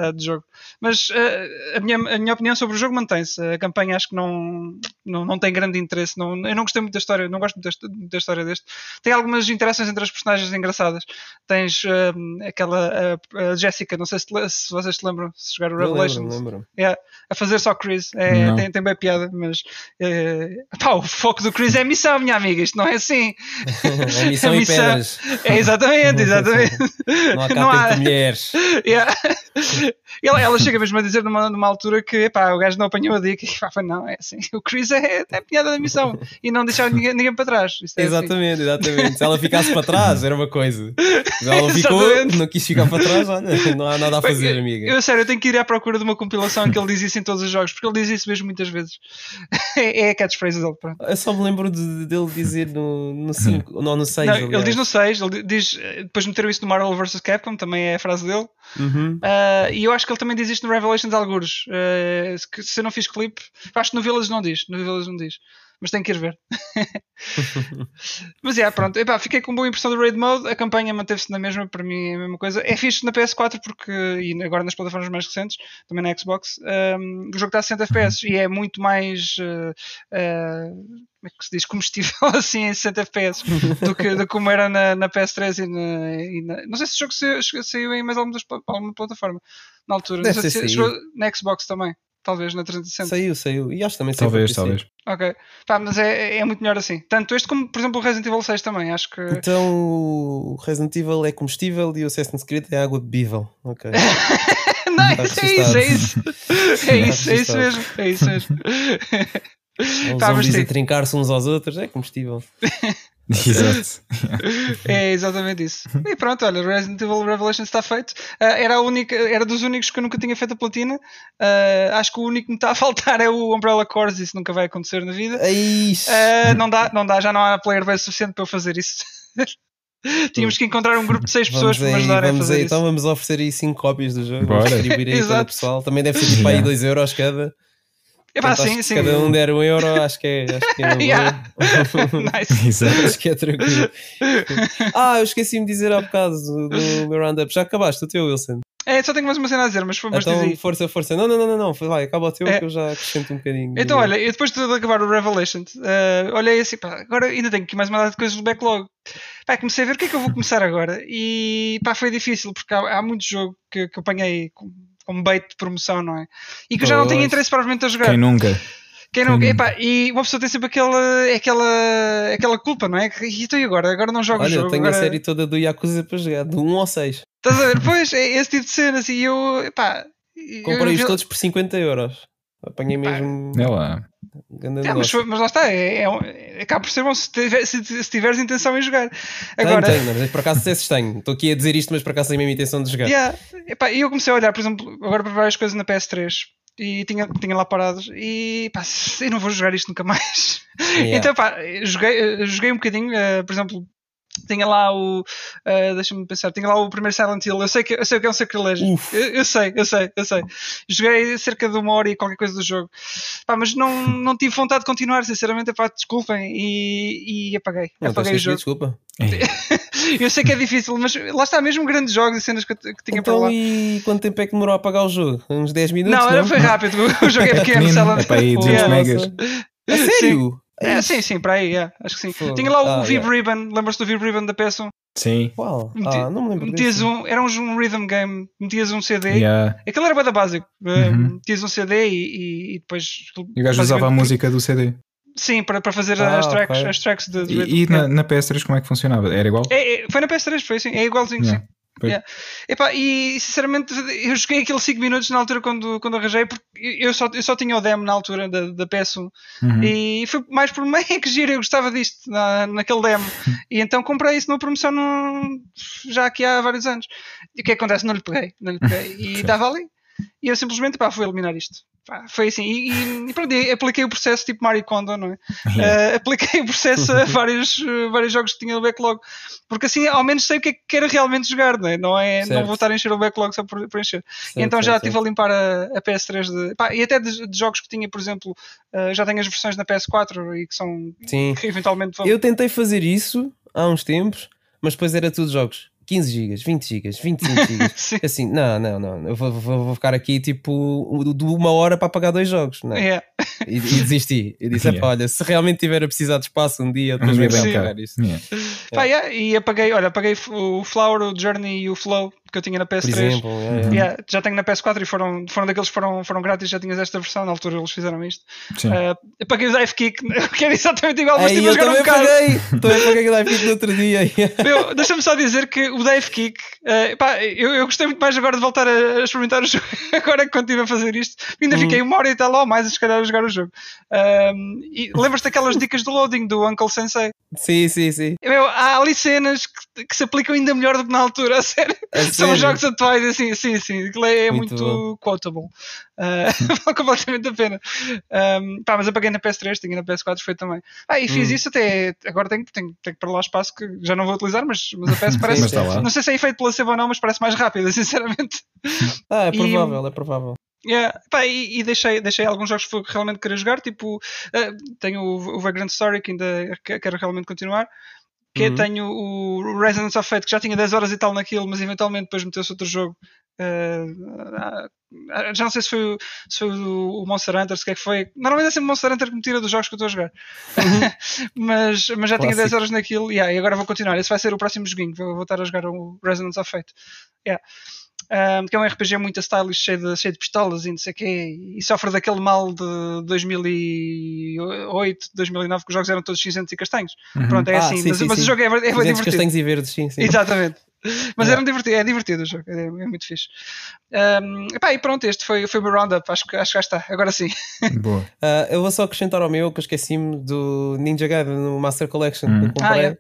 Speaker 4: uh, de jogo. Mas uh, a, minha, a minha opinião sobre o jogo mantém-se. A campanha acho que não, não, não tem grande interesse. Não, eu não gostei muito da história, não gosto muito da, da história deste. Tem algumas interações entre as personagens engraçadas. Tens um, aquela a, a Jessica, não sei se, te se vocês te lembram, se jogaram
Speaker 3: Não
Speaker 4: Revelations
Speaker 3: lembro, lembro.
Speaker 4: é, a fazer só Chris. É,
Speaker 2: Não.
Speaker 4: tem, tem bem piada, mas é, pá, o foco do Chris é a missão, minha amiga. Isto não é assim.
Speaker 3: A <laughs> missão <laughs>
Speaker 4: A
Speaker 3: e
Speaker 4: missão-
Speaker 3: pedras.
Speaker 4: É exatamente, <laughs> exatamente.
Speaker 3: Não há cá tempo de mulheres.
Speaker 4: Yeah. <laughs> Ela, ela chega mesmo a dizer numa, numa altura que epá, o gajo não apanhou a dica. E, pá, não, é assim. <laughs> O Chris é, é a piada da missão e não deixar ninguém, ninguém para trás. É assim.
Speaker 3: Exatamente, exatamente. Se ela ficasse para trás, era uma coisa. Mas ela <laughs> ficou,
Speaker 4: Exatamente.
Speaker 3: não quis ficar para trás, olha, não há nada a
Speaker 4: Bem,
Speaker 3: fazer,
Speaker 4: eu-
Speaker 3: amiga.
Speaker 4: Eu, sério, eu tenho que ir à procura de uma compilação que ele diz isso em todos os jogos, porque ele diz isso mesmo muitas vezes. É, é a catchphrase dele, pronto.
Speaker 3: Eu só me lembro de- dele dizer no 5, não, no 6.
Speaker 4: Não, ele diz no 6, ele diz, depois meteram isso no Marvel vs Capcom, também é a frase dele.
Speaker 3: Uhum.
Speaker 4: Ah, e eu acho que ele também diz isto no Revelations algures. Se- que se eu não fiz clipe, acho que no Village não diz. No Village não diz. Mas tem que ir ver. <laughs> Mas é, pronto. Epá, fiquei com boa impressão do Raid Mode. A campanha manteve-se na mesma, para mim é a mesma coisa. É fixe na PS4 porque, e agora nas plataformas mais recentes, também na Xbox, ahm, o jogo está a 60 FPS e é muito mais. ah, ah, como é que se diz? Comestível <laughs> assim em 60 FPS do que, do como era na, na PS3 e na, e na- Não sei se o jogo saiu, saiu em mais alguma, alguma plataforma na altura.
Speaker 3: Deve
Speaker 4: não sei se chegou na Xbox também. Talvez na 360.
Speaker 3: Saiu, saiu. E acho que também saiu
Speaker 2: Talvez,
Speaker 3: para PC.
Speaker 2: talvez.
Speaker 4: Ok. Pá, mas é, é muito melhor assim. Tanto este como, por exemplo, o Resident Evil 6 também. Acho que.
Speaker 3: Então o Resident Evil é combustível e o Assassin's Creed é água bebível. Ok. <laughs>
Speaker 4: Não, é isso, é isso. É isso, é isso mesmo. É isso mesmo.
Speaker 3: Os
Speaker 4: mas
Speaker 3: zombies a trincar-se uns aos outros é combustível. <laughs> <laughs>
Speaker 2: Exato. <laughs>
Speaker 4: É exatamente isso. E pronto, olha, Resident Evil Revelations está feito. Ah, era, a única, era dos únicos que eu nunca tinha feito a platina. Ah, acho que o único que me está a <laughs> faltar é o Umbrella Corps. Isso nunca vai acontecer na vida. Ah, não dá, não dá, já não há player base suficiente para eu fazer isso. Tínhamos que encontrar um grupo de seis pessoas
Speaker 3: Vamos
Speaker 4: para me
Speaker 3: aí,
Speaker 4: ajudarem a fazer
Speaker 3: aí.
Speaker 4: isso.
Speaker 3: Então vamos oferecer aí 5 cópias do jogo. Distribuir aí para o
Speaker 4: Exato.
Speaker 3: pessoal. Também deve ser tipo aí 2 euros cada.
Speaker 4: Epá,
Speaker 3: Portanto, acho
Speaker 4: sim, sim.
Speaker 3: cada um der um euro, acho que é, <laughs> acho que é.
Speaker 4: Yeah. nice. <laughs>
Speaker 3: Acho que é tranquilo. <laughs> Ah, eu esqueci-me de dizer há bocado do, do meu roundup. Já acabaste o teu, Wilson?
Speaker 4: É, só tenho mais uma cena a dizer, mas, diz
Speaker 3: então,
Speaker 4: aí.
Speaker 3: força, força. Não, não, não, não, não. Vai, acaba o teu
Speaker 4: É.
Speaker 3: que eu já acrescento um bocadinho.
Speaker 4: Então, olha, eu depois de acabar o Revelation, eh, olhei assim, pá, agora ainda tenho aqui mais uma data de coisas do backlog. Pá, comecei a ver o que é que eu vou começar agora. E pá, foi difícil, porque há, há muito jogo que, que eu apanhei com, com bait de promoção, não é? E que eu já não tenho interesse provavelmente a jogar.
Speaker 2: Quem nunca?
Speaker 4: Quem não, epá, e uma pessoa tem sempre aquela, aquela, aquela culpa, não é? Que- E então e agora? Agora não jogo
Speaker 3: Olha,
Speaker 4: o
Speaker 3: eu
Speaker 4: jogo.
Speaker 3: tenho
Speaker 4: agora...
Speaker 3: a série toda do Yakuza para jogar, do 1 ao 6.
Speaker 4: Estás a ver? Pois, é esse tipo de cenas. E eu, epá.
Speaker 3: Comprei-os
Speaker 4: eu,
Speaker 3: todos por 50 euros. Apanhei mesmo
Speaker 2: É lá.
Speaker 4: É, mas, mas lá está, é, é, um- acaba por ser bom se, tiver- se- se tiveres intenção em jogar.
Speaker 3: Tenho,
Speaker 4: Agora,
Speaker 3: tenho, mas por acaso desses tenho. Estou aqui a dizer isto, mas por acaso tenho a mesma intenção de jogar.
Speaker 4: yeah, e eu comecei a olhar, por exemplo, agora para várias coisas na PS3 e tinha, tinha lá parados e pá, eu não vou jogar isto nunca mais.
Speaker 3: Yeah. <laughs>
Speaker 4: Então, pá, joguei, joguei um bocadinho, eh, por exemplo. Tinha lá o. eh, Deixa-me pensar. Tinha lá o primeiro Silent Hill. Eu sei que, eu sei que é um sacrilégio. Eu, eu sei, eu sei, eu sei. Joguei cerca de uma hora e qualquer coisa do jogo. Pá, mas não, <laughs> não tive vontade de continuar, sinceramente. Pá, desculpem. E, e apaguei.
Speaker 3: Não, estás
Speaker 4: apaguei o jogo.
Speaker 3: desculpa. <laughs>
Speaker 4: Eu sei que é difícil, mas lá está mesmo grandes jogos e cenas que, eu- que tinha para
Speaker 3: Então,
Speaker 4: lá.
Speaker 3: e quanto tempo é que demorou a apagar o jogo? Uns 10 minutos?
Speaker 4: Não, era, foi rápido. <laughs> O jogo é pequeno,
Speaker 2: pequenino,
Speaker 4: Silent
Speaker 2: é para aí
Speaker 4: Hill.
Speaker 2: 200
Speaker 4: Yeah.
Speaker 2: megas.
Speaker 3: A sério?
Speaker 4: É, sim, sim, para aí, é, acho que sim.
Speaker 3: Fogo.
Speaker 4: Tinha lá o
Speaker 3: Ah,
Speaker 4: Vib
Speaker 3: yeah.
Speaker 4: Ribbon, lembras-te do Vib Ribbon da PS1?
Speaker 2: Sim.
Speaker 3: Qual?
Speaker 4: Meti-
Speaker 3: Ah, não me lembro
Speaker 4: Metias
Speaker 3: disso.
Speaker 4: um, era um, um rhythm game, metias um CD,
Speaker 2: Yeah.
Speaker 4: aquilo era bada básico. Uh,
Speaker 2: Uhum.
Speaker 4: Metias um CD e, e- e depois.
Speaker 2: E o gajo usava a música do CD.
Speaker 4: Sim, para, para fazer
Speaker 3: Ah,
Speaker 4: as tracks,
Speaker 3: ok.
Speaker 4: as tracks de, de
Speaker 2: E, e na, na PS3 como é que funcionava? Era igual?
Speaker 4: É, é, foi na PS3, foi assim, é igualzinho,
Speaker 2: Yeah.
Speaker 4: sim. Yeah. Epá, e sinceramente eu joguei aqueles 5 minutos na altura quando, quando arranjei, porque eu só, eu só tinha o demo na altura da, da PS1
Speaker 2: Uhum.
Speaker 4: e foi mais por meio <laughs> que giro, eu gostava disto na, naquele demo. <laughs> e então comprei isso numa promoção num- já aqui há vários anos. E o que acontece? Não lhe peguei, não lhe peguei. <laughs> E estava ali. E eu simplesmente pá, fui eliminar isto. Pá, foi assim. E, e, pronto, apliquei o processo tipo Mario Kondo, não é? <laughs>
Speaker 2: Yeah.
Speaker 4: Uh, apliquei o processo a vários, uh, vários jogos que tinha no backlog. Porque assim ao menos sei o que é que quero realmente jogar, não é? Não, é, não vou estar a encher o backlog só por, por encher.
Speaker 3: Certo,
Speaker 4: então já estive a limpar a, a PS3 de, pá, e até de, de jogos que tinha, por exemplo, uh, já tenho as versões na PS4 e que são
Speaker 3: Sim.
Speaker 4: que eventualmente vão.
Speaker 3: Eu tentei fazer isso há uns tempos, mas depois era tudo jogos. 15 GB, 20 GB, 25 GB.
Speaker 4: Sim.
Speaker 3: Assim, não, não, não. Eu vou, vou- vou ficar aqui tipo de uma hora para apagar dois jogos. Não.
Speaker 4: É.
Speaker 3: E, e desisti. E disse:
Speaker 2: Yeah.
Speaker 3: "Epá, olha, se realmente tiver a precisar de espaço um dia, depois vou
Speaker 2: bem
Speaker 3: apagar
Speaker 2: cá.
Speaker 3: isto.
Speaker 2: Yeah.
Speaker 4: Pá, yeah, e apaguei, olha, apaguei o Flower, o Journey e o Flow que eu tinha na
Speaker 3: Por
Speaker 4: PS3.
Speaker 3: exemplo, yeah, yeah.
Speaker 4: Yeah, já tenho na PS4 e foram, foram daqueles que foram, foram grátis, já tinhas esta versão, na altura eles fizeram isto.
Speaker 2: Sim.
Speaker 4: Uh, apaguei o Dive Kick, <laughs> que era exatamente igual, mas
Speaker 3: Ei,
Speaker 4: estive a
Speaker 3: eu
Speaker 4: jogar um
Speaker 3: também
Speaker 4: bocado.
Speaker 3: paguei! Também paguei o Live no outro dia.
Speaker 4: Deixa-me só dizer que o Dive Kick, uh, pá, eu, eu gostei muito mais agora de voltar a, a experimentar o <laughs> jogo, agora que quando estive a fazer isto. Ainda
Speaker 3: Uhum.
Speaker 4: fiquei uma hora e tal ou mais, se calhar, a jogar o jogo. Um, e lembras-te daquelas dicas do loading do Uncle Sensei?
Speaker 3: sim, sim, sim.
Speaker 4: Meu, há ali cenas que, que se aplicam ainda melhor do que na altura, <laughs> a sério.
Speaker 3: A
Speaker 4: São
Speaker 3: sério?
Speaker 4: jogos atuais, assim, sim, sim. Aquilo é
Speaker 3: Muito
Speaker 4: muito, quotable. Uh, <laughs> vale completamente a pena. Um, pá, mas apaguei na PS3, tinha na PS4, foi também. Ah, e fiz
Speaker 3: Hum.
Speaker 4: isso até. Agora tenho, tenho, tenho que para lá espaço que já não vou utilizar, mas, mas a PS <laughs> parece.
Speaker 2: Está lá.
Speaker 4: Não sei se é feito pela sebo ou não, mas parece mais rápida, sinceramente.
Speaker 3: Ah, é
Speaker 4: E-
Speaker 3: provável, é provável.
Speaker 4: Yeah. Pá, e, e deixei, deixei alguns jogos que realmente queria jogar, tipo, eh, tenho o, o Vagrant Story que ainda que- quero realmente continuar. Que
Speaker 3: Uhum.
Speaker 4: tenho o Resonance of Fate que já tinha 10 horas e tal naquilo, mas eventualmente depois meteu-se outro jogo. ah, já não sei se foi, o- se foi o, Monster Hunter, se o que é que foi. Normalmente é sempre o Monster Hunter que me tira dos jogos que eu estou a jogar. <laughs> mas, mas já tinha 10
Speaker 3: Clássico.
Speaker 4: horas naquilo yeah, e agora vou continuar. Esse vai ser o próximo joguinho. Vou, vou estar a jogar o Resonance of Fate. Yeah. Um, que é um RPG muito stylish, cheio de, cheio de pistolas e não sei o quê, e sofre daquele mal de 2008, 2009, que os jogos eram todos cinzentos e castanhos.
Speaker 2: Uhum.
Speaker 4: Pronto, é
Speaker 3: Ah,
Speaker 4: assim,
Speaker 3: sim,
Speaker 4: mas,
Speaker 3: sim,
Speaker 4: mas
Speaker 3: sim.
Speaker 4: o jogo é, é bem divertido.
Speaker 3: castanhos e verdes, sim, sim.
Speaker 4: Exatamente. Mas
Speaker 3: Yeah.
Speaker 4: era divertido, é divertido o jogo, é, é muito fixe. Um, epá, e pronto, este foi, foi o meu roundup, acho que, acho que já está, agora sim. <laughs>
Speaker 2: Boa.
Speaker 3: Ah, eu vou só acrescentar ao meu que eu esqueci-me do Ninja Gaiden no Master Collection
Speaker 2: Hum.
Speaker 3: que eu comprei.
Speaker 4: Ah, é.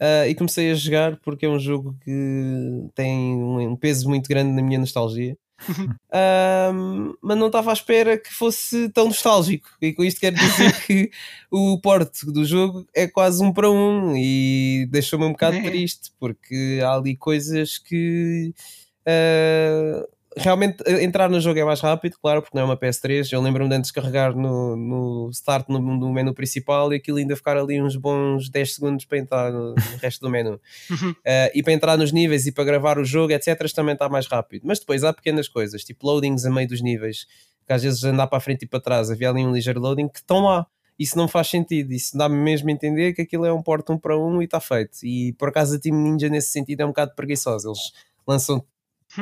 Speaker 3: Ah, e comecei a jogar porque é um jogo que tem um, um peso muito grande na minha nostalgia. <laughs> Ahm, mas não estava à espera que fosse tão nostálgico. E com isto quero dizer <laughs> que o porte do jogo é quase um para um e deixou-me um bocado
Speaker 4: É.
Speaker 3: triste porque há ali coisas que ah, realmente eh, entrar no jogo é mais rápido, claro, porque não é uma PS3. Eu lembro-me de antes carregar no, no start no, no menu principal e aquilo ainda ficar ali uns bons 10 segundos para entrar no, no resto do menu. <laughs> Eh, e para entrar nos níveis e para gravar o jogo, etc., também está mais rápido. Mas depois há pequenas coisas, tipo loadings a meio dos níveis, que às vezes andar para a frente e para trás havia ali um ligeiro loading que estão lá. Isso não faz sentido, isso dá-me mesmo a entender que aquilo é um porte um para um e está feito. E por acaso a Team Ninja nesse sentido é um bocado preguiçosa. Eles lançam.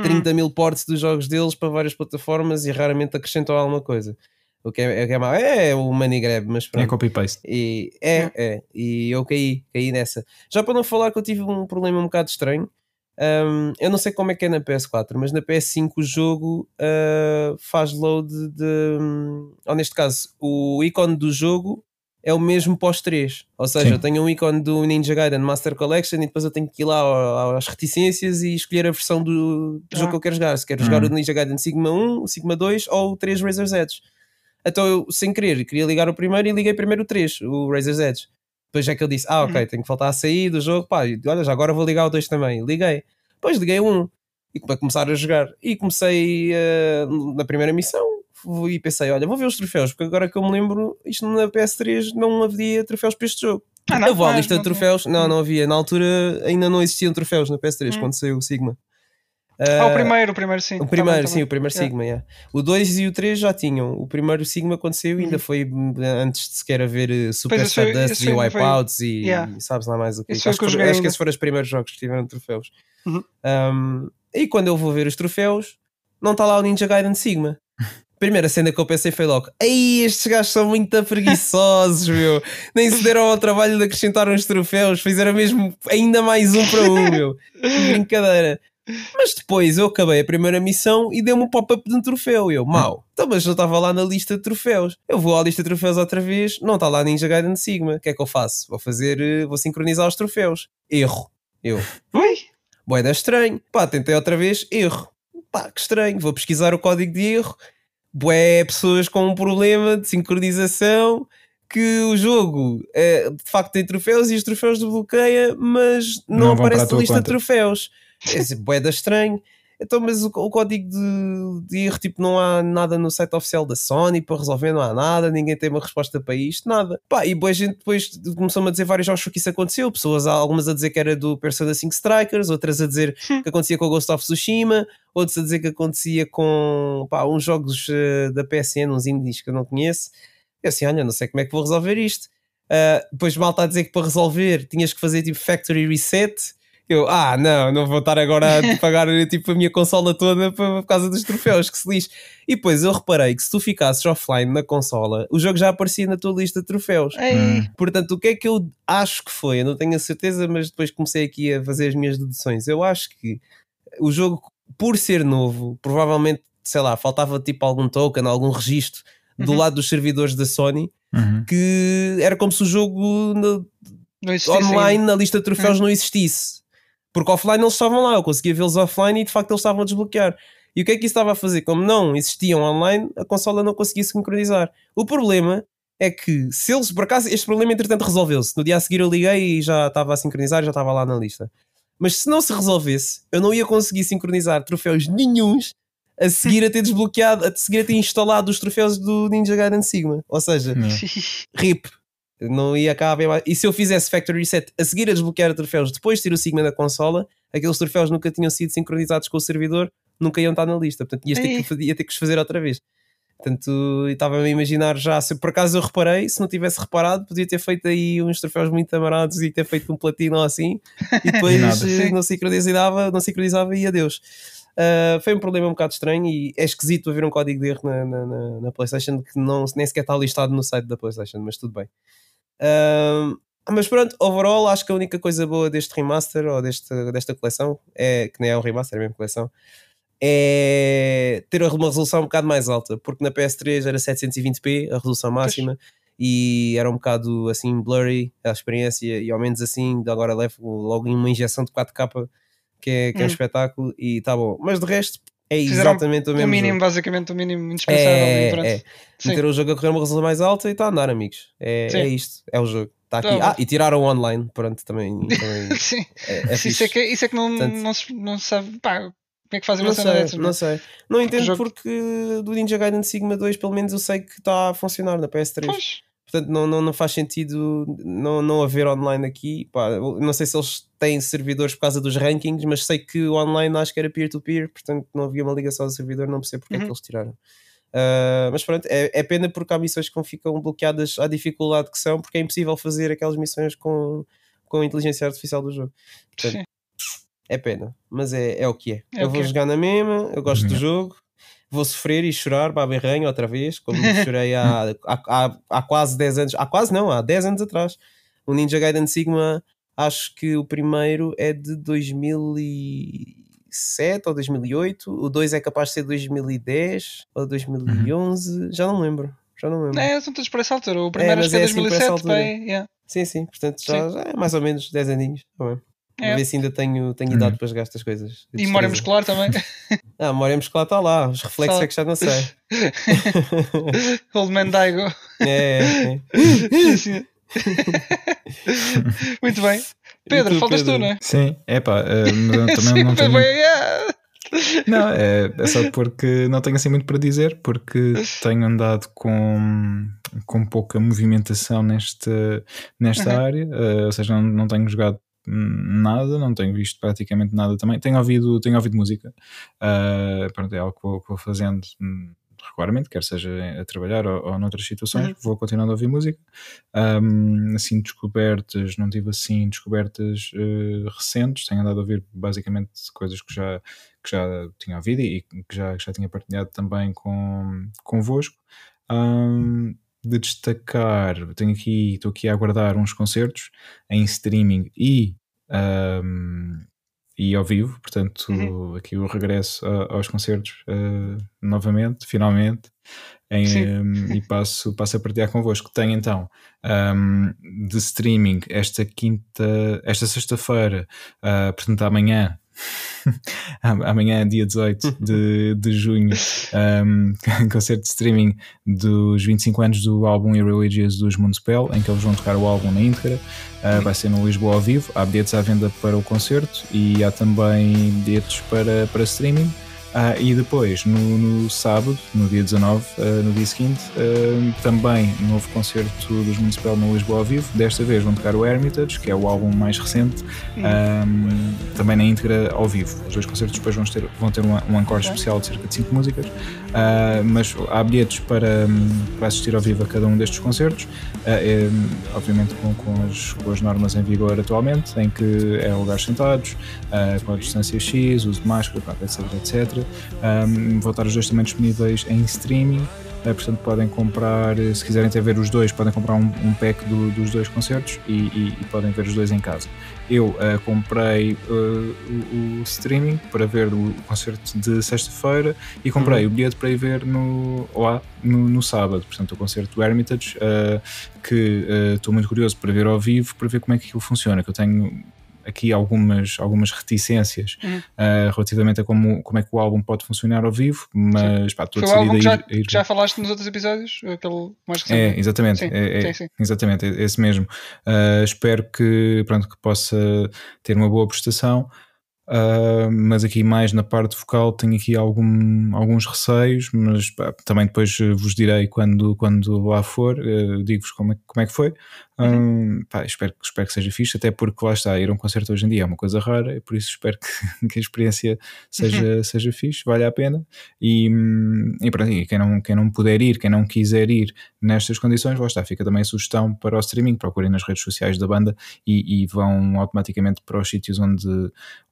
Speaker 3: 30 mil ports dos jogos deles para várias plataformas e raramente acrescentam alguma coisa. O que é, é, que é mau. É o money grab, mas
Speaker 2: É
Speaker 3: pronto.
Speaker 2: copy-paste.
Speaker 3: E, é, é, e eu caí, caí nessa. Já para não falar que eu tive um problema um bocado estranho. hum, eu não sei como é que é na PS4, mas na PS5 o jogo ah, faz load de. hum, ou neste caso, o ícone do jogo é o mesmo pós 3. Ou seja,
Speaker 2: Sim.
Speaker 3: eu tenho um ícone do Ninja Gaiden Master Collection e depois eu tenho que ir lá às reticências e escolher a versão do,
Speaker 4: Ah.
Speaker 3: jogo que eu quero jogar. Se quero jogar
Speaker 2: Uhum.
Speaker 3: o Ninja Gaiden Sigma 1, o Sigma 2 ou o 3 Razor's Edge. Então eu, sem querer, queria ligar o primeiro e liguei primeiro o 3, o Razor's Edge. Depois é que ele disse: Ah, ok,
Speaker 4: Uhum.
Speaker 3: tenho que voltar a sair do jogo. Pá, olha, já agora vou ligar o 2 também. Liguei. Depois liguei o 1 e para começar a jogar. E comecei eh, na primeira missão e pensei: Olha, vou ver os troféus, porque agora que eu me lembro, isto na PS3 não havia troféus para este jogo.
Speaker 4: Ah, não?
Speaker 3: eu vou à
Speaker 4: Ah,
Speaker 3: lista de troféus. Não, não havia. Na altura ainda não existiam troféus na PS3
Speaker 4: Hum.
Speaker 3: quando saiu o Sigma.
Speaker 4: Ah, o
Speaker 3: Eh,
Speaker 4: primeiro, o primeiro sim.
Speaker 3: o
Speaker 4: Tá
Speaker 3: primeiro,
Speaker 4: bem, tá
Speaker 3: sim,
Speaker 4: bem.
Speaker 3: o primeiro
Speaker 4: Yeah.
Speaker 3: Sigma, yeah. O 2 e o 3 já tinham. O primeiro Sigma aconteceu ainda
Speaker 4: Uhum.
Speaker 3: foi hum, antes de sequer haver eh, Super Stardust e
Speaker 4: foi- foi-
Speaker 3: Wipeouts e,
Speaker 4: Yeah.
Speaker 3: e sabes lá mais o que. Acho,
Speaker 4: que joguei
Speaker 3: acho que esses foram os primeiros jogos que tiveram troféus.
Speaker 4: Uhum.
Speaker 3: Um, e quando eu vou ver os troféus, não está lá o Ninja Gaiden Sigma. Primeira cena que eu pensei foi logo: Ei, estes gajos são muito preguiçosos, <laughs> meu. Nem se deram ao trabalho de acrescentar uns troféus, fizeram mesmo ainda mais um para um, meu. Que <laughs> brincadeira. Mas depois eu acabei a primeira missão e deu-me um pop-up de um troféu. Eu, mau. Então, mas não estava lá na lista de troféus. Eu vou à lista de troféus outra vez, não está lá Ninja Gaiden Sigma. O que é que eu faço? Vou fazer, eh, vou sincronizar os troféus. Erro. Eu,
Speaker 4: Ui!
Speaker 3: boeda estranho. Pá, tentei outra vez, erro. Pá, que estranho. Vou pesquisar o código de erro. Bué, pessoas com um problema de sincronização que o jogo eh, de facto tem troféus e os troféus desbloqueia, mas não,
Speaker 2: Não
Speaker 3: aparece na lista de
Speaker 2: conta.
Speaker 3: troféus. É assim, bué da estranho. Então, mas o, o código de, de erro, tipo, não há nada no site oficial da Sony para resolver, não há nada, ninguém tem uma resposta para isto, nada. Pá, e boa gente depois começou-me a dizer vários jogos que isso aconteceu, pessoas, algumas a dizer que era do Persona 5 Strikers, outras a dizer que acontecia com o Ghost of Tsushima, outros a dizer que acontecia com pá, uns jogos eh, da PSN, uns indies que eu não conheço. Eu assim, olha, não sei como é que vou resolver isto. Ah, depois mal está a dizer que para resolver tinhas que fazer tipo factory reset. Eu, ah, não, não vou estar agora a <laughs> pagar tipo, a minha consola toda por, por causa dos troféus, que se lixe. E depois eu reparei que se tu ficasses offline na consola, o jogo já aparecia na tua lista de troféus.
Speaker 2: Hum.
Speaker 3: Portanto, o que é que eu acho que foi? Eu não tenho a certeza, mas depois comecei aqui a fazer as minhas deduções. Eu acho que o jogo, por ser novo, provavelmente, sei lá, faltava tipo algum token, algum registro do
Speaker 4: Uhum.
Speaker 3: lado dos servidores da Sony,
Speaker 2: Uhum.
Speaker 3: que era como se o jogo no- online na lista de troféus
Speaker 4: Hum.
Speaker 3: não existisse. Porque offline eles estavam lá, eu conseguia vê-los offline e de facto eles estavam a desbloquear. E o que é que isso estava a fazer? Como não existiam online, a consola não conseguia sincronizar. O problema é que se eles, por acaso, este problema entretanto resolveu-se. No dia a seguir eu liguei e já estava a sincronizar, já estava lá na lista. Mas se não se resolvesse, eu não ia conseguir sincronizar troféus nenhuns a seguir a ter desbloqueado, a seguir a ter instalado os troféus do Ninja Gaiden Sigma. Ou seja,
Speaker 2: Yeah.
Speaker 3: RIP. Não ia cá haver mais. E se eu fizesse Factory Reset a seguir a desbloquear troféus depois de ter o Sigma na consola, aqueles troféus nunca tinham sido sincronizados com o servidor, nunca iam estar na lista. Portanto, ias ter que, ia ter que os fazer outra vez. Portanto, estava-me a imaginar já. Se por acaso eu reparei, se não tivesse reparado, podia ter feito aí uns troféus muito amarados e ter feito um platino ou assim, e <laughs> depois
Speaker 2: nada.
Speaker 3: eh, não sincronizava, não sincronizava e adeus. Uh, foi um problema um bocado estranho e é esquisito haver um código de erro na, na, na- na PlayStation que não, nem sequer está listado no site da PlayStation, mas tudo bem. Um, mas pronto, overall, acho que a única coisa boa deste remaster ou deste, desta coleção é que nem é um remaster, é a mesma coleção. É ter uma resolução um bocado mais alta, porque na PS3 era 720p a resolução máxima e era um bocado assim blurry a experiência, e ao menos assim agora levo logo em uma injeção de 4K que é, que é um
Speaker 4: Hum.
Speaker 3: espetáculo e tá bom. Mas de resto é exatamente o
Speaker 4: O
Speaker 3: mesmo.
Speaker 4: mínimo,
Speaker 3: jogo.
Speaker 4: basicamente, o mínimo indispensável.
Speaker 3: É, é. Meter o jogo a correr uma resolução mais alta e está a andar, amigos. É, é isto, é o jogo. Está aqui.
Speaker 4: Tá
Speaker 3: ah, e tiraram o online, pronto, também, também <laughs>
Speaker 4: Sim.
Speaker 3: é, é
Speaker 4: isso, é que, isso é que não,
Speaker 3: Portanto-
Speaker 4: não, se, não se sabe. Pá, como é que fazem uma cena dessas?
Speaker 3: não sei. Não entendo
Speaker 4: jogo-
Speaker 3: porque do Ninja Gaiden Sigma 2, pelo menos eu sei que está a funcionar na PS3.
Speaker 4: Pois,
Speaker 3: Portanto, não, não, não faz sentido não, não haver online aqui. Pá, não sei se eles têm servidores por causa dos rankings, mas sei que o online acho que era peer-to-peer, portanto não havia uma ligação ao servidor, não percebo porque é que
Speaker 4: Uhum.
Speaker 3: eles tiraram. Ah, mas pronto, é, é pena porque há missões que ficam bloqueadas à dificuldade que são, porque é impossível fazer aquelas missões com, com a inteligência artificial do jogo. Portanto,
Speaker 4: sim.
Speaker 3: é pena, mas é, é o que é.
Speaker 4: É
Speaker 3: eu vou
Speaker 4: é.
Speaker 3: jogar na mesma, eu gosto do
Speaker 2: Uhum.
Speaker 3: jogo, vou sofrer e chorar, baberranho outra vez, como chorei há, há, há, há quase 10 anos, há quase não, há 10 anos atrás. O Ninja Gaiden Sigma, acho que o primeiro é de 2007 ou 2008, o 2 é capaz de ser 2010 ou 2011, já não lembro. Já não lembro.
Speaker 4: É, são todos por essa altura. O primeiro
Speaker 3: mas
Speaker 4: acho que é
Speaker 3: é assim por essa
Speaker 4: 2007.
Speaker 3: altura.
Speaker 4: pá, é, yeah.
Speaker 3: Sim, sim, portanto já, já é mais ou menos 10 aninhos. Tá bem.
Speaker 4: É.
Speaker 3: Vou ver se ainda tenho, tenho
Speaker 2: Uhum.
Speaker 3: idade para jogar estas coisas.
Speaker 4: E memória muscular também. <laughs>
Speaker 3: Ah, a memória muscular está lá, os reflexos
Speaker 4: Só-
Speaker 3: é que já não sei. <laughs>
Speaker 4: Old Man Daigo.
Speaker 3: é, é. <laughs>
Speaker 4: Muito bem. Pedro,
Speaker 3: tu,
Speaker 4: faltas
Speaker 3: Pedro?
Speaker 4: tu, não é?
Speaker 2: Sim, é pá, mas eu também não tenho.
Speaker 4: bem, yeah.
Speaker 2: Não, é, é só porque não tenho assim muito para dizer, porque tenho andado com, com pouca movimentação neste, nesta
Speaker 4: Uhum.
Speaker 2: área, eh, ou seja, não, não tenho jogado hum, nada, não tenho visto praticamente nada também. Tenho ouvido, tenho ouvido música, eh, pronto, é algo que vou, que vou fazendo hum, regularmente, quer seja a trabalhar ou, ou noutras situações,
Speaker 4: Uhum.
Speaker 2: vou continuando a ouvir música. Um, assim, descobertas, não tive assim descobertas eh, recentes, tenho andado a ouvir basicamente coisas que já, que já tinha ouvido e que já, que já tinha partilhado também com, convosco. Um, de destacar, tenho aqui, estou aqui a aguardar uns concertos em streaming e um, e ao vivo, portanto,
Speaker 4: Uhum.
Speaker 2: aqui o regresso a- aos concertos eh, novamente, finalmente, em, um, e <laughs> passo, passo a partilhar convosco. Tenho então um, de streaming esta quinta, esta sexta-feira, uh, portanto, amanhã. <laughs> Amanhã, dia 18 de, de junho, um, <laughs> concerto de streaming dos 25 anos do álbum Irreligious dos Municipal, em que eles vão tocar o álbum na íntegra. Uh, vai ser no Lisboa ao vivo. Há bilhetes à venda para o concerto e há também bilhetes para, para streaming. Ah, e depois, no, no sábado, no dia 19, ah, no dia seguinte, ah, também novo concerto dos Municipal no Lisboa ao vivo. Desta vez vão tocar o Hermitage, que é o álbum mais recente, ah, também na íntegra ao vivo. Os dois concertos depois vão ter, vão ter um, um encore especial de cerca de 5 músicas, Ah, mas há bilhetes para, para assistir ao vivo a cada um destes concertos, ah, é, obviamente com, com, as, com as normas em vigor atualmente, em que é lugares sentados, ah, com a distância X, uso de máscara, etc, etc. Um, vão estar os dois também disponíveis em streaming, uh, portanto podem comprar, se quiserem ter ver os dois, podem comprar um, um pack do- dos dois concertos e, e- e podem ver os dois em casa. Eu uh, comprei uh, o, o streaming para ver o concerto de sexta-feira e comprei o bilhete para ir ver no, lá no, no sábado, portanto o concerto do Hermitage, uh, que estou muito curioso para ver ao vivo, para ver como é que aquilo funciona, que eu tenho aqui algumas, algumas reticências
Speaker 4: Uhum.
Speaker 2: uh, relativamente a como, como é que o álbum pode funcionar ao vivo, mas pá, estou decidido a
Speaker 4: já,
Speaker 2: ir, a ir
Speaker 4: que já falaste nos outros episódios? Aquele mais recente?
Speaker 2: é, exatamente,
Speaker 4: Sim,
Speaker 2: é, é-
Speaker 4: sim,
Speaker 2: exatamente, é esse mesmo. Uh, espero que, pronto, que possa ter uma boa prestação, uh, mas aqui mais na parte vocal tenho aqui algum, alguns receios, mas pá, também depois vos direi quando, quando lá for, uh, digo-vos como é, como é que foi. Um, pá, espero, que- espero que seja fixe, até porque lá está, ir a um concerto hoje em dia é uma coisa rara, e por isso espero que, <laughs> que a experiência seja, seja fixe, vale a pena. E, hum, e pronto, e quem não, quem não puder ir, quem não quiser ir nestas condições, lá está, fica também a sugestão para o streaming, procurem nas redes sociais da banda e, e vão automaticamente para os sítios onde,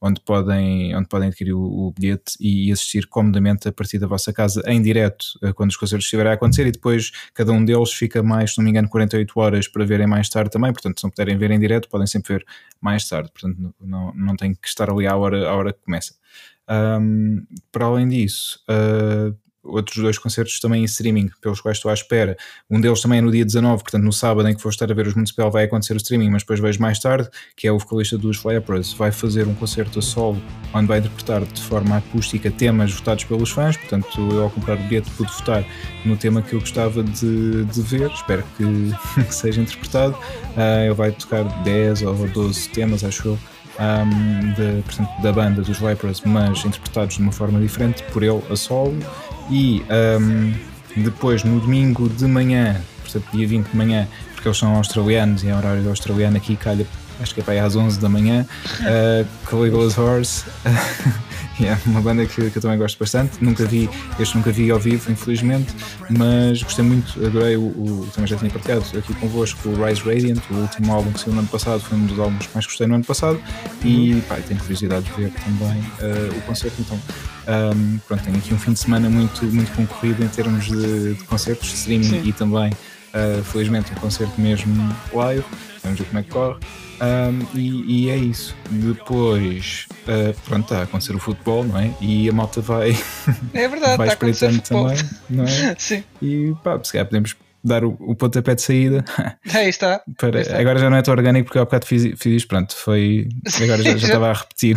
Speaker 2: onde, podem, onde podem adquirir o, o bilhete e assistir comodamente a partir da vossa casa em direto eh, quando os concertos estiverem a acontecer e depois cada um deles fica mais, se não me engano, 48 horas para verem mais tarde também, portanto se não puderem ver em direto podem sempre ver mais tarde, portanto não, não tem que estar ali à hora, à hora que começa. Um, para além disso, uh, outros dois concertos também em streaming, pelos quais estou à espera. Um deles também é no dia 19, portanto, no sábado em que vou estar a ver os Municipal, vai acontecer o streaming, mas depois vejo mais tarde, que é o vocalista dos Lepers, vai fazer um concerto a solo, onde vai interpretar de forma acústica temas votados pelos fãs. Portanto, eu ao comprar o bilhete pude votar no tema que eu gostava de, de ver, espero que, <laughs> que seja interpretado. Uh, ele vai tocar 10 ou 12 temas, acho eu um, de, portanto, da banda dos Vipers, mas interpretados de uma forma diferente por ele a solo. E um, depois, no domingo de manhã, portanto, dia 20 de manhã, porque eles são australianos e é horário australiano aqui, calha, acho que é para aí às 11 da manhã, uh, Caligula's Horse. <laughs> é uma banda que, que, eu também gosto bastante. Nunca vi, este nunca vi ao vivo, infelizmente, mas gostei muito, adorei o, o também já tinha partilhado aqui convosco o Rise Radiant, o último álbum que saiu no ano passado, foi um dos álbuns que mais gostei no ano passado e pá, tenho curiosidade de ver também uh, o concerto. Então, um, pronto, tenho aqui um fim de semana muito, muito concorrido em termos de, de concertos, streaming Sim. e também, uh, felizmente, um concerto mesmo live. Vamos ver como é que corre. Um, e, e, é isso. Depois, uh, pronto, está a acontecer o futebol, não é? E a malta vai.
Speaker 4: É verdade, <laughs>
Speaker 2: vai
Speaker 4: futebol.
Speaker 2: também, não é? <laughs>
Speaker 4: Sim.
Speaker 2: E pá, se calhar podemos dar o, o pontapé de saída. <laughs>
Speaker 4: Aí está. <laughs>
Speaker 2: Para,
Speaker 4: Aí está.
Speaker 2: Agora já não é tão orgânico porque há bocado fiz, fiz isto, pronto, foi. <laughs> Agora já, já estava a repetir.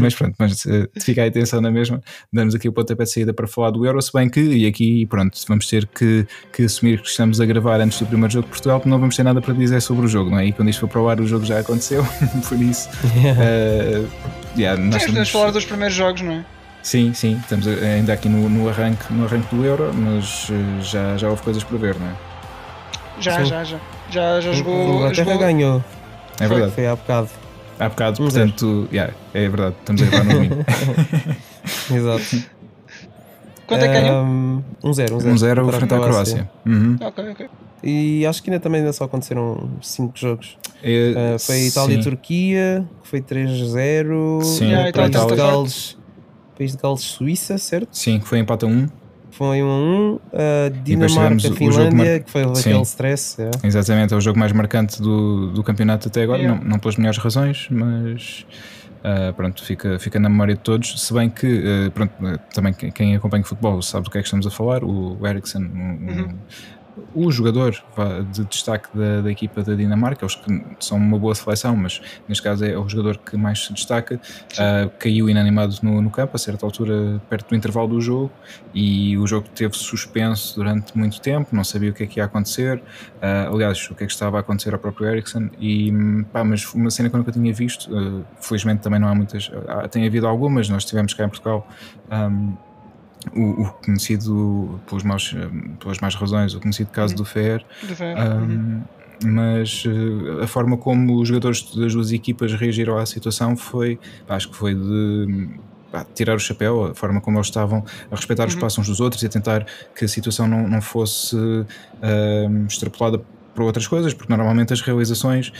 Speaker 2: mas pronto, mas uh, fica a atenção na mesma. Damos aqui o pontapé de saída para falar do Euro, se bem que, e aqui pronto, vamos ter que, que assumir que estamos a gravar antes do primeiro jogo de Portugal, porque não vamos ter nada para dizer sobre o jogo, não é? E quando isto for para o ar, o jogo já aconteceu, por isso. Uh, yeah, nós
Speaker 4: Sim, podemos falar dos primeiros jogos, não é?
Speaker 2: Sim, sim, estamos ainda aqui no, no, arranque, no arranque do Euro, mas uh, já, já houve coisas para ver, não é?
Speaker 4: Já,
Speaker 5: Sim.
Speaker 4: já, já. Já, já
Speaker 5: A
Speaker 4: jogou.
Speaker 5: Inglaterra
Speaker 4: jogou...
Speaker 5: ganhou.
Speaker 2: É verdade.
Speaker 5: Foi há bocado.
Speaker 2: Há bocado,
Speaker 5: Um
Speaker 2: portanto, yeah, é verdade, estamos a levar no domingo. <laughs>
Speaker 5: Exato.
Speaker 4: Quanto é que ganhou?
Speaker 5: Um 1-0, 1-0.
Speaker 2: 1-0 frente à Croácia. Uhum.
Speaker 4: Ok, ok.
Speaker 5: E acho que ainda também ainda só aconteceram 5 jogos.
Speaker 2: É,
Speaker 5: Uh, foi Itália e. Turquia, que foi 3-0.
Speaker 2: Sim,
Speaker 4: Yeah, a Itália
Speaker 5: País de Gales, Suíça, certo?
Speaker 2: Sim, que foi empate a 1.
Speaker 5: Foi 1 a 1. Uh,
Speaker 2: depois
Speaker 5: Dinamarca,
Speaker 2: o
Speaker 5: Finlândia,
Speaker 2: mar-
Speaker 5: que foi aquele stress. é.
Speaker 2: Exatamente, é o jogo mais marcante do, do campeonato até agora,
Speaker 4: Yeah.
Speaker 2: não, não pelas melhores razões, mas Uh, pronto, fica, fica na memória de todos, se bem que uh, pronto, uh, também quem- acompanha futebol sabe do que é que estamos a falar, o Eriksen, um- um-
Speaker 4: Uhum.
Speaker 2: O jogador de destaque da, da equipa da Dinamarca, eles que são uma boa seleção, mas neste caso é o jogador que mais se destaca, uh, caiu inanimado no, no campo a certa altura, perto do intervalo do jogo, e o jogo teve suspenso durante muito tempo, não sabia o que é que ia acontecer, uh, aliás, o que é que estava a acontecer ao próprio Eriksen, e pá, mas uma cena que eu nunca tinha visto, uh, felizmente também não há muitas, há- tem havido algumas, nós tivemos cá em Portugal. um, o, o conhecido, pelos maus, pelas más razões, o conhecido caso do Fer,
Speaker 4: De ver.
Speaker 2: um, mas eh, a forma como os jogadores das duas equipas reagiram à situação foi, acho que foi de pá, tirar o chapéu, a forma como eles estavam a respeitar os
Speaker 4: Uhum.
Speaker 2: espaços uns dos outros e a tentar que a situação não, não fosse um, extrapolada para outras coisas, porque normalmente as realizações,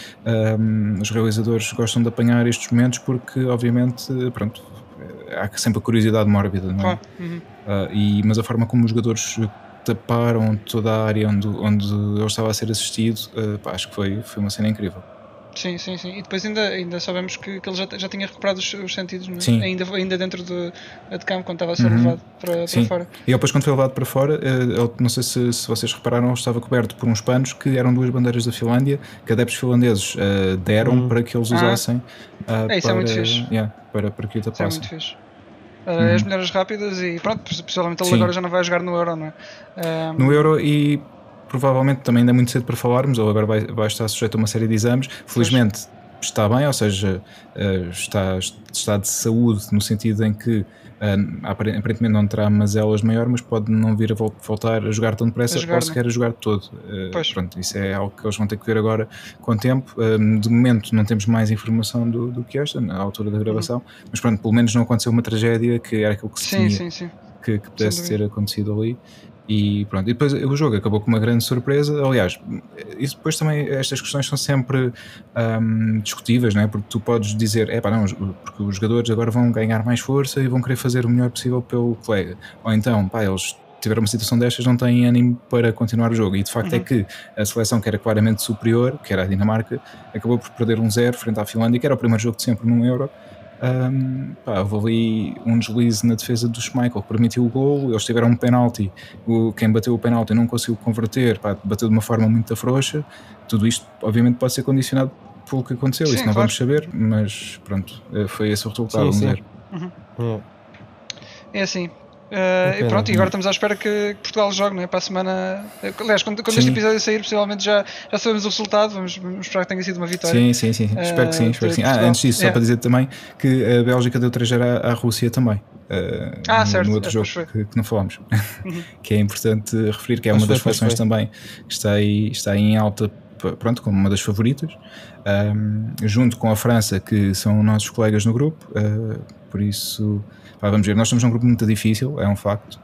Speaker 2: um, os realizadores gostam de apanhar estes momentos porque, obviamente, pronto, há sempre a curiosidade mórbida, não é?
Speaker 4: Claro. Uhum.
Speaker 2: Uh, e, mas a forma como os jogadores taparam toda a área onde, onde ele estava a ser assistido, uh, pá, acho que foi, foi uma cena incrível.
Speaker 4: Sim, sim, sim. E depois ainda, ainda sabemos que, que ele já, já tinha recuperado os, os sentidos, é? Ainda, ainda dentro de, de campo, quando estava a ser
Speaker 2: Uhum.
Speaker 4: levado para, para fora.
Speaker 2: E ele depois, quando foi levado para fora, ele, não sei se, se vocês repararam, estava coberto por uns panos que eram duas bandeiras da Finlândia, que adeptos finlandeses uh, deram
Speaker 5: Hum.
Speaker 2: para que eles
Speaker 4: Ah.
Speaker 2: usassem uh,
Speaker 4: É, isso é
Speaker 2: para,
Speaker 4: muito fixe.
Speaker 2: yeah, para, para que o
Speaker 4: Isso é muito fixe. Uh, As
Speaker 2: Uhum.
Speaker 4: melhores rápidas e pronto, possivelmente ele
Speaker 2: Sim.
Speaker 4: agora já não vai jogar no Euro, não é? Um,
Speaker 2: No Euro e provavelmente também ainda é muito cedo para falarmos, ele agora vai, vai estar sujeito a uma série de exames. Felizmente está bem, ou seja, eh, está, está de saúde no sentido em que eh, apare- aparentemente não terá mazelas maior, mas pode não vir a vol- voltar a jogar tão depressa ou
Speaker 4: não?
Speaker 2: sequer a jogar todo. Eh,
Speaker 4: Pois.
Speaker 2: pronto, isso é algo que eles vão ter que ver agora com o tempo. Eh, de momento não temos mais informação do, do que esta, na altura da gravação, mas pronto, pelo menos não aconteceu uma tragédia que era aquilo que se
Speaker 4: sim,
Speaker 2: temia
Speaker 4: sim, sim.
Speaker 2: que, que pudesse ter acontecido ali. E pronto, e depois o jogo acabou com uma grande surpresa. Aliás, isso depois também, estas questões são sempre hum, discutíveis, não é? Porque tu podes dizer, é pá, não, porque os jogadores agora vão ganhar mais força e vão querer fazer o melhor possível pelo colega. Ou então, pá, eles tiveram uma situação destas, não têm ânimo para continuar o jogo. E de facto é
Speaker 4: Uhum.
Speaker 2: que a seleção que era claramente superior, que era a Dinamarca, acabou por perder um zero frente à Finlândia, que era o primeiro jogo de sempre num Euro. Um, pá, houve ali um deslize na defesa do Schmeichel que permitiu o gol, eles tiveram um penalti o, quem bateu o penalti não conseguiu converter, pá, bateu de uma forma muito frouxa tudo isto obviamente pode ser condicionado pelo que aconteceu,
Speaker 4: Sim,
Speaker 2: isso não
Speaker 4: claro.
Speaker 2: vamos saber mas pronto, eh, foi esse o resultado
Speaker 5: Sim,
Speaker 2: vamos
Speaker 5: sim.
Speaker 2: ver.
Speaker 5: É.
Speaker 4: É assim. Uh, e pronto, e agora estamos à espera que Portugal jogue, não é? Para a semana. Aliás, quando, quando este episódio sair, possivelmente já, já sabemos o resultado. Vamos, vamos esperar que tenha sido uma vitória.
Speaker 2: Sim, sim, sim, espero que sim, espero que sim. Ah,
Speaker 4: Portugal.
Speaker 2: antes disso, só
Speaker 4: Yeah.
Speaker 2: para dizer também que a Bélgica deu 3 à, à Rússia também. eh,
Speaker 4: Ah,
Speaker 2: no,
Speaker 4: certo,
Speaker 2: no outro
Speaker 4: é,
Speaker 2: jogo que, que não falámos,
Speaker 4: Uhum. <laughs>
Speaker 2: que é importante referir que é uma das seleções também que está aí, está aí em alta, pronto, como uma das favoritas, ahm, junto com a França, que são nossos colegas no grupo, eh, por isso, pá, vamos ver, nós estamos num grupo muito difícil, é um facto,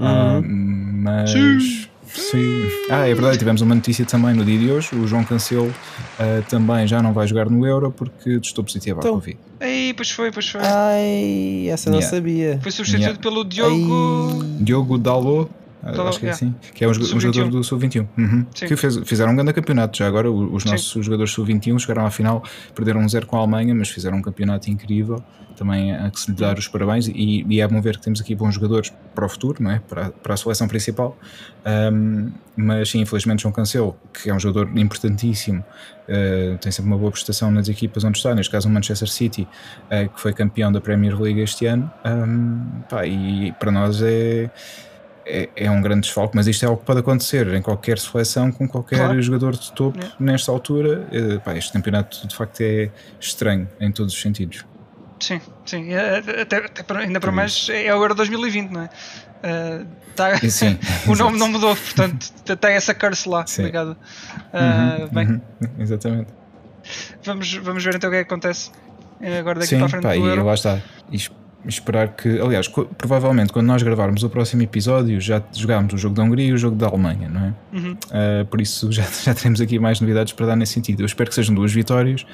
Speaker 2: Ah, mas.
Speaker 4: Sim.
Speaker 2: Sim. Ah, é verdade, tivemos uma notícia também no dia de hoje. O João Cancelo ah, também já não vai jogar no Euro porque testou positivo à
Speaker 5: Então.
Speaker 2: Covid.
Speaker 4: Aí, pois foi, pois foi.
Speaker 5: Ai, essa não
Speaker 2: Yeah.
Speaker 5: sabia.
Speaker 4: Foi substituído
Speaker 2: Yeah.
Speaker 4: pelo Diogo.
Speaker 5: Ai.
Speaker 2: Diogo Dalot,
Speaker 4: Dalot,
Speaker 2: acho que é
Speaker 4: yeah.
Speaker 2: assim, que é um, um jogador do Sub-21, uhum, que fez- fizeram um grande campeonato. Já agora, os
Speaker 4: Sim.
Speaker 2: nossos jogadores Sub-21 chegaram à final, perderam um zero com a Alemanha, mas fizeram um campeonato incrível. Também há que se lhe dar os parabéns. E, e é bom ver que temos aqui bons jogadores para o futuro, não é? para, para a seleção principal. Um, mas sim, infelizmente, João Cancelo, que é um jogador importantíssimo, uh, tem sempre uma boa prestação nas equipas onde está, neste caso o Manchester City, uh, que foi campeão da Premier League este ano. Um, pá, e para nós é é, é um grande desfalque, mas isto é algo que pode acontecer em qualquer seleção, com qualquer
Speaker 4: Claro.
Speaker 2: jogador de topo
Speaker 4: Yeah.
Speaker 2: nesta altura. Eh, pá, este campeonato de facto é estranho em todos os sentidos.
Speaker 4: Sim, sim. e, eh, Até, até para- ainda para mais é o Euro 2020, não é? Eh, tá-
Speaker 2: E sim, <laughs>
Speaker 4: o nome não mudou, portanto tem essa curse lá
Speaker 2: Sim.
Speaker 4: ligada. Ah,
Speaker 2: Uhum,
Speaker 4: bem,
Speaker 2: uhum, <laughs> exatamente.
Speaker 4: vamos, vamos ver então o que é que acontece eh, agora daqui
Speaker 2: Sim,
Speaker 4: para a frente
Speaker 2: pá,
Speaker 4: do
Speaker 2: e
Speaker 4: Euro.
Speaker 2: lá está. E es- esperar que, aliás, provavelmente quando nós gravarmos o próximo episódio já jogámos o jogo da Hungria e o jogo da Alemanha, não é?
Speaker 4: Uhum.
Speaker 2: Uh, por isso já, <laughs> já teremos aqui mais novidades para dar nesse sentido. Eu espero que sejam duas vitórias,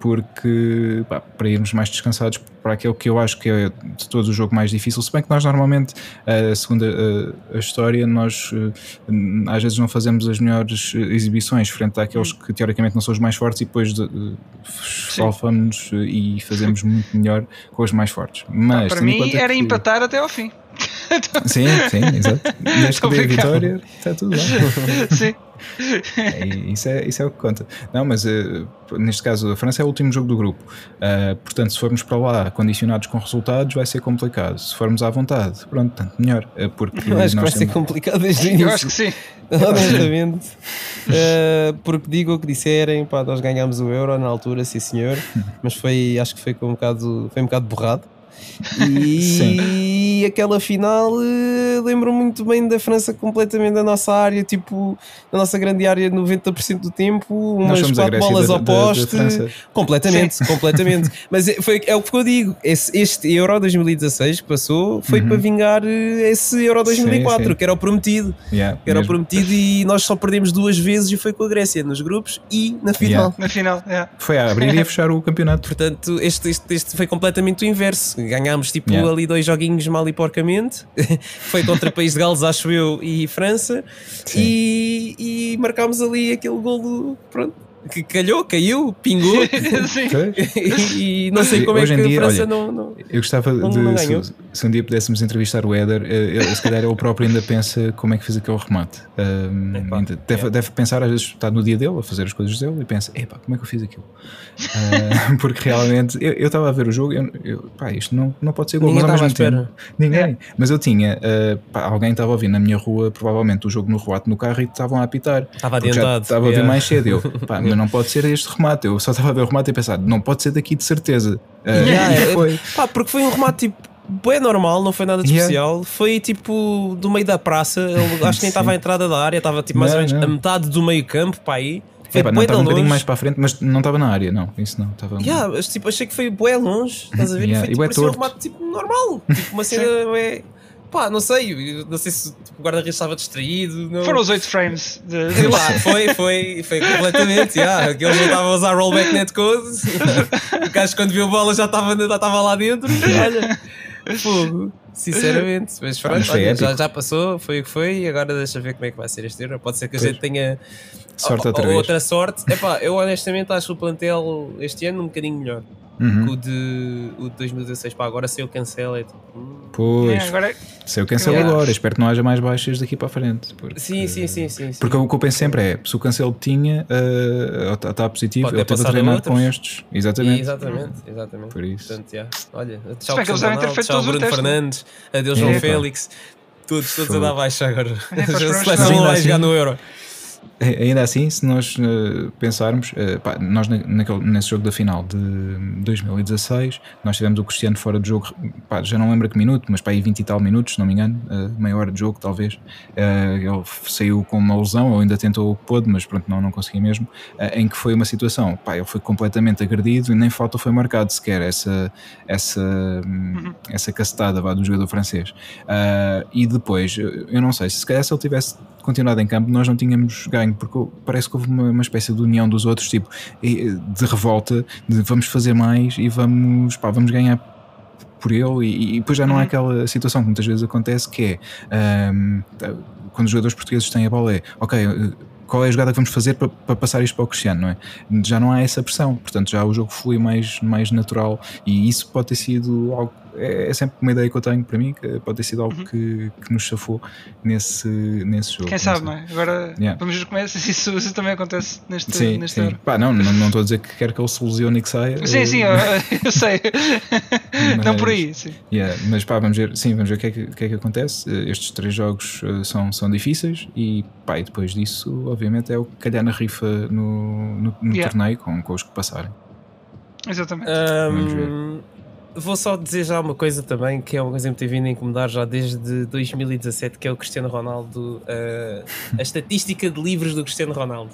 Speaker 2: porque pá, para irmos mais descansados para aquele que eu acho que é de todo o jogo mais difícil, se bem que nós normalmente, a segunda a, a história, nós eh, às vezes não fazemos as melhores eh, exibições frente àqueles que teoricamente não são os mais fortes e depois de- salvamos-nos eh, e fazemos muito melhor com os mais fortes. Mas
Speaker 4: Para
Speaker 2: tendo em
Speaker 4: mim era
Speaker 2: que-
Speaker 4: empatar até ao fim. <laughs>
Speaker 2: Sim, sim, exato. Desde que dê a vitória, está tudo bem. <laughs>
Speaker 4: Sim.
Speaker 2: É, isso, é, isso é o que conta. Não, mas eh, neste caso a França é o último jogo do grupo. Ah, portanto, se formos para lá condicionados com resultados, vai ser complicado. Se formos à vontade, pronto, tanto melhor. eh, Porque
Speaker 3: Eu acho que vai ser complicado desde o
Speaker 4: Eu
Speaker 3: início.
Speaker 4: acho que sim. <laughs>
Speaker 3: honestamente. Uh, porque digo o que disserem, pá, nós ganhámos o euro na altura, sim senhor, mas foi, acho que foi com um bocado, foi um bocado borrado. E aquela final uh, lembro muito bem da França completamente da nossa área, tipo, da nossa grande área 90% do tempo, umas quatro bolas ao
Speaker 2: da
Speaker 3: poste.
Speaker 2: França.
Speaker 3: Completamente, completamente. <laughs> Mas é, foi, é o que eu digo. Esse, este Euro 2016 que passou foi
Speaker 2: Uhum.
Speaker 3: para vingar eh, esse Euro 2004,
Speaker 2: Sim, sim.
Speaker 3: que era o prometido.
Speaker 2: Yeah,
Speaker 3: Que era o prometido e nós só perdemos duas vezes e foi com a Grécia, nos grupos e na final.
Speaker 2: Yeah.
Speaker 4: Na final, é.
Speaker 2: Foi a abrir e a fechar o campeonato.
Speaker 3: Portanto, este, este, este foi completamente o inverso. Ganhámos tipo
Speaker 2: Yeah.
Speaker 3: ali dois joguinhos mal e porcamente. <laughs> foi contra País de Gales, acho eu, e França. E, e marcámos ali aquele golo, pronto, que calhou, caiu, pingou. <laughs>
Speaker 2: Pois.
Speaker 3: e não sei como
Speaker 2: Hoje
Speaker 3: é que
Speaker 2: dia,
Speaker 3: a França
Speaker 2: olha,
Speaker 3: não, não.
Speaker 2: Eu gostava
Speaker 3: Não-
Speaker 2: de,
Speaker 3: não
Speaker 2: se, se um dia pudéssemos entrevistar o Éder, eh, ele, se calhar ele próprio ainda pensa como é que fez aquele remate. Um, deve,
Speaker 3: yeah.
Speaker 2: deve pensar, às vezes está no dia dele a fazer as coisas dele e pensa: epá, como é que eu fiz aquilo? Ah, <laughs> porque realmente eu estava a ver o jogo, eu, eu, pá, isto não, não pode ser gol,
Speaker 3: Ninguém
Speaker 2: mas ao mesmo ninguém. Mas eu tinha, ah, pá, alguém estava a ouvir na minha rua, provavelmente o jogo no Ruato no carro e estavam a apitar.
Speaker 3: Estava adiantado.
Speaker 2: estava a ver
Speaker 3: yeah.
Speaker 2: mais cedo. Eu, <laughs> pá, mas não pode ser este remate. Eu só estava a ver o remate e pensar: não pode ser daqui de certeza. Ah,
Speaker 3: Yeah, é-
Speaker 2: foi.
Speaker 3: Pá, porque foi um remate tipo. Bem normal, não foi nada de
Speaker 2: Yeah.
Speaker 3: especial. Foi tipo do meio da praça. Ele, <laughs> acho que nem estava à entrada da área, estava tipo mais
Speaker 2: Não,
Speaker 3: ou menos
Speaker 2: não.
Speaker 3: a metade do meio campo para aí. Foi
Speaker 2: Epá, não estava um bocadinho mais para a frente, mas não estava na área, não. Isso não. Estava
Speaker 3: Yeah, mas, tipo, achei que foi bué longe. Estás a ver?
Speaker 2: Yeah,
Speaker 3: Foi tipo, um remate tipo normal. Tipo uma <laughs> cena. É, pá, não sei. Não sei se tipo, o guarda-redes estava distraído. Não.
Speaker 4: Foram os 8 frames de,
Speaker 3: Sei lá, foi, foi, foi completamente. Yeah. Aquele já estava a usar rollback net code. <laughs> O gajo, quando viu a bola, já estava, já estava lá dentro. Olha, fogo. Sinceramente, mas pronto,
Speaker 2: mas
Speaker 3: olha, já,
Speaker 2: épico.
Speaker 3: já passou, foi o que foi, e agora deixa ver como é que vai ser este Euro. Pode ser que a
Speaker 2: Pois.
Speaker 3: gente tenha
Speaker 2: sorte
Speaker 3: ou-
Speaker 2: outra
Speaker 3: outra sorte. Epá, eu honestamente acho o plantel este ano um bocadinho melhor
Speaker 2: Uhum.
Speaker 3: que o de, o de 2016 para agora. Se eu cancelo, é tipo. hum.
Speaker 2: Pois,
Speaker 4: É, agora
Speaker 2: se eu cancelo
Speaker 3: Yeah.
Speaker 2: agora, espero que não haja mais baixas daqui para a frente. Porque,
Speaker 3: Sim, sim, sim, sim. sim.
Speaker 2: Porque o que eu penso sempre é: se o cancelo tinha, está positivo,
Speaker 3: Pode
Speaker 2: ele
Speaker 3: ter
Speaker 2: esteve a
Speaker 3: passado a
Speaker 2: treinar
Speaker 3: outros.
Speaker 2: com estes. Exatamente.
Speaker 3: Exatamente, exatamente.
Speaker 2: Por isso.
Speaker 3: Portanto, yeah. Olha, tchau
Speaker 4: que eles
Speaker 3: Cristiano
Speaker 4: devem ter feito
Speaker 3: tchau Bruno
Speaker 4: é?
Speaker 3: Fernandes, adeus João
Speaker 2: Epa.
Speaker 3: Félix, todos, todos a dar baixa agora.
Speaker 4: É, <laughs> próximos
Speaker 3: seleção não vai
Speaker 2: assim-
Speaker 3: jogar no Euro.
Speaker 2: Ainda assim, se nós eh, pensarmos, eh, pá, nós na- naquele- nesse jogo da final de 2016, nós tivemos o Cristiano fora de jogo, pá, já não lembro que minuto, mas para aí 20 e tal minutos, se não me engano, eh, meia hora de jogo talvez. Eh, ele saiu com uma lesão, ou ainda tentou o que pôde, mas pronto, não, não consegui mesmo. em que foi uma situação, pá, ele foi completamente agredido e nem falta foi marcado sequer essa, essa, hum, essa cacetada vá, do jogador francês. E depois, eu eu não sei, se calhar se ele tivesse continuado em campo, nós não tínhamos ganho, porque parece que houve uma, uma espécie de união dos outros, tipo, de revolta, de vamos fazer mais e vamos, pá, vamos ganhar por ele e, e depois já não há
Speaker 4: Uhum.
Speaker 2: aquela situação que muitas vezes acontece que é ahm, quando os jogadores portugueses têm a bola é ok, eh, qual é a jogada que vamos fazer para, para passar isto para o Cristiano, não é? Já não há essa pressão, portanto já o jogo flui mais, mais natural e isso pode ter sido algo, é, é sempre uma ideia que eu tenho para mim, que pode ter sido algo que, que nos chafou nesse, nesse jogo.
Speaker 4: Quem sabe, não é? Agora
Speaker 2: Yeah.
Speaker 4: vamos ver como é, <laughs> se isso, isso também acontece neste,
Speaker 2: Sim,
Speaker 4: neste
Speaker 2: sim. Pá, não, não não estou a dizer que quero que ele se lesione e que saia.
Speaker 4: Sim, sim, eu, <laughs> <laughs> eu sei. Não por
Speaker 2: Mas-
Speaker 4: aí, sim.
Speaker 2: Yeah, mas pá, vamos ver, sim, vamos ver o que é que, que, é que acontece. Eh, Estes três jogos eh, são, são difíceis e, pá, e depois disso, obviamente, é o que calhar na rifa no, no, no
Speaker 4: Yeah.
Speaker 2: torneio com, com os que passarem.
Speaker 4: Exatamente.
Speaker 2: Vamos ver.
Speaker 3: Ahm, Vou só dizer já uma coisa também, que é uma coisa que me tem vindo a incomodar já desde 2017, que é o Cristiano Ronaldo, ah, a estatística de livros do Cristiano Ronaldo.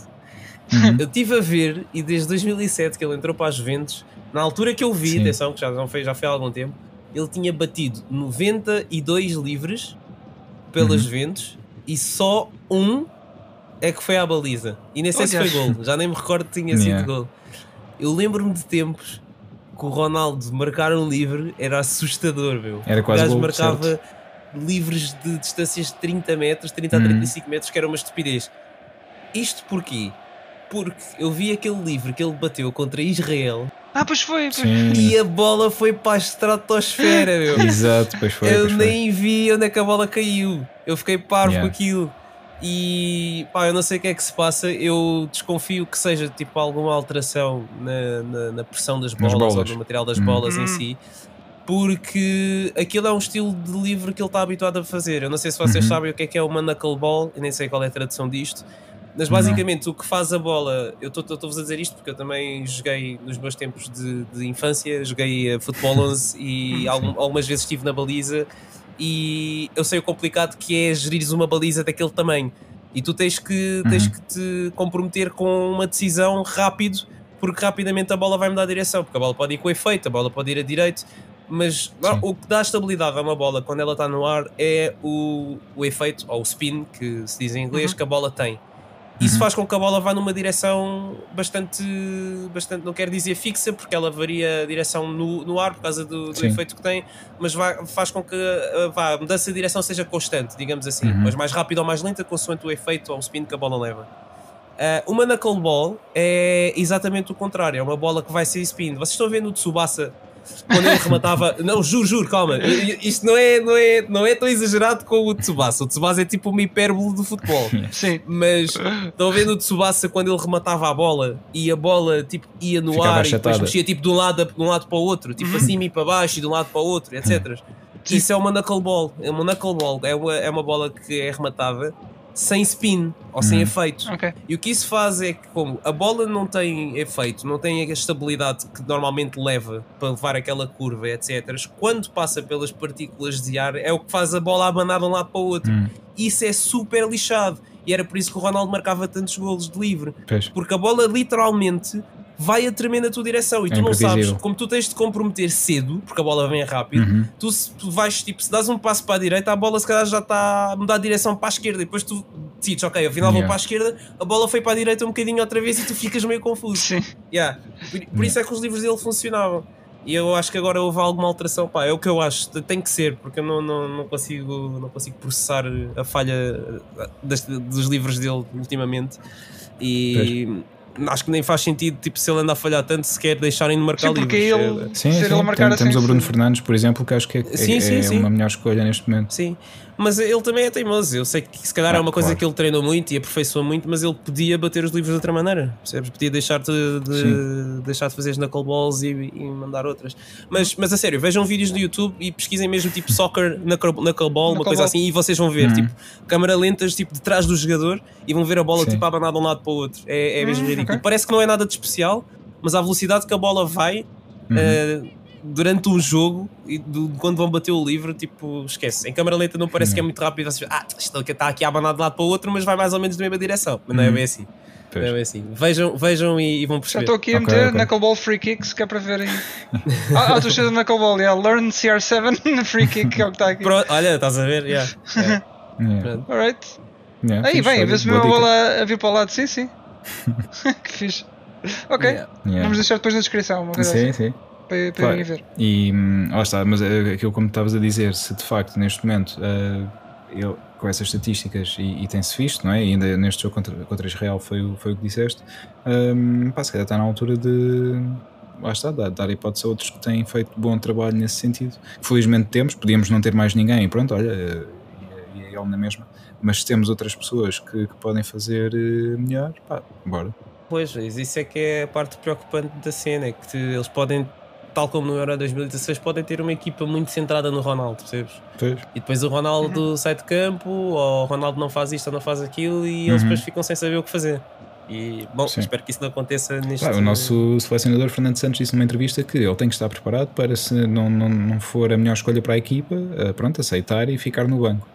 Speaker 2: Uhum.
Speaker 3: Eu estive a ver, e desde 2007 que ele entrou para a Juventus, na altura que eu vi,
Speaker 2: Sim.
Speaker 3: atenção, que já, não foi, já foi há algum tempo, ele tinha batido 92 livres pela
Speaker 2: Uhum.
Speaker 3: Juventus e só um é que foi à baliza. E nem sei se
Speaker 4: Olha.
Speaker 3: foi gol, já nem me recordo que tinha
Speaker 2: Yeah.
Speaker 3: sido gol. Eu lembro-me de tempos que o Ronaldo marcar um livre era assustador, meu.
Speaker 2: Era quase
Speaker 3: o gajo
Speaker 2: gol,
Speaker 3: marcava
Speaker 2: certo.
Speaker 3: livres de distâncias de 30 metros, 30 a
Speaker 2: Uhum.
Speaker 3: 35 metros, que era uma estupidez. Isto porquê? Porque eu vi aquele livre que ele bateu contra Israel
Speaker 4: Ah, pois foi. pois.
Speaker 2: Sim.
Speaker 3: e a bola foi para a estratosfera, meu. <laughs>
Speaker 2: Exato, pois foi.
Speaker 3: eu
Speaker 2: pois foi.
Speaker 3: nem vi onde é que a bola caiu. Eu fiquei parvo
Speaker 2: Yeah.
Speaker 3: com aquilo. E pá, eu não sei o que é que se passa. Eu desconfio que seja tipo alguma alteração na, na, na pressão das bolas,
Speaker 2: bolas.
Speaker 3: ou no material das bolas em
Speaker 4: Hum.
Speaker 3: si. Porque aquilo é um estilo de livro que ele está habituado a fazer. Eu não sei se vocês
Speaker 2: Uhum.
Speaker 3: sabem o que é que é uma knuckleball, eu nem sei qual é a tradução disto. Mas basicamente o que faz a bola, eu estou-vos a dizer isto porque eu também joguei nos meus tempos de, de infância, joguei a Futebol 11 e <laughs> algum- algumas vezes estive na baliza e eu sei o complicado que é gerires uma baliza daquele tamanho e tu tens que, tens
Speaker 2: Uhum.
Speaker 3: que te comprometer com uma decisão rápido porque rapidamente a bola vai mudar a direção porque a bola pode ir com efeito, a bola pode ir a direito mas
Speaker 2: Sim.
Speaker 3: o que dá estabilidade a uma bola quando ela está no ar é o, o efeito ou o spin que se diz em inglês
Speaker 4: Uhum.
Speaker 3: que a bola tem isso
Speaker 2: Uhum.
Speaker 3: faz com que a bola vá numa direção bastante, bastante não quero dizer fixa, porque ela varia a direção no, no ar por causa do, do efeito que tem, mas vai- faz com que a, vá, a mudança de direção seja constante, digamos assim,
Speaker 2: Uhum.
Speaker 3: mas mais rápida ou mais lenta, consoante o efeito ou o spin que a bola leva. Ah, uma knuckleball é exatamente o contrário, é uma bola que vai ser spin. Vocês estão vendo o Tsubasa quando ele rematava. Não, juro, juro, calma. Isto não é, não, é, não é tão exagerado com o Tsubasa. O Tsubasa é tipo uma hipérbole do futebol. <laughs>
Speaker 4: Sim.
Speaker 3: Mas estão vendo o Tsubasa quando ele rematava a bola e a bola tipo, ia no
Speaker 2: Ficava
Speaker 3: ar e depois
Speaker 2: achatada.
Speaker 3: mexia tipo, de, um lado, de um lado para o outro, tipo acima e para baixo e de um lado para o outro, etc. Isso é uma knuckleball. É uma knuckleball. É uma, é uma bola que é rematada sem spin ou sem
Speaker 2: Hum.
Speaker 3: efeito.
Speaker 4: Ok.
Speaker 3: E o que isso faz é que, como a bola não tem efeito, não tem a estabilidade que normalmente leva para levar aquela curva, etc., quando passa pelas partículas de ar, é o que faz a bola abanar de um lado para o outro.
Speaker 2: Hum,
Speaker 3: Isso é super lixado. E era por isso que o Ronaldo marcava tantos golos de livre. Porque a bola literalmente vai a tremer na tua direção e
Speaker 2: É
Speaker 3: tu não sabes, como tu tens de comprometer cedo, porque a bola vem rápido,
Speaker 2: Uhum.
Speaker 3: tu, se tu vais, tipo, se dás um passo para a direita, a bola se calhar já está a mudar a direção para a esquerda, e depois tu decides, ok, afinal vou
Speaker 2: Yeah.
Speaker 3: para a esquerda, a bola foi para a direita um bocadinho outra vez e tu ficas meio confuso.
Speaker 4: Sim.
Speaker 3: Yeah. Por, por isso é que os livros dele funcionavam. E eu acho que agora houve alguma alteração, pá, é o que eu acho, tem que ser, porque eu não, não, não, consigo, não consigo processar a falha eh, das- dos livros dele ultimamente. E acho que nem faz sentido, tipo, se ele anda a falhar tanto, sequer deixarem de marcar
Speaker 4: Sim, porque
Speaker 3: livros.
Speaker 4: ele.
Speaker 3: É-
Speaker 2: Sim,
Speaker 4: ser
Speaker 2: sim.
Speaker 4: ele marcar
Speaker 2: Tem- temos
Speaker 4: assim,
Speaker 2: o Bruno
Speaker 4: sim.
Speaker 2: Fernandes, por exemplo, que acho que é, é-
Speaker 3: Sim, sim,
Speaker 2: é
Speaker 3: sim.
Speaker 2: uma melhor escolha neste momento.
Speaker 3: Sim, mas ele também é teimoso. Eu sei que se calhar é
Speaker 2: Ah,
Speaker 3: uma coisa
Speaker 2: claro.
Speaker 3: que ele treinou muito e aperfeiçoou muito, mas ele podia bater os livros de outra maneira. Percebes? Podia deixar-te de,
Speaker 2: Sim.
Speaker 3: deixar de fazer as knuckleballs e, e mandar outras. Mas, mas a sério, vejam vídeos no YouTube e pesquisem mesmo tipo soccer knuckle- knuckleball, uma coisa assim, e vocês vão ver,
Speaker 2: Uhum.
Speaker 3: tipo, câmara lentas tipo, de trás do jogador e vão ver a bola
Speaker 2: Sim.
Speaker 3: tipo abanar de um lado para o outro. É, é mesmo
Speaker 4: Hum,
Speaker 3: ridículo.
Speaker 4: ok.
Speaker 3: Parece que não é nada de especial, mas a velocidade que a bola vai.
Speaker 2: Uhum.
Speaker 3: eh, durante um jogo e do- quando vão bater o livro, tipo, esquece. Em câmara lenta não parece que é muito rápido. Vocês, ah, isto está aqui a abanar de um lado para o outro, mas vai mais ou menos na mesma direção. Mas não é
Speaker 2: Uhum.
Speaker 3: bem assim.
Speaker 2: Pois.
Speaker 3: Não é bem assim. Vejam, vejam e, e vão
Speaker 4: Já
Speaker 3: perceber.
Speaker 4: estou aqui a meter
Speaker 2: ok.
Speaker 4: Knuckleball Free Kicks, que é para verem. <laughs> ah, estou cheio de Knuckleball, yeah. Learn CR7 <laughs> Free Kick, que é o que está aqui.
Speaker 3: Pronto, olha, estás a ver? Yeah. Yeah.
Speaker 4: Alright.
Speaker 2: Yeah,
Speaker 4: Aí, bem, vê-se mesmo a bola a vir para o lado, sim, sim. <laughs> que fixe. Ok,
Speaker 3: Yeah.
Speaker 2: Yeah.
Speaker 4: vamos deixar depois na descrição, uma coisa
Speaker 2: Sim,
Speaker 4: assim,
Speaker 2: sim.
Speaker 4: Para, para
Speaker 2: Claro.
Speaker 4: ver.
Speaker 2: E hum, lá está, mas é aquilo como estavas a dizer, se de facto neste momento eh, ele, com essas estatísticas e, e tem-se visto, não é? E ainda neste jogo contra, contra Israel foi, o- foi o que disseste, um, pá, se calhar está na altura de lá está, dar, dar hipótese a outros que têm feito bom trabalho nesse sentido. Felizmente temos, podíamos não ter mais ninguém, e pronto, olha, eh, e, é ele na mesma. Mas se temos outras pessoas que, que podem fazer eh, melhor, pá, bora.
Speaker 3: Pois, isso é que é a parte preocupante da cena, é que eles podem, tal como no Euro 2016, podem ter uma equipa muito centrada no Ronaldo, percebes?
Speaker 2: Pois.
Speaker 3: E depois o Ronaldo sai de campo, ou o Ronaldo não faz isto ou não faz aquilo, e eles
Speaker 2: Uhum.
Speaker 3: depois ficam sem saber o que fazer. E, bom,
Speaker 2: Sim.
Speaker 3: espero que isso não aconteça neste
Speaker 2: Pá, o nosso selecionador Fernando Santos disse numa entrevista que ele tem que estar preparado para, se não, não, não for a melhor escolha para a equipa, eh, pronto, aceitar e ficar no banco.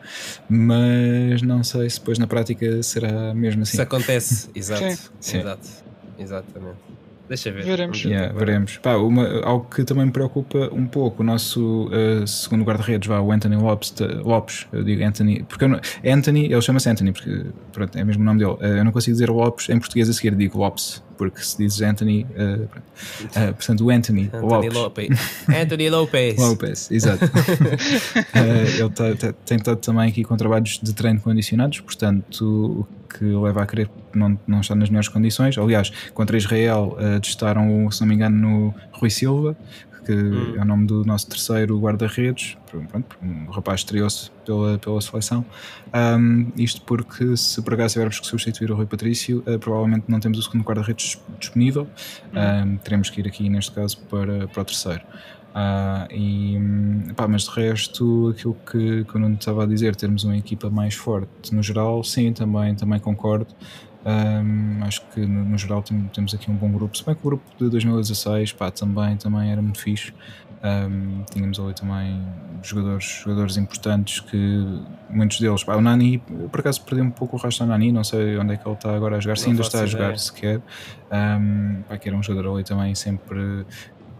Speaker 2: Mas não sei se depois na prática será mesmo assim.
Speaker 3: Isso acontece, <laughs> exato.
Speaker 4: Sim.
Speaker 2: Sim.
Speaker 3: Exato. Exatamente. Deixa ver.
Speaker 4: Veremos.
Speaker 2: Yeah, veremos. Pá, uma- algo que também me preocupa um pouco, o nosso eh, segundo guarda-redes, vá, o Anthony Lopes, Lopes, eu digo Anthony, porque eu não, Anthony, ele chama-se Anthony, porque pronto, é mesmo o nome dele. Eh, eu não consigo dizer Lopes em português a seguir, digo Lopes. Porque se dizes Anthony, uh. Uh, portanto, o Anthony,
Speaker 3: Anthony
Speaker 2: Lopes. <laughs>
Speaker 3: Anthony Lopez.
Speaker 2: Lopes, exato. Uh, <laughs> ele tá- tá- tem estado também aqui com trabalhos de treino condicionados, portanto, o que leva a crer que não, não está nas melhores condições. Aliás, contra Israel testaram, se não me engano, no Rui Silva, que
Speaker 3: Hum.
Speaker 2: é o nome do nosso terceiro guarda-redes. Pronto, o rapaz estreou-se pela, pela seleção. Um, isto porque, se por acaso tivermos que substituir o Rui Patrício, uh, provavelmente não temos o segundo guarda-redes disponível. Um, teremos que ir aqui, neste caso, para, para o terceiro. Ah, e, hum, pá, mas de resto, aquilo que, que eu não estava a dizer, termos uma equipa mais forte no geral, sim, também, também concordo. Hum, acho que no, no geral tem- temos aqui um bom grupo. Se bem que o grupo de 2016 pá, também, também era muito fixe. Hum, tínhamos ali também jogadores, jogadores importantes que muitos deles, pá, o Nani, por acaso perdi um pouco o rastro do Nani, não sei onde é que ele está agora a jogar, se ainda está a jogar
Speaker 3: ideia.
Speaker 2: sequer. Hum, pá, que era um jogador ali também sempre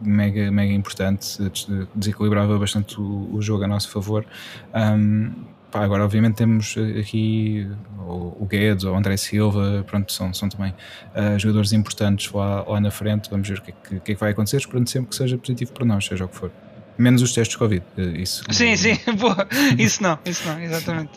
Speaker 2: mega, mega importante, des- desequilibrava bastante o, o jogo a nosso favor. Um, pá, agora, obviamente, temos aqui o, Guedes ou o André Silva, pronto, são, são também uh, jogadores importantes lá, lá na frente. Vamos ver o que, é que, que é que vai acontecer, esperando sempre que seja positivo para nós, seja o que for. Menos os testes de Covid, uh, isso.
Speaker 4: Sim, sim, <laughs> boa. Isso não, isso não, exatamente.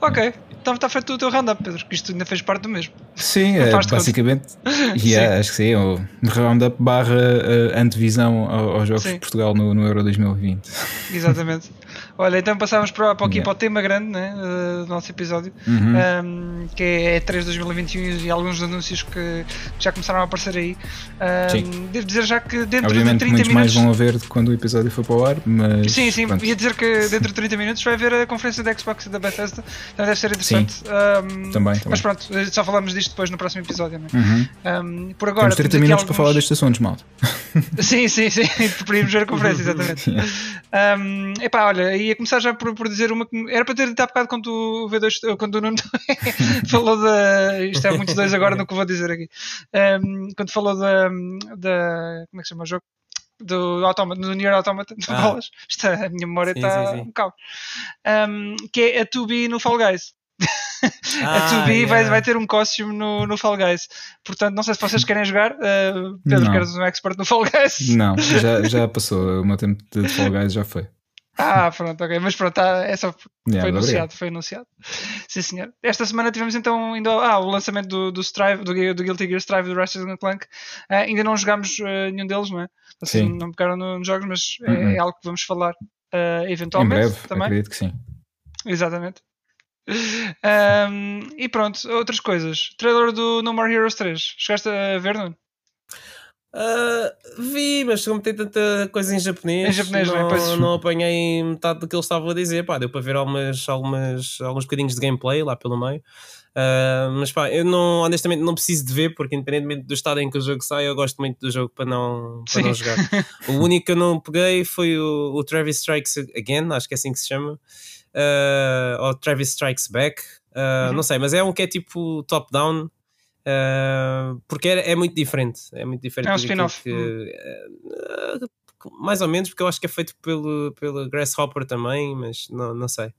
Speaker 4: Ok, então está feito o teu roundup, Pedro, que isto ainda fez parte do mesmo.
Speaker 2: Sim, é, basicamente, <laughs> yeah, acho que sim, o roundup barra uh, antevisão ao- aos Jogos
Speaker 4: Sim.
Speaker 2: de Portugal no, no Euro 2020.
Speaker 4: Exatamente. <laughs> Olha, então passávamos para, para, aqui,
Speaker 2: Yeah.
Speaker 4: para o tema grande né, uh, do nosso episódio,
Speaker 2: Uhum.
Speaker 4: um, que é 3 de 2021 e alguns anúncios que já começaram a aparecer aí. Um,
Speaker 2: Sim.
Speaker 4: devo dizer já que dentro
Speaker 2: Obviamente,
Speaker 4: de 30
Speaker 2: muitos mais
Speaker 4: minutos.
Speaker 2: vão haver de quando o episódio for para o ar, mas.
Speaker 4: Sim, sim,
Speaker 2: pronto.
Speaker 4: ia dizer que dentro de 30 minutos vai haver a conferência da Xbox e da Bethesda, então deve ser interessante. Um,
Speaker 2: Também,
Speaker 4: Mas
Speaker 2: também.
Speaker 4: pronto, só falamos disto depois no próximo episódio. Né?
Speaker 2: Uhum.
Speaker 4: Um, por agora,
Speaker 2: Temos 30
Speaker 4: aqui
Speaker 2: minutos para
Speaker 4: alguns-
Speaker 2: falar destes assuntos, malta. <laughs>
Speaker 4: Sim, sim, sim, <laughs> preferimos ver a conferência, exatamente. <laughs> Um, epá, olha, ia começar já por, por dizer uma que era para ter dito há bocado quando o V2, quando o Nuno <laughs> falou da. Isto é muito dois agora no que vou dizer aqui. Um, quando falou da, da. Como é que se chama o jogo? Do, Automata, do Nier Automata de
Speaker 3: Ah.
Speaker 4: bolas. Isto, é- a minha memória
Speaker 3: Sim,
Speaker 4: está
Speaker 3: sim, sim.
Speaker 4: um caos. Um, que é a 2B no Fall Guys. <laughs> a
Speaker 3: Ah,
Speaker 4: 2B vai,
Speaker 3: yeah.
Speaker 4: vai ter um costume no, no Fall Guys. Portanto, não sei se vocês querem jogar. Uh, Pedro,
Speaker 2: Não.
Speaker 4: queres um expert no Fall Guys?
Speaker 2: Não, já, <laughs> já passou. O meu tempo de Fall Guys já foi.
Speaker 4: Ah, pronto, ok. Mas pronto, tá, é só foi
Speaker 2: Yeah,
Speaker 4: anunciado,
Speaker 2: obrigado.
Speaker 4: foi anunciado. Sim, senhor. Esta semana tivemos então ainda ah, o lançamento do, do Strive, do, do Guilty Gear Strive do Ratchet Clank. Ah, ainda não jogámos ah, nenhum deles, não é? Vocês
Speaker 2: Sim.
Speaker 4: não pegaram no- nos jogos, mas é,
Speaker 2: Uh-uh.
Speaker 4: é algo que vamos falar ah,
Speaker 2: Em
Speaker 4: eventualmente
Speaker 2: breve,
Speaker 4: também.
Speaker 2: acredito que sim.
Speaker 4: Exatamente. Ahm, e pronto, outras coisas. Trailer do No More Heroes 3. Chegaste a ver, não?
Speaker 3: Ah, vi, mas como tem tanta coisa em japonês,
Speaker 4: Em japonês, não é?
Speaker 3: não, apanhei metade do que eles estavam a dizer. Pá, deu para ver algumas, algumas, alguns bocadinhos de gameplay lá pelo meio. Ah, mas pá, eu não, honestamente não preciso de ver, porque independentemente do estado em que o jogo sai, eu gosto muito do jogo para não, para
Speaker 4: Sim.
Speaker 3: não jogar. <laughs> o único que eu não peguei foi o, o Travis Strikes Again, acho que é assim que se chama. Ah, ou Travis Strikes Back. Ah,
Speaker 4: Uhum.
Speaker 3: Não sei, mas é um que é tipo top-down. Ah, porque é, é muito diferente. É muito diferente.
Speaker 4: É um spin-off.
Speaker 3: que- ah, mais ou menos, porque eu acho que é feito pelo, pelo Grasshopper também, mas não, não sei.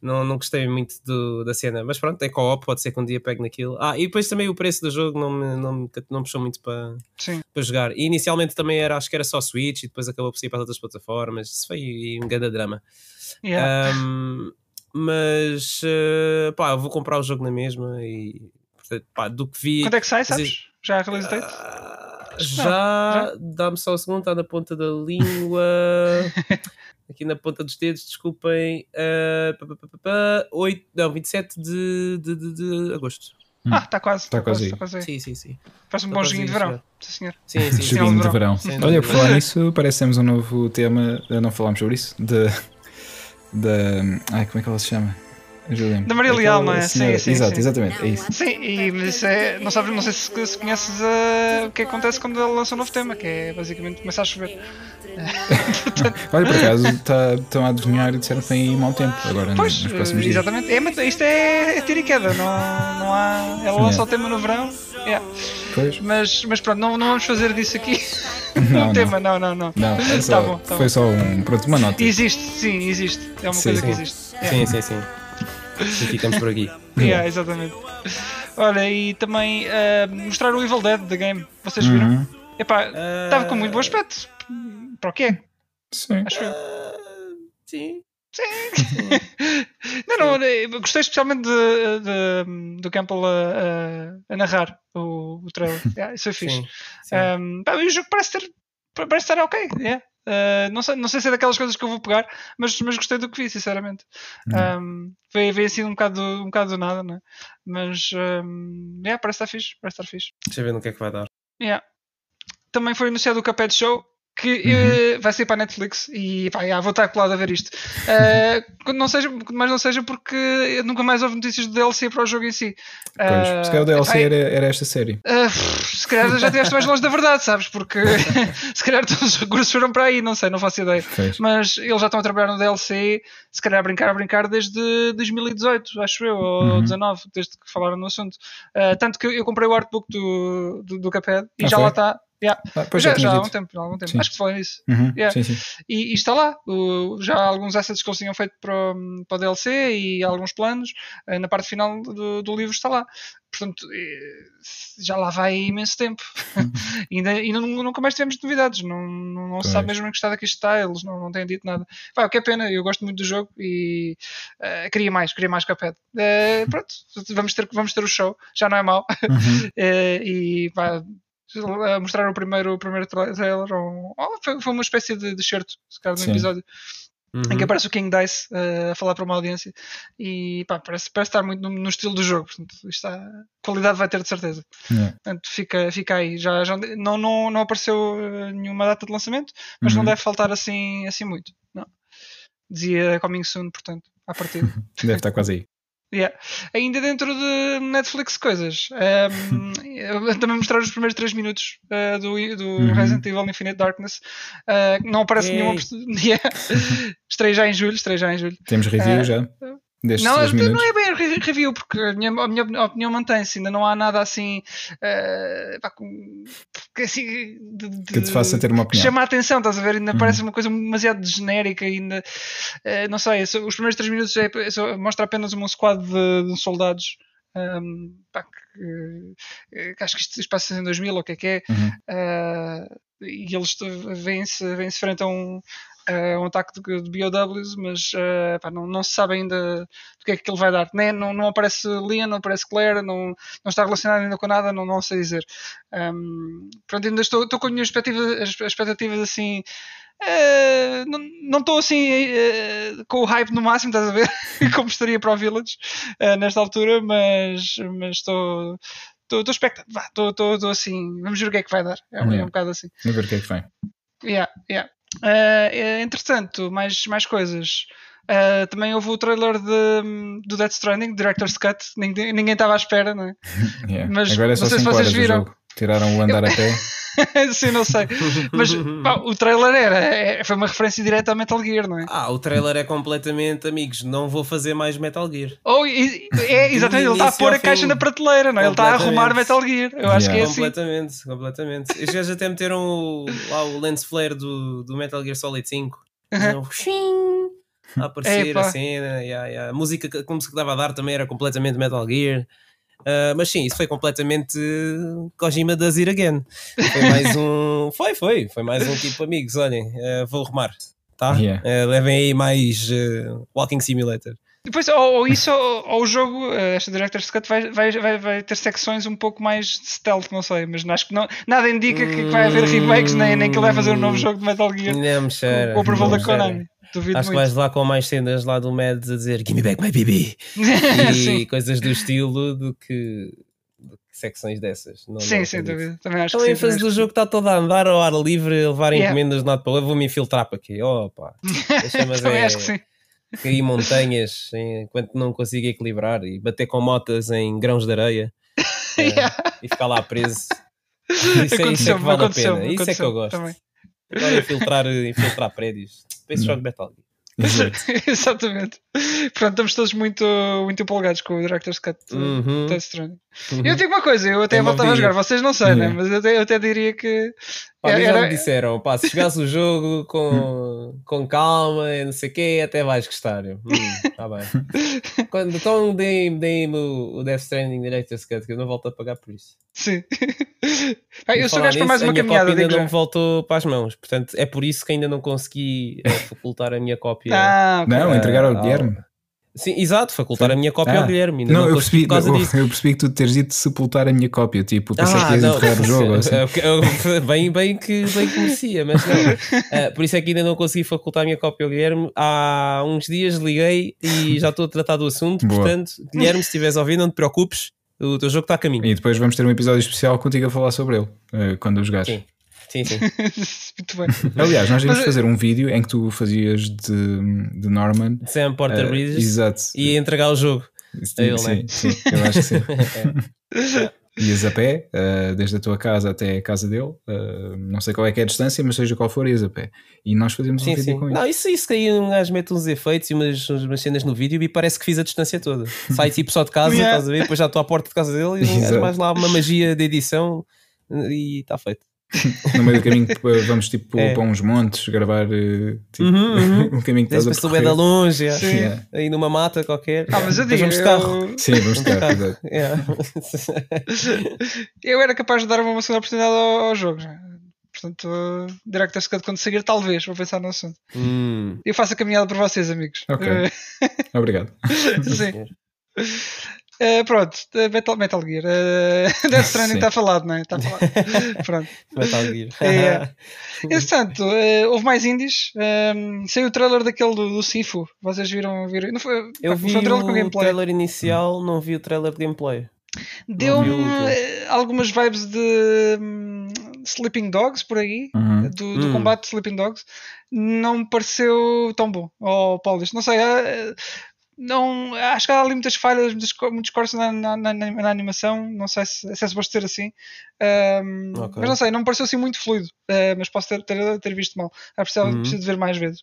Speaker 3: Não, não gostei muito do- da cena, mas pronto, é co-op, pode ser que um dia pegue naquilo. Ah, e depois também o preço do jogo não me, não me, não me puxou muito para,
Speaker 4: Sim.
Speaker 3: para jogar. E inicialmente também era, acho que era só Switch e depois acabou por sair para as outras plataformas. Isso foi um grande drama.
Speaker 4: Yeah.
Speaker 3: Um, mas uh, pá, eu vou comprar o jogo na mesma e portanto, pá, do que vi.
Speaker 4: Quando é que sai, sabes?
Speaker 3: dizer,
Speaker 4: Já a release date?
Speaker 3: ah,
Speaker 4: não,
Speaker 3: já, dá-me só um segundo, está na ponta da língua. <laughs> Aqui na ponta dos dedos, desculpem. Uh, pá, pá, pá, pá, pá, 8, não, 27 de, de, de, de agosto.
Speaker 4: Ah, está quase.
Speaker 2: Tá
Speaker 4: Está
Speaker 2: quase
Speaker 4: quase.
Speaker 2: aí.
Speaker 4: Está quase aí.
Speaker 3: Sim, sim, sim.
Speaker 4: Faz um
Speaker 3: Tá
Speaker 4: bom joguinho de verão.
Speaker 3: já.
Speaker 4: Sim, senhor.
Speaker 3: Sim, sim, sim.
Speaker 2: Joguinho de
Speaker 4: verão.
Speaker 2: verão. Olha, por falar nisso, parece que temos um novo tema. eh, Não falámos sobre isso. Da. Da. Ai, como é que ela se chama? Ajudem-me.
Speaker 4: Da Maria Leal, não é?
Speaker 2: senhora-
Speaker 4: Sim, sim,
Speaker 2: Exato,
Speaker 4: sim.
Speaker 2: exatamente. É isso.
Speaker 4: Sim, e, mas isso é, não, sabes, não sei se, se conheces uh, o que acontece quando ele lança um novo tema, que é basicamente começar a chover. <laughs>
Speaker 2: Olha, por acaso, tá- estão a adivinhar e disseram que tem aí mau tempo agora
Speaker 4: Pois,
Speaker 2: nos próximos
Speaker 4: uh,
Speaker 2: dias.
Speaker 4: exatamente. É, mas isto é, é tiro e queda, não, não há. Ela lança
Speaker 2: Yeah.
Speaker 4: o tema no verão. yeah.
Speaker 2: Pois?
Speaker 4: Mas, mas pronto, não, não vamos fazer disso aqui. <laughs>
Speaker 2: Não,
Speaker 4: um
Speaker 2: não.
Speaker 4: tema, não, não, não.
Speaker 2: Não, é só,
Speaker 4: Tá bom, tá
Speaker 2: foi
Speaker 4: bom.
Speaker 2: só um, pronto, uma nota.
Speaker 4: Existe, sim, existe. É uma
Speaker 2: Sim,
Speaker 4: coisa que
Speaker 3: sim.
Speaker 4: existe. Yeah.
Speaker 3: Sim, sim, sim. E ficamos por aqui. <laughs>
Speaker 4: Yeah, exatamente. Olha, e também uh, mostrar o Evil Dead da game. Vocês viram?
Speaker 2: Uhum.
Speaker 4: Epá, estava com muito bom aspecto. Para o que é?
Speaker 2: Sim.
Speaker 4: Acho eu.
Speaker 3: ah, sim. <laughs>
Speaker 4: não, não, eu gostei especialmente de, de- do Campbell a, a- a narrar o, o trailer. <laughs> Yeah, isso foi fixe.
Speaker 3: Sim, sim.
Speaker 4: Um, pá, e o jogo parece ter parece estar ok. yeah. Uh, não, sei, não sei se é daquelas coisas que eu vou pegar, mas, mas gostei do que vi, sinceramente. Um, veio, veio assim um bocado, do- um bocado do nada, né? mas um, yeah, parece estar fixe. Parece estar fixe.
Speaker 3: Deixa eu ver no que é que vai dar.
Speaker 4: Yeah. Também foi anunciado o Cuphead Show que
Speaker 2: Uhum.
Speaker 4: eh, vai sair para a Netflix e pá, yeah, vou estar colado a ver isto. Eh, <laughs> quando não seja, mas não seja porque nunca mais houve notícias do DLC para o jogo em si.
Speaker 2: Pois.
Speaker 4: Eh,
Speaker 2: Se calhar o DLC
Speaker 4: epá,
Speaker 2: era, era esta série.
Speaker 4: Uh, se calhar já estiveste mais longe da verdade, sabes? Porque <laughs> se calhar todos os recursos foram para aí, não sei, não faço ideia.
Speaker 2: Pois.
Speaker 4: Mas eles já estão a trabalhar no DLC, se calhar a brincar, a brincar desde 2018, acho eu, ou
Speaker 2: Uhum.
Speaker 4: 19, desde que falaram no assunto. Uh, tanto que eu comprei o artbook do, do, do Cuphead e
Speaker 2: Ah,
Speaker 4: já
Speaker 2: foi?
Speaker 4: lá está. Yeah.
Speaker 2: Ah, pois
Speaker 4: já,
Speaker 2: já,
Speaker 4: há algum tempo, há algum tempo.
Speaker 2: Sim.
Speaker 4: Acho que falei nisso.
Speaker 2: Uhum.
Speaker 4: Yeah.
Speaker 2: Sim, sim.
Speaker 4: E, e está lá, o- já há alguns assets que eles tinham feito para, o- para o DLC e alguns planos. eh, Na parte final do, do livro está lá. Portanto, eh, já lá vai imenso tempo. <laughs> e ainda, nu- nunca mais tivemos novidades. Não, não, não se sabe mesmo em que estado aqui está. Eles não, não têm dito nada. Pá, o que é pena, eu gosto muito do jogo e eh, queria mais, queria mais Cuphead. Eh, pronto, vamos ter, vamos ter o show, já não é mau.
Speaker 2: Uhum. <laughs>
Speaker 4: Eh, e pá, a mostrar o primeiro, o primeiro tra- trailer. ou- ou foi, uma espécie de, de certo, se calhar, no
Speaker 2: Sim.
Speaker 4: episódio, em que
Speaker 3: Uhum.
Speaker 4: aparece o King Dice eh, a falar para uma audiência e pá, parece, parece estar muito no, no estilo do jogo. Portanto, isto está, qualidade vai ter de certeza.
Speaker 2: Yeah.
Speaker 4: Portanto, fica, fica aí. Já, já não, não, não apareceu eh, nenhuma data de lançamento, mas não
Speaker 2: Uhum.
Speaker 4: deve faltar assim, assim muito. Não. Dizia coming soon, portanto, à partida. <laughs>
Speaker 2: Deve estar quase aí.
Speaker 4: Yeah. Ainda dentro de Netflix coisas, <laughs> eu também mostrar os primeiros 3 minutos eh, do, do
Speaker 2: Uhum.
Speaker 4: Resident Evil Infinite Darkness. Eh, não aparece
Speaker 3: Ei.
Speaker 4: nenhuma. <laughs> Yeah. Estreia já em julho, estreia já em julho.
Speaker 2: Temos review
Speaker 4: Eh,
Speaker 2: já. Destes
Speaker 4: Não,
Speaker 2: 3
Speaker 4: não é bem re- review, porque a minha, a minha opinião mantém-se, ainda não há nada assim, pá, com- assim de, de-
Speaker 2: Que te faça ter uma opinião.
Speaker 4: chama a atenção, estás a ver? Ainda
Speaker 2: Uhum.
Speaker 4: parece uma coisa demasiado genérica, ainda eh, não sei, só- os primeiros 3 minutos é, é mostra apenas um squad de, de soldados. ehm, pá, que, eh, que acho que isto se passa em 2000 ou o que é que é,
Speaker 2: Uhum.
Speaker 4: eh, e eles vêm-se vêm-se frente a um, a um ataque de, de BOWs, mas eh, pá, não, não se sabe ainda do que é que ele vai dar. Nem, não, não aparece Leon, não aparece Claire, não, não está relacionado ainda com nada, não, não sei dizer. Um, pronto, ainda estou, estou com as minhas expectativas, as expectativas assim. eh, não estou assim eh, com o hype no máximo, estás a ver? <laughs> Como estaria para o Village nesta altura, mas, mas estou. Estou expectante, estou, assim, vamos ver o que é que vai dar. É, um- é um bocado assim.
Speaker 2: Vamos ver o que é que vem.
Speaker 4: Yeah, yeah. Eh, entretanto, mais, mais coisas. Eh, também houve o trailer de, do Death Stranding, Director's Cut. Ninguém estava à espera, não é? <laughs>
Speaker 2: Yeah.
Speaker 4: Mas
Speaker 2: Agora é só
Speaker 4: não sei se
Speaker 2: 5
Speaker 4: vocês viram.
Speaker 2: Tiraram o andar a pé. <laughs> <laughs>
Speaker 4: Sim, não sei. Mas pá, o trailer era, é- foi uma referência direta ao Metal Gear, não é?
Speaker 3: Ah, o trailer é completamente, amigos, não vou fazer mais Metal Gear.
Speaker 4: Ou, e- é, exatamente, ele está a pôr a caixa na prateleira, não é? Ele está a arrumar. Metal Gear. Eu acho que é
Speaker 2: Yeah.
Speaker 4: assim.
Speaker 3: Completamente, completamente. Os gajos até meteram o, lá o lens flare do, do Metal Gear Solid 5.
Speaker 4: Uhum.
Speaker 3: Uhum. A aparecer
Speaker 4: Epa.
Speaker 3: a cena, yeah, yeah. a música que- como se dava a dar também era completamente Metal Gear. Ah, mas sim, isso foi completamente uh, Kojima does it again. Foi mais um. <laughs> Foi, foi. Foi mais um tipo, amigos, olhem, ah, vou arrumar. Tá?
Speaker 2: Yeah.
Speaker 3: Ah, levem aí mais Walking Simulator.
Speaker 4: Depois, ou, ou isso, ou, ou o jogo, esta Director's Cut vai, vai, vai, vai ter secções um pouco mais de stealth, não sei, mas acho que não, nada indica que, que vai haver remakes, nem, nem que ele vai fazer um novo jogo de Metal Gear
Speaker 3: Não me cheira.
Speaker 4: com o approval
Speaker 3: não
Speaker 4: da. Konami. Duvido
Speaker 3: Acho que
Speaker 4: muito.
Speaker 3: vais lá com mais cenas lá do Mads a dizer Give me back my BB <laughs> e coisas do estilo do que, do que secções dessas. Não,
Speaker 4: sim,
Speaker 3: não
Speaker 4: sem dúvida. Também acho
Speaker 3: a
Speaker 4: que sim.
Speaker 3: fase do jogo está toda a andar ao ar livre, a levar
Speaker 4: Yeah.
Speaker 3: encomendas de lado para lá. Vou-me infiltrar para aqui. Opa, <laughs> deixa mas
Speaker 4: também
Speaker 3: é
Speaker 4: acho que sim.
Speaker 3: cair montanhas enquanto não consigo equilibrar e bater com motas em grãos de areia <laughs> eh,
Speaker 4: Yeah.
Speaker 3: e ficar lá preso. Isso é, isso é que vale a pena. Isso é que eu gosto.
Speaker 4: também.
Speaker 3: Agora infiltrar, infiltrar prédios.
Speaker 2: Não.
Speaker 3: jogo de Metal Gear. <laughs>
Speaker 4: Exatamente. Pronto, estamos todos muito, muito empolgados com o Director's Cut uh,
Speaker 3: Uhum.
Speaker 4: Death Stranding.
Speaker 3: Uhum.
Speaker 4: Eu digo uma coisa, eu até
Speaker 3: Tem-me
Speaker 4: voltava a jogar, vocês não sei, né?
Speaker 2: Yeah.
Speaker 4: mas eu até, eu até diria que
Speaker 3: Pá, a mim já
Speaker 4: Era-
Speaker 3: me disseram, pá, se jogares o jogo com, com calma e não sei o quê, até vais gostar. Hum, tá bem. <laughs> Quando, então deem-me deem o, o Death Stranding Director's Cut, que eu não volto a pagar por isso.
Speaker 4: Sim. <laughs> Pá, eu sou gajo para mais uma
Speaker 3: a minha
Speaker 4: caminhada,
Speaker 3: cópia ainda não me voltou para as mãos. Portanto, é por isso que ainda não consegui eh, facultar a minha cópia.
Speaker 4: Ah, ok.
Speaker 2: Não,
Speaker 3: Ah,
Speaker 2: entregar ao
Speaker 3: ah,
Speaker 2: Guilherme.
Speaker 3: Sim, exato, facultar a minha cópia
Speaker 2: Ah.
Speaker 3: ao Guilherme.
Speaker 2: Não,
Speaker 3: não,
Speaker 2: eu percebi, eu, eu percebi que tu teres dito sepultar a minha cópia. Tipo, pensei
Speaker 3: Ah,
Speaker 2: que ias enterrar o jogo. ou <laughs> Assim. <laughs>
Speaker 3: Bem, bem, que, bem que merecia, mas não. <laughs> Ah, por isso é que ainda não consegui facultar a minha cópia ao Guilherme. Há uns dias liguei e já estou a tratar do assunto.
Speaker 2: Boa.
Speaker 3: Portanto, Guilherme, se estiveres ouvir, não te preocupes, o teu jogo está a caminho.
Speaker 2: E depois vamos ter um episódio especial contigo a falar sobre ele, eh, quando o jogares.
Speaker 3: Sim. Sim, sim. <laughs>
Speaker 4: Muito bem.
Speaker 2: Aliás, nós íamos fazer um vídeo em que tu fazias de, de Norman.
Speaker 3: Sam Porter
Speaker 2: eh,
Speaker 3: Bridges
Speaker 2: exato.
Speaker 3: e entregar o jogo.
Speaker 2: Sim,
Speaker 3: a ele,
Speaker 2: sim,
Speaker 3: né?
Speaker 2: sim, eu acho que sim. <laughs>
Speaker 3: É.
Speaker 2: Ias a pé, eh, desde a tua casa até a casa dele. eh, não sei qual é que é a distância, mas seja qual for, ias a pé. E nós fazíamos um
Speaker 3: Sim,
Speaker 2: vídeo
Speaker 3: sim.
Speaker 2: com isso.
Speaker 3: Não, isso, isso que aí um gajo mete uns efeitos e umas, umas cenas no vídeo e parece que fiz a distância toda. Sai tipo só de casa,
Speaker 4: Yeah.
Speaker 3: estás a ver? Depois já estou à porta de casa dele e um mais lá uma magia de edição e está feito.
Speaker 2: No meio do caminho tipo, vamos tipo
Speaker 3: É.
Speaker 2: para uns montes gravar eh, tipo,
Speaker 3: Uhum, <laughs> uhum.
Speaker 2: o caminho que estás a
Speaker 3: da longe, é.
Speaker 4: Sim.
Speaker 2: Yeah.
Speaker 3: aí numa mata qualquer.
Speaker 4: Ah, mas eu digo,
Speaker 3: vamos de carro.
Speaker 4: eu,
Speaker 2: Sim, vamos de carro, exato. <laughs>
Speaker 3: Yeah.
Speaker 4: eu era capaz de dar uma segunda oportunidade ao, ao jogo. já. Portanto, uh, Director's Cut quando sair, talvez, vou pensar no assunto.
Speaker 3: Hum.
Speaker 4: Eu faço a caminhada por vocês, amigos.
Speaker 2: Ok. <laughs> Obrigado.
Speaker 4: sim. Eh, pronto, eh, Metal, Metal Gear. Uh, <laughs> Death Stranding está falado, não é? Está falado. <laughs> pronto.
Speaker 3: Metal Gear. <laughs>
Speaker 4: É. Entretanto, eh, houve mais indies. Um, saiu o trailer daquele do, do Sifu. Vocês viram? viram não foi,
Speaker 3: Eu
Speaker 4: pá,
Speaker 3: vi
Speaker 4: foi um trailer com
Speaker 3: o
Speaker 4: gameplay.
Speaker 3: trailer inicial, não vi o trailer de gameplay.
Speaker 4: Deu-me algumas vibes de hum, Sleeping Dogs por aí.
Speaker 2: Uhum.
Speaker 4: Do, do
Speaker 3: Hum.
Speaker 4: combate de Sleeping Dogs. Não me pareceu tão bom. Oh, Paulo, isto não sei. eh, não, acho que há ali muitas falhas, muitos, co- muitos cortes na, na, na- na animação. Não sei se, se é suposto ser assim. Um,
Speaker 3: Ok.
Speaker 4: Mas não sei, não me pareceu assim muito fluido. Uh, mas posso ter, ter, ter visto mal. Ah, precisava,
Speaker 3: Uhum.
Speaker 4: preciso de ver mais vezes.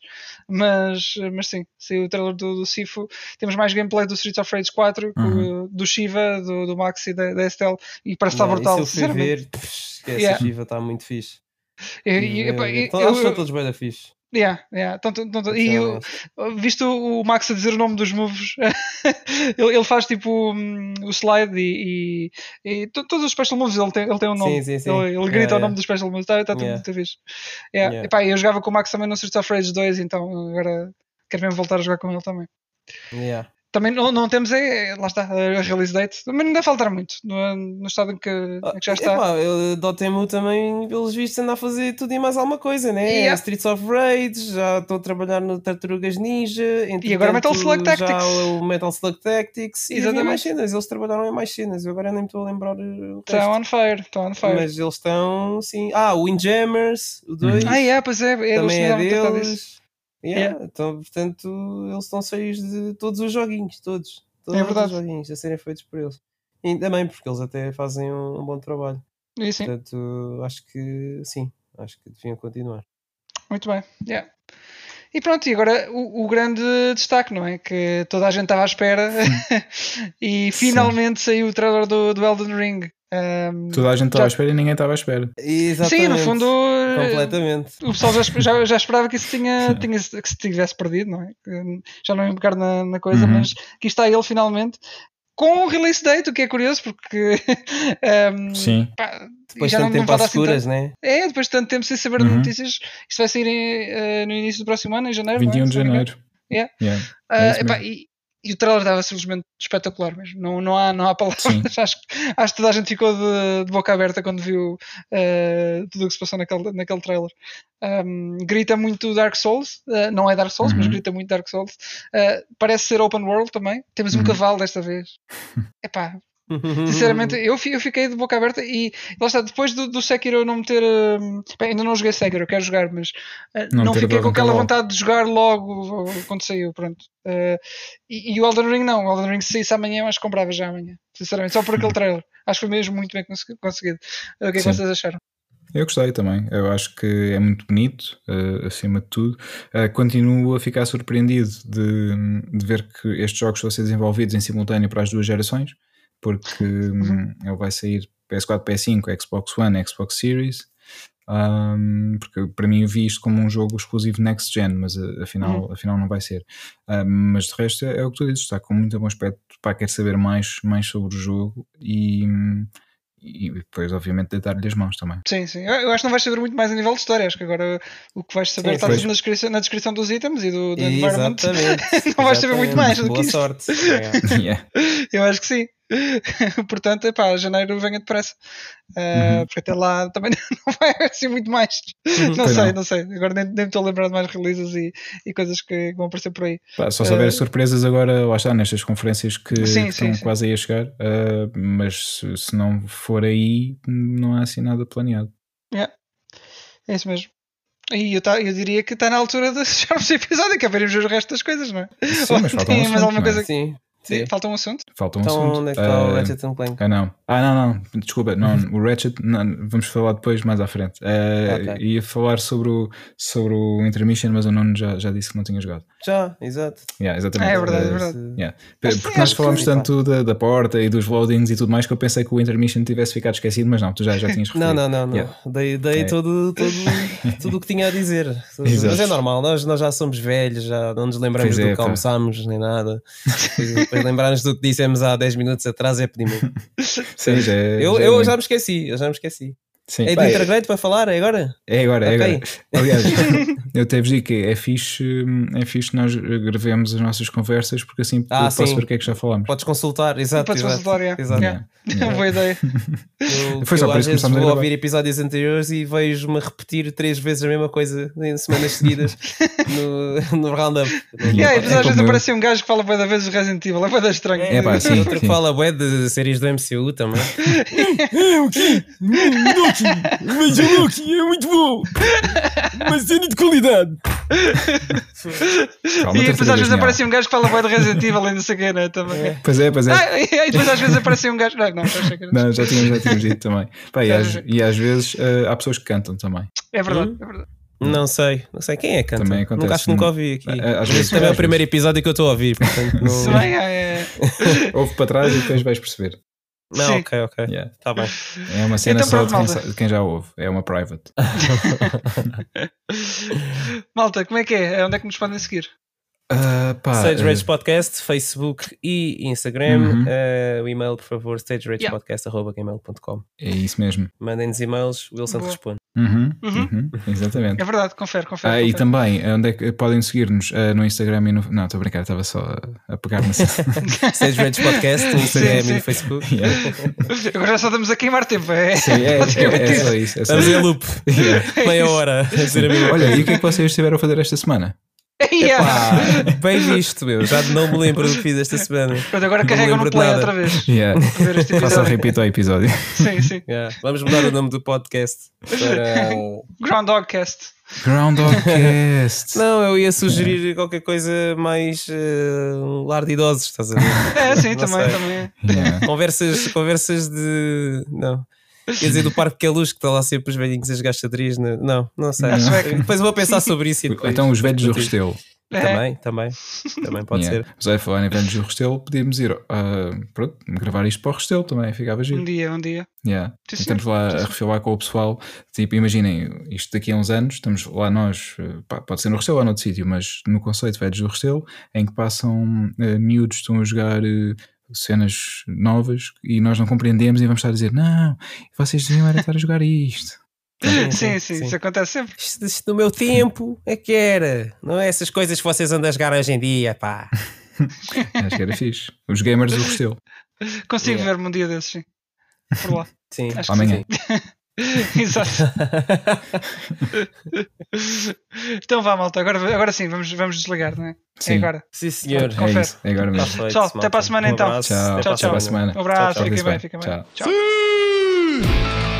Speaker 4: Mas, mas sim, saiu o trailer do, do Sifu. Temos mais gameplay do Streets of Rage 4, com
Speaker 2: Uhum.
Speaker 4: o- do Shiva, do, do Max e da, da Estelle. E parece estar brutal.
Speaker 3: isso eu fui ver, pff, esquece,
Speaker 4: Yeah.
Speaker 3: Shiva está muito fixe.
Speaker 4: Eu-
Speaker 3: eles são todos bem da fixe.
Speaker 4: Yeah, yeah. Tanto- tanto- e eu, visto o Max a dizer o nome dos moves, <laughs> ele, ele faz tipo hum, o slide e, e, e to- todos os special moves ele tem, ele tem um nome.
Speaker 3: Sim, sim, sim.
Speaker 4: Ele, ele grita
Speaker 3: Yeah,
Speaker 4: o nome dos special moves, está tá tudo
Speaker 3: Yeah.
Speaker 4: muito fixe. Yeah.
Speaker 3: Yeah.
Speaker 4: Epá, eu jogava com o Max também no Streets of Rage 2, então agora quero mesmo voltar a jogar com ele também.
Speaker 3: Yeah.
Speaker 4: Também não, não temos, é, lá está, a release date, mas não deve faltar muito no, no estado em que, em que já está.
Speaker 3: Ah, Epá, eu- Dotemu também, pelos vistos, anda a fazer tudo e mais alguma coisa, né?
Speaker 4: Yeah.
Speaker 3: Streets of Rage, já estou a trabalhar no Tartarugas Ninja.
Speaker 4: E agora Metal Slug Tactics.
Speaker 3: Já o Metal Slug Tactics. E
Speaker 4: Exatamente.
Speaker 3: mais cenas, eles trabalharam em mais cenas. Eu agora nem me estou a lembrar o resto.
Speaker 4: Estão on fire, estão on fire.
Speaker 3: Mas eles estão, sim. Ah, o Windjammers, o 2.
Speaker 4: Ah, é, pois é, é
Speaker 3: também é deles. Yeah, Então, portanto, eles estão cheios de todos os joguinhos, todos. Todos
Speaker 4: É verdade.
Speaker 3: os joguinhos a serem feitos por eles. E ainda bem, porque eles até fazem um, um bom trabalho.
Speaker 4: E sim.
Speaker 3: Portanto, acho que sim, acho que deviam continuar.
Speaker 4: Muito bem, yeah. E pronto, e agora o, o grande destaque, não é? Que toda a gente estava à espera <laughs> e finalmente saiu o trailer do, do Elden Ring. Um,
Speaker 2: Toda a gente estava
Speaker 4: Já-
Speaker 2: à espera e ninguém estava à espera.
Speaker 3: Exatamente.
Speaker 4: sim, no fundo,
Speaker 3: Completamente.
Speaker 4: o pessoal já, já, já esperava que isso tinha, tinha, que se tivesse perdido, não é? Já não ia pegar na, na coisa,
Speaker 2: Uhum.
Speaker 4: mas aqui está ele finalmente. Com o release date, o que é curioso, porque <laughs> um,
Speaker 2: Sim.
Speaker 4: pá,
Speaker 3: Depois de tanto
Speaker 4: não
Speaker 3: tempo às
Speaker 4: assim
Speaker 3: seguras,
Speaker 4: tanto.
Speaker 3: né?
Speaker 4: É, depois de tanto tempo sem saber de
Speaker 2: Uhum.
Speaker 4: notícias, isto vai sair em, eh, no início do próximo ano, em janeiro. não é?
Speaker 2: 21 de janeiro.
Speaker 4: Yeah.
Speaker 2: Yeah.
Speaker 4: Ah,
Speaker 2: É isso
Speaker 4: epá, e, e o trailer estava simplesmente espetacular mesmo. Não, não, há, não há palavras. <laughs> Acho, que- acho que toda a gente ficou de, de boca aberta quando viu ah, tudo o que se passou naquele, naquele trailer. Um, grita muito Dark Souls, ah, não é Dark Souls, mas
Speaker 2: Uhum.
Speaker 4: grita muito Dark Souls. Ah, parece ser open world também. Temos um
Speaker 2: Uhum.
Speaker 4: cavalo desta vez. <laughs> Epá, Sinceramente, eu, eu fiquei de boca aberta e lá está, depois do, do Sekiro não me ter. hum, bem, ainda não joguei Sekiro, quero jogar, mas uh,
Speaker 2: Não
Speaker 4: não, fiquei com aquela vontade de jogar logo uh, quando saiu. Pronto. Uh, e, e o Elden Ring não, o Elden Ring se saísse amanhã, eu acho que comprava já amanhã, sinceramente, só por aquele <laughs> trailer. Acho que foi mesmo muito bem consegui- conseguido. Uh, o que é que vocês acharam?
Speaker 2: Eu gostei também. Eu acho que é muito bonito, eh, acima de tudo. Eh, continuo a ficar surpreendido de, de ver que estes jogos vão ser desenvolvidos em simultâneo para as duas gerações, porque hum, ele vai sair PS4, PS5, Xbox One, Xbox Series. Um, porque para mim eu vi isto como um jogo exclusivo next gen, mas uh, afinal,
Speaker 4: Uhum.
Speaker 2: afinal não vai ser. Um, mas de resto é, é o que tu dizes, está com muito bom aspecto. Pá, quer saber mais, mais sobre o jogo e, e depois, obviamente, deitar-lhe as mãos também.
Speaker 4: Sim, sim. Eu, eu acho que não vais saber muito mais a nível de história. Acho que agora o que vais saber
Speaker 3: Sim,
Speaker 4: está
Speaker 2: pois.
Speaker 4: na descrição, na descrição dos itens e do, do environment.
Speaker 3: Exatamente. <laughs>
Speaker 4: Não vais saber muito mais do que
Speaker 3: Boa
Speaker 4: isto.
Speaker 3: sorte. <laughs>
Speaker 2: Yeah.
Speaker 4: Eu acho que sim. <laughs> Portanto, epá, janeiro venha depressa. Uh,
Speaker 2: Uhum.
Speaker 4: Porque até lá também <laughs> não vai haver assim muito mais. Não
Speaker 2: Pois
Speaker 4: sei,
Speaker 2: não.
Speaker 4: não. sei. Agora nem, nem me estou a lembrar de mais releases e, e coisas que vão aparecer por aí.
Speaker 2: Pá, só se houver
Speaker 4: Eh,
Speaker 2: surpresas agora, lá está, nestas conferências que,
Speaker 4: Sim,
Speaker 2: que
Speaker 4: sim,
Speaker 2: estão
Speaker 4: sim.
Speaker 2: quase aí a chegar, eh, mas se, se não for aí, não há assim nada planeado.
Speaker 4: É isso mesmo. E eu, tá, eu diria que está na altura de <laughs> fecharmos o episódio, que é vermos o resto das coisas, não é?
Speaker 2: Sim, mas falta um
Speaker 4: Tem mais alguma
Speaker 2: não é?
Speaker 4: coisa
Speaker 3: Sim. Sim.
Speaker 4: Falta um assunto?
Speaker 2: Falta um
Speaker 3: Então,
Speaker 2: assunto.
Speaker 3: onde é que está o
Speaker 2: Eh,
Speaker 3: Ratchet and Clank?
Speaker 2: Ah, não. Ah, não, não. Desculpa, não. <laughs> O Ratchet, não, vamos falar depois, mais à frente. Eh,
Speaker 3: Ok.
Speaker 2: Ia falar sobre o, sobre o Intermission, mas o Nuno já, já disse que não tinha jogado.
Speaker 3: Já, exato.
Speaker 2: Yeah, exatamente.
Speaker 4: É verdade, é
Speaker 2: Eh,
Speaker 4: verdade.
Speaker 2: yeah. Porque nós falámos
Speaker 3: que-
Speaker 2: tanto da, da porta e dos loadings e tudo mais que eu pensei que o Intermission tivesse ficado esquecido, mas não, tu já, já tinhas <laughs> referido.
Speaker 3: Não, não, não, não.
Speaker 2: Yeah.
Speaker 3: Dei, dei
Speaker 2: É.
Speaker 3: todo, todo, <laughs> tudo o que tinha a dizer.
Speaker 2: Exato.
Speaker 3: Mas é normal, nós, nós já somos velhos, já não nos lembramos
Speaker 2: Pois é,
Speaker 3: do que
Speaker 2: pá.
Speaker 3: almoçámos nem nada. Depois, depois lembrar-nos do que dissemos há 10 minutos atrás é pedimento.
Speaker 2: Sim, já é-
Speaker 3: Eu,
Speaker 2: já é
Speaker 3: eu já me esqueci, eu já me esqueci.
Speaker 2: Sim.
Speaker 3: É
Speaker 2: Pá,
Speaker 3: de Intergrade para falar é agora?
Speaker 2: É agora, é
Speaker 3: Ok.
Speaker 2: agora. Aliás, <laughs> eu até vos digo que é fixe, é fixe nós gravemos as nossas conversas porque assim
Speaker 3: Ah,
Speaker 2: posso
Speaker 3: sim.
Speaker 2: ver o que é que já falámos.
Speaker 3: Podes consultar, exato.
Speaker 4: Podes
Speaker 3: exato,
Speaker 4: consultar, é.
Speaker 3: exato.
Speaker 4: Yeah.
Speaker 2: Yeah. <laughs>
Speaker 4: Boa ideia.
Speaker 3: Eu,
Speaker 2: Foi só
Speaker 3: eu
Speaker 2: por
Speaker 3: às
Speaker 2: isso que começámos a gravar.
Speaker 3: ouvir episódios anteriores e vejo-me repetir três vezes a mesma coisa em semanas seguidas <laughs> no, no roundup.
Speaker 4: Yeah, depois
Speaker 2: É
Speaker 4: às vezes aparece um gajo que fala bué da vez do Resident Evil. É bué da estranho.
Speaker 2: É, pá, sim.
Speaker 3: Outro que fala bué de séries do MCU também.
Speaker 6: Veja Loki, é muito bom! Uma cena de qualidade!
Speaker 2: Calma,
Speaker 4: E depois às vezes aparece um gajo que fala bué do Resident Evil e não sei o que, né? Também.
Speaker 2: Pois é, pois é.
Speaker 4: Ah, e depois às vezes aparece um gajo. Não, não, era-
Speaker 2: Não, já tínhamos, já tínhamos dito também. Pá, e, às, e às vezes eh, há pessoas que cantam também.
Speaker 4: É verdade, é verdade.
Speaker 3: Não sei, não sei quem é que canta.
Speaker 2: Também acontece
Speaker 3: nunca, acho que nunca ouvi aqui.
Speaker 2: É, às
Speaker 3: Mas
Speaker 2: vezes,
Speaker 3: também é
Speaker 2: às
Speaker 3: o primeiro episódio que eu estou a ouvir. Portanto,
Speaker 4: Se
Speaker 3: não...
Speaker 4: bem, é. <laughs>
Speaker 2: Ouve para trás e depois vais perceber.
Speaker 3: Não
Speaker 4: Sim.
Speaker 3: ok, ok.
Speaker 2: Yeah.
Speaker 3: Tá bem.
Speaker 2: É uma cena
Speaker 4: Então
Speaker 2: só
Speaker 4: pronto,
Speaker 2: de quem, de quem já ouve. É uma private. <laughs>
Speaker 4: Malta, como é que é? Onde é que nos podem seguir?
Speaker 2: Ah, pá,
Speaker 3: Stage
Speaker 2: eh,
Speaker 3: Rage Podcast, Facebook e Instagram.
Speaker 2: Uhum.
Speaker 3: Eh, o e-mail, por favor, stageragepodcast.gmail.com.
Speaker 2: é isso mesmo.
Speaker 3: Mandem-nos e-mails, o Wilson
Speaker 4: Boa.
Speaker 3: responde.
Speaker 2: Uhum,
Speaker 4: Uhum.
Speaker 2: uhum, exatamente.
Speaker 4: É verdade, confere, confere.
Speaker 2: Ah, e
Speaker 4: confere.
Speaker 2: também, onde é que podem seguir-nos? Ah, no Instagram e no. Não, estou a brincar, estava só a, a pegar na <laughs> <laughs>
Speaker 3: Stage Rage Podcast no Instagram
Speaker 4: Sim, sim.
Speaker 3: e no Facebook. <laughs>
Speaker 2: Yeah.
Speaker 4: Agora só estamos a queimar tempo. É,
Speaker 2: Sim, é, é, é
Speaker 4: isso.
Speaker 2: só isso. É só
Speaker 3: Estamos em loop.
Speaker 2: Yeah.
Speaker 3: Meia hora
Speaker 2: Olha, e o que é que vocês estiveram a fazer esta semana? <laughs>
Speaker 4: Yeah. <laughs>
Speaker 3: Bem visto, meu. Já não me lembro do que fiz esta semana.
Speaker 4: Pronto, agora carrega no play
Speaker 3: nada.
Speaker 4: outra vez.
Speaker 2: Yeah. Faça
Speaker 4: episódio.
Speaker 2: repeat ao episódio. <laughs>
Speaker 4: Sim, sim.
Speaker 3: Yeah. Vamos mudar o nome do podcast para.
Speaker 4: Groundhogcast.
Speaker 2: Groundhog Cast.
Speaker 3: Não, eu ia sugerir qualquer coisa mais um lar de idosos, estás a ver?
Speaker 4: É, sim,
Speaker 3: Não
Speaker 4: também,
Speaker 3: sei.
Speaker 4: também.
Speaker 2: Yeah.
Speaker 3: Conversas, conversas de. Não. Quer dizer, do Parque que é luz, que está lá sempre os velhinhos a jogar xadrez. né? Não, não sei.
Speaker 4: À sueca.
Speaker 3: Depois eu vou pensar sobre isso e depois.
Speaker 2: Então, os velhos do. Restelo.
Speaker 4: É.
Speaker 3: Também, também. Também pode
Speaker 2: Yeah.
Speaker 3: ser.
Speaker 2: Mas aí, falar em velhos do Restelo, podíamos ir ah, pronto, gravar isto para o Restelo também, ficava
Speaker 4: Um
Speaker 2: giro.
Speaker 4: dia, um dia.
Speaker 2: Yeah.
Speaker 4: Sim,
Speaker 2: Estamos
Speaker 4: sim.
Speaker 2: lá
Speaker 4: Sim,
Speaker 2: a refilar com o pessoal. Tipo, imaginem, isto daqui a uns anos, estamos lá nós, pá, pode ser no Restelo ou noutro sítio, mas no conceito Velhos do Restelo, em que passam eh, miúdos, estão a jogar eh, cenas novas e nós não compreendemos e vamos estar a dizer: Não, vocês deviam era estar a jogar isto.
Speaker 4: Sim, sim, isso acontece sempre.
Speaker 3: Isto, isto no meu tempo é que era. Não é essas coisas que vocês andam a jogar hoje em dia, pá. <laughs>
Speaker 2: Acho que era fixe. Os gamers do Restelo. <laughs>
Speaker 4: Consigo
Speaker 3: Yeah.
Speaker 4: ver-me um dia desses, sim. Por lá. <laughs>
Speaker 3: Sim.
Speaker 4: Acho que
Speaker 2: Amanhã. <laughs>
Speaker 4: Exato. então vá, malta. Agora, agora sim, vamos, vamos desligar, não é?
Speaker 2: Sim.
Speaker 4: É agora.
Speaker 3: Sim, senhor.
Speaker 2: É
Speaker 4: Confere.
Speaker 2: isso, é agora mesmo.
Speaker 3: feito,
Speaker 4: Pessoal, até para a semana
Speaker 3: Um
Speaker 4: então.
Speaker 2: Tchau,
Speaker 3: Até
Speaker 2: até para a semana.
Speaker 4: Um abraço,
Speaker 2: Tchau,
Speaker 4: fiquem
Speaker 2: fiquem
Speaker 4: bem,
Speaker 2: bem.
Speaker 4: fiquem bem.
Speaker 2: Tchau.
Speaker 4: Tchau.